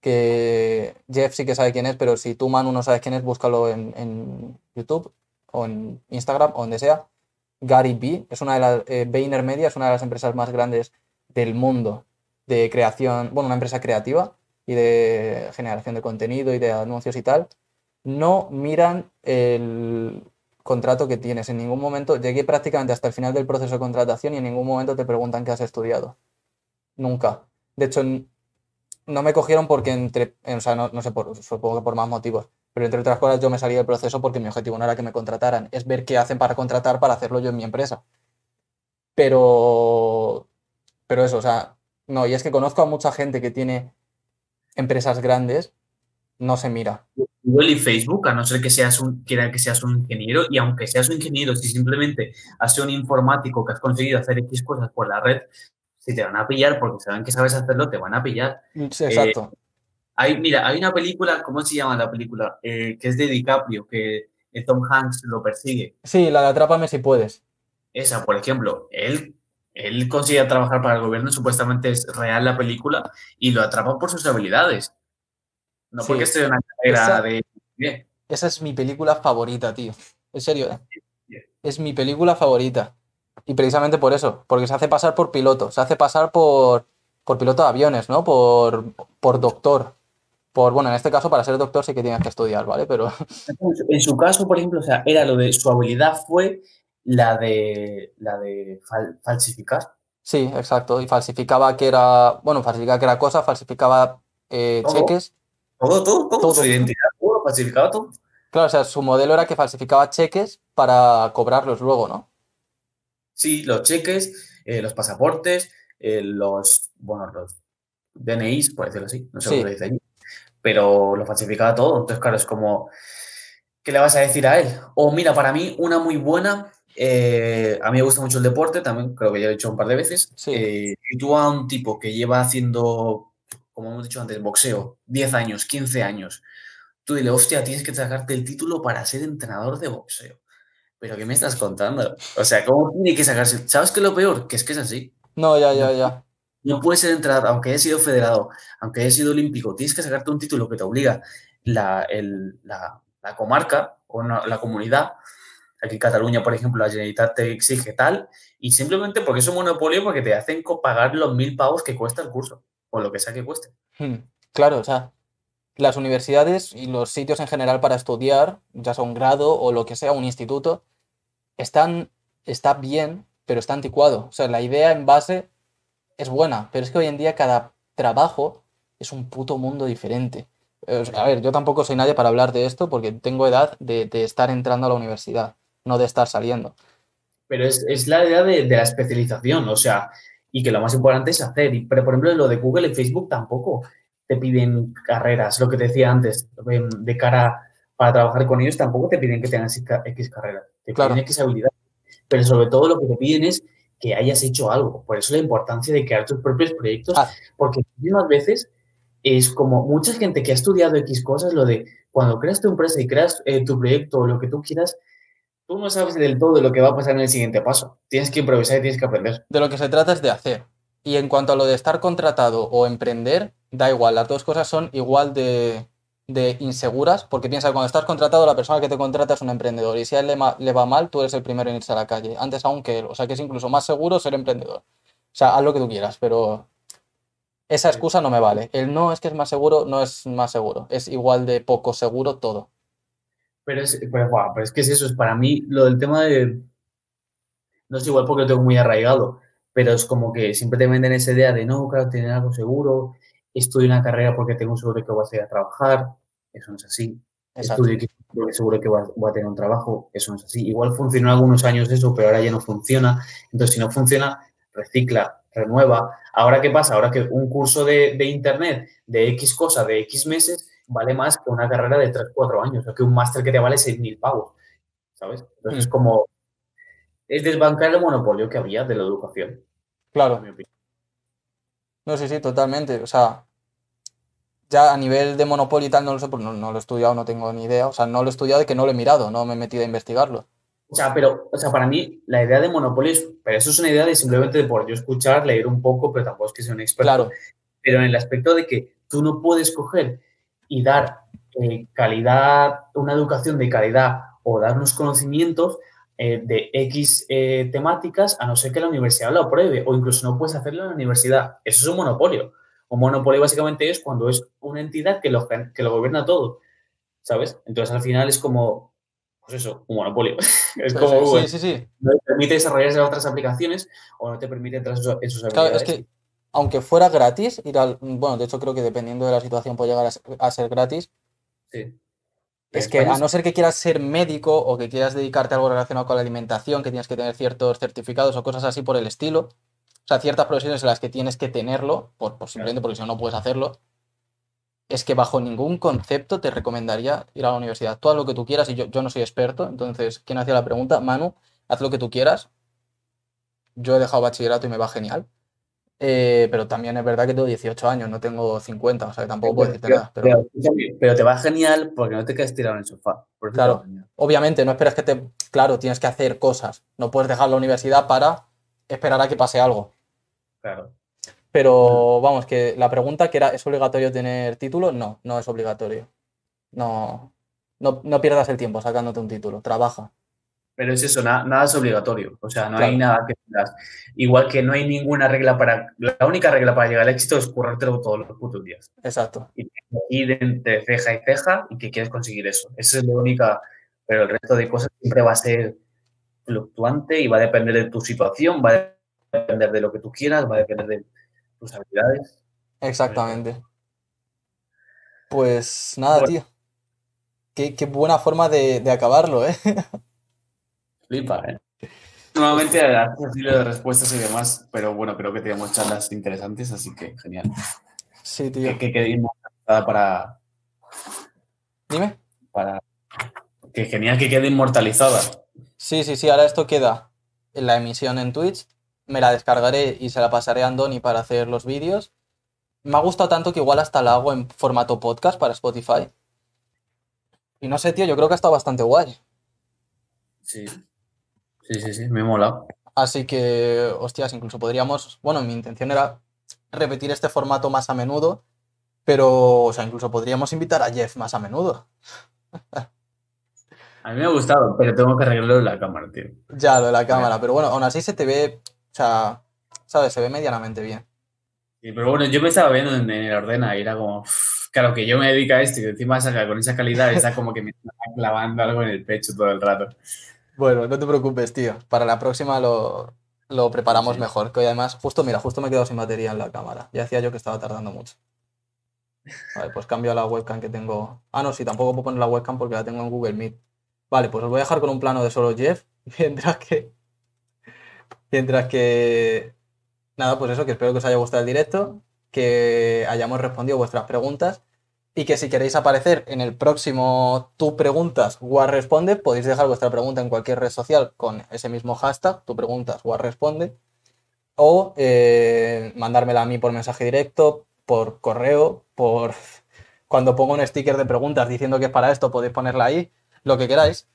[SPEAKER 1] que Jeff sí que sabe quién es, pero si tú, Manu, no sabes quién es, búscalo en, YouTube o en Instagram o donde sea. Gary B, es una de las, eh, Media es una de las empresas más grandes del mundo de creación, bueno, una empresa creativa y de generación de contenido y de anuncios y tal, no miran el contrato que tienes. En ningún momento, llegué prácticamente hasta el final del proceso de contratación y en ningún momento te preguntan qué has estudiado. Nunca. De hecho, no me cogieron porque entre, o sea, no, sé, por, supongo que por más motivos, pero entre otras cosas yo me salí del proceso porque mi objetivo no era que me contrataran, es ver qué hacen para contratar para hacerlo yo en mi empresa. Pero, pero eso, o sea, no, y es que conozco a mucha gente que tiene empresas grandes, no se mira.
[SPEAKER 2] Google y Facebook, a no ser que seas un, quiera que seas un ingeniero, y aunque seas un ingeniero, si simplemente has sido un informático que has conseguido hacer X cosas por la red, si te van a pillar porque saben que sabes hacerlo, te van a pillar.
[SPEAKER 1] Sí, exacto.
[SPEAKER 2] Eh, hay, mira, hay una película, ¿cómo se llama la película? Eh, que es de DiCaprio, que eh, Tom Hanks lo persigue.
[SPEAKER 1] Sí, la de Atrápame si puedes.
[SPEAKER 2] Esa, por ejemplo, él, él consigue trabajar para el gobierno, supuestamente es real la película, y lo atrapa por sus habilidades. No porque esté en una carrera de...
[SPEAKER 1] Esa es mi película favorita, tío. En serio, Es mi película favorita. Y precisamente por eso, porque se hace pasar por piloto, se hace pasar por, por piloto de aviones, ¿no? Por, por doctor. Por, bueno, en este caso, para ser doctor sí que tienes que estudiar, ¿vale? Pero.
[SPEAKER 2] En su caso, por ejemplo, o sea, era lo de su habilidad fue la de la de falsificar.
[SPEAKER 1] Sí, exacto. Y falsificaba que era. Bueno, falsificaba que era cosa, falsificaba eh, cheques.
[SPEAKER 2] Todo, todo, todo, Su identidad, todo, falsificaba todo.
[SPEAKER 1] Claro, o sea, su modelo era que falsificaba cheques para cobrarlos luego, ¿no?
[SPEAKER 2] Sí, los cheques, eh, los pasaportes, eh, los, bueno, los DNIs, por decirlo así, no sé cómo se dice allí, pero lo falsificaba todo. Entonces, claro, es como, ¿qué le vas a decir a él? O mira, para mí, una muy buena, eh, a mí me gusta mucho el deporte, también creo que ya lo he dicho un par de veces. Sí. y tú a un tipo que lleva haciendo, como hemos dicho antes, boxeo, 10 años, 15 años, tú dile, hostia, tienes que sacarte el título para ser entrenador de boxeo. ¿Pero qué me estás contando? O sea, ¿cómo tiene que sacarse? ¿Sabes qué es lo peor? Que es que es así.
[SPEAKER 1] No, ya, ya, ya.
[SPEAKER 2] No puedes entrenador, aunque hayas sido federado, aunque hayas sido olímpico, tienes que sacarte un título que te obliga la, la, comarca o la comunidad. Aquí en Cataluña, por ejemplo, la Generalitat te exige tal, y simplemente porque es un monopolio, porque te hacen pagar los mil pavos que cuesta el curso, o lo que sea que cueste.
[SPEAKER 1] Hmm, claro, o sea, las universidades y los sitios en general para estudiar, ya sea un grado o lo que sea, un instituto, están, está bien, pero está anticuado. O sea, la idea en base es buena, pero es que hoy en día cada trabajo es un puto mundo diferente. A ver, yo tampoco soy nadie para hablar de esto porque tengo edad de, estar entrando a la universidad, no de estar saliendo.
[SPEAKER 2] Pero es, la idea de, la especialización, o sea, y que lo más importante es hacer. Pero, por ejemplo, lo de Google y Facebook tampoco te piden carreras, lo que te decía antes, de cara para trabajar con ellos tampoco te piden que tengas X carreras, te piden X habilidad, pero sobre todo lo que te piden es que hayas hecho algo. Por eso la importancia de crear tus propios proyectos, ah. porque muchas veces es como mucha gente que ha estudiado X cosas, lo de cuando creas tu empresa y creas eh, tu proyecto o lo que tú quieras, tú no sabes del todo lo que va a pasar en el siguiente paso. Tienes que improvisar y tienes que aprender.
[SPEAKER 1] De lo que se trata es de hacer. Y en cuanto a lo de estar contratado o emprender, da igual, las dos cosas son igual de, inseguras, porque piensa que cuando estás contratado, la persona que te contrata es un emprendedor, y si a él le, va mal, tú eres el primero en irse a la calle, antes aún que él, o sea que es incluso más seguro ser emprendedor. O sea, haz lo que tú quieras, pero esa excusa no me vale. El no es que es más seguro, no es más seguro, es igual de poco seguro todo.
[SPEAKER 2] Pero es, pero, pero es que es eso, es para mí lo del tema de... No es igual porque lo tengo muy arraigado, pero es como que siempre te venden esa idea de no, claro, tener algo seguro, estudio una carrera porque tengo seguro que voy a ir a trabajar, eso no es así. Estudio porque seguro que voy a, tener un trabajo, eso no es así. Igual funcionó algunos años eso, pero ahora ya no funciona. Entonces, si no funciona, recicla, renueva. Ahora, ¿qué pasa? Ahora que un curso de, Internet de X cosa, de X meses, vale más que una carrera de 3, 4 años, o que un máster que te vale 6.000 pavos, ¿sabes? Entonces, es mm. como, es desbancar el monopolio que había de la educación.
[SPEAKER 1] Claro. No, sí, sí, totalmente. O sea, ya a nivel de monopolio y tal, no lo sé, porque no, lo he estudiado, no tengo ni idea. O sea, no lo he estudiado y que no lo he mirado, no me he metido a investigarlo.
[SPEAKER 2] O sea, pero, o sea, para mí la idea de monopolio es, pero eso es una idea de simplemente de por yo escuchar, leer un poco, pero tampoco es que sea un experto.
[SPEAKER 1] Claro.
[SPEAKER 2] Pero en el aspecto de que tú no puedes coger y dar eh, calidad, una educación de calidad o dar unos conocimientos eh, de X eh, temáticas a no ser que la universidad lo apruebe o incluso no puedes hacerlo en la universidad. Eso es un monopolio. Un monopolio básicamente es cuando es una entidad que lo, que lo gobierna todo, ¿sabes? Entonces al final es como, pues eso, un monopolio. es como
[SPEAKER 1] sí, sí, sí,
[SPEAKER 2] no te permite desarrollar otras aplicaciones o no te permite entrar en sus.
[SPEAKER 1] Claro, es que aunque fuera gratis, ir al, bueno, de hecho creo que dependiendo de la situación puede llegar a ser, gratis.
[SPEAKER 2] Sí.
[SPEAKER 1] Es que a no ser que quieras ser médico o que quieras dedicarte a algo relacionado con la alimentación, que tienes que tener ciertos certificados o cosas así por el estilo, o sea, ciertas profesiones en las que tienes que tenerlo, por, simplemente porque si no, no puedes hacerlo, es que bajo ningún concepto te recomendaría ir a la universidad. Tú haz lo que tú quieras y yo, yo no soy experto, entonces, ¿quién hacía la pregunta? Manu, haz lo que tú quieras. Yo he dejado bachillerato y me va genial. Eh, pero también es verdad que tengo 18 años, no tengo 50, o sea que tampoco puedo decirte nada.
[SPEAKER 2] Pero... Pero, te va genial porque no te quedas tirado en el sofá.
[SPEAKER 1] claro, obviamente, no esperas que te. Claro, tienes que hacer cosas. No puedes dejar la universidad para esperar a que pase algo.
[SPEAKER 2] Claro.
[SPEAKER 1] Pero vamos, que la pregunta que era, ¿es obligatorio tener título? No, no es obligatorio. No, no, no pierdas el tiempo sacándote un título, trabaja.
[SPEAKER 2] Pero es eso, nada, es obligatorio. O sea, no hay nada que tengas. Igual que no hay ninguna regla para. La única regla para llegar al éxito es currártelo todos los putos días.
[SPEAKER 1] Exacto.
[SPEAKER 2] Y ir entre ceja y ceja y que quieres conseguir eso. Esa es la única. Pero el resto de cosas siempre va a ser fluctuante y va a depender de tu situación, va a depender de lo que tú quieras, va a depender de tus habilidades.
[SPEAKER 1] Exactamente. Pues nada, tío. Qué, buena forma de, de acabarlo, ¿eh?
[SPEAKER 2] Flipa, ¿eh? Nuevamente un estilo de respuestas y demás, pero bueno, creo que tenemos charlas interesantes, así que genial.
[SPEAKER 1] Sí, tío.
[SPEAKER 2] Que, quede inmortalizada para.
[SPEAKER 1] Dime.
[SPEAKER 2] Para. Que genial que quede inmortalizada.
[SPEAKER 1] Sí, sí, sí, ahora esto queda en la emisión en Twitch. Me la descargaré y se la pasaré a Andoni para hacer los vídeos. Me ha gustado tanto que igual hasta la hago en formato podcast para Spotify. Y no sé, tío, yo creo que ha estado bastante guay.
[SPEAKER 2] Sí, Sí, sí, sí, me mola.
[SPEAKER 1] Así que, hostias, incluso podríamos, bueno, mi intención era repetir este formato más a menudo, pero, o sea, incluso podríamos invitar a Jeff más a menudo.
[SPEAKER 2] A mí me ha gustado, pero tengo que arreglarlo en la cámara, tío.
[SPEAKER 1] Ya, lo de la cámara, pero bueno, aún así se te ve, o sea, ¿sabes? Se ve medianamente bien.
[SPEAKER 2] Sí, pero bueno, yo me estaba viendo en, el ordena y era como, claro, que yo me dedico a esto y encima saca con esa calidad está como que me está clavando algo en el pecho todo el rato.
[SPEAKER 1] Bueno, no te preocupes, tío. Para la próxima lo, preparamos mejor. Que hoy además, justo, mira, justo me he quedado sin batería en la cámara. Ya hacía yo que estaba tardando mucho. Vale, pues cambio a la webcam que tengo. Ah, no, sí, tampoco puedo poner la webcam porque la tengo en Google Meet. Vale, pues os voy a dejar con un plano de solo Jeff. Mientras que. Mientras que. Nada, pues eso, que espero que os haya gustado el directo. Que hayamos respondido vuestras preguntas y que si queréis aparecer en el próximo Tu Preguntas War Responde, podéis dejar vuestra pregunta en cualquier red social con ese mismo hashtag, Tu Preguntas War Responde, o eh, mandármela a mí por mensaje directo, por correo, por cuando pongo un sticker de preguntas diciendo que es para esto, podéis ponerla ahí, lo que queráis.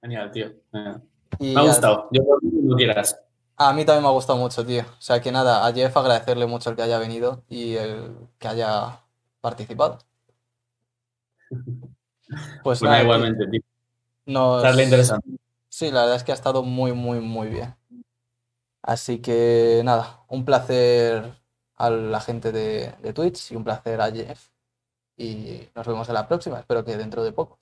[SPEAKER 2] Genial, tío. me ha gustado. Yo lo quieras.
[SPEAKER 1] A mí también me ha gustado mucho, tío. O sea que nada, a Jeff agradecerle mucho el que haya venido y el que haya participado.
[SPEAKER 2] Pues nada, igualmente, tío. Darle interesante.
[SPEAKER 1] Sí, la verdad es que ha estado muy, muy, muy bien. Así que nada, un placer a la gente de, Twitch y un placer a Jeff. Y nos vemos en la próxima, espero que dentro de poco.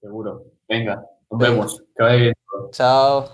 [SPEAKER 2] Seguro. Venga, nos vemos. Que vaya bien.
[SPEAKER 1] Chao.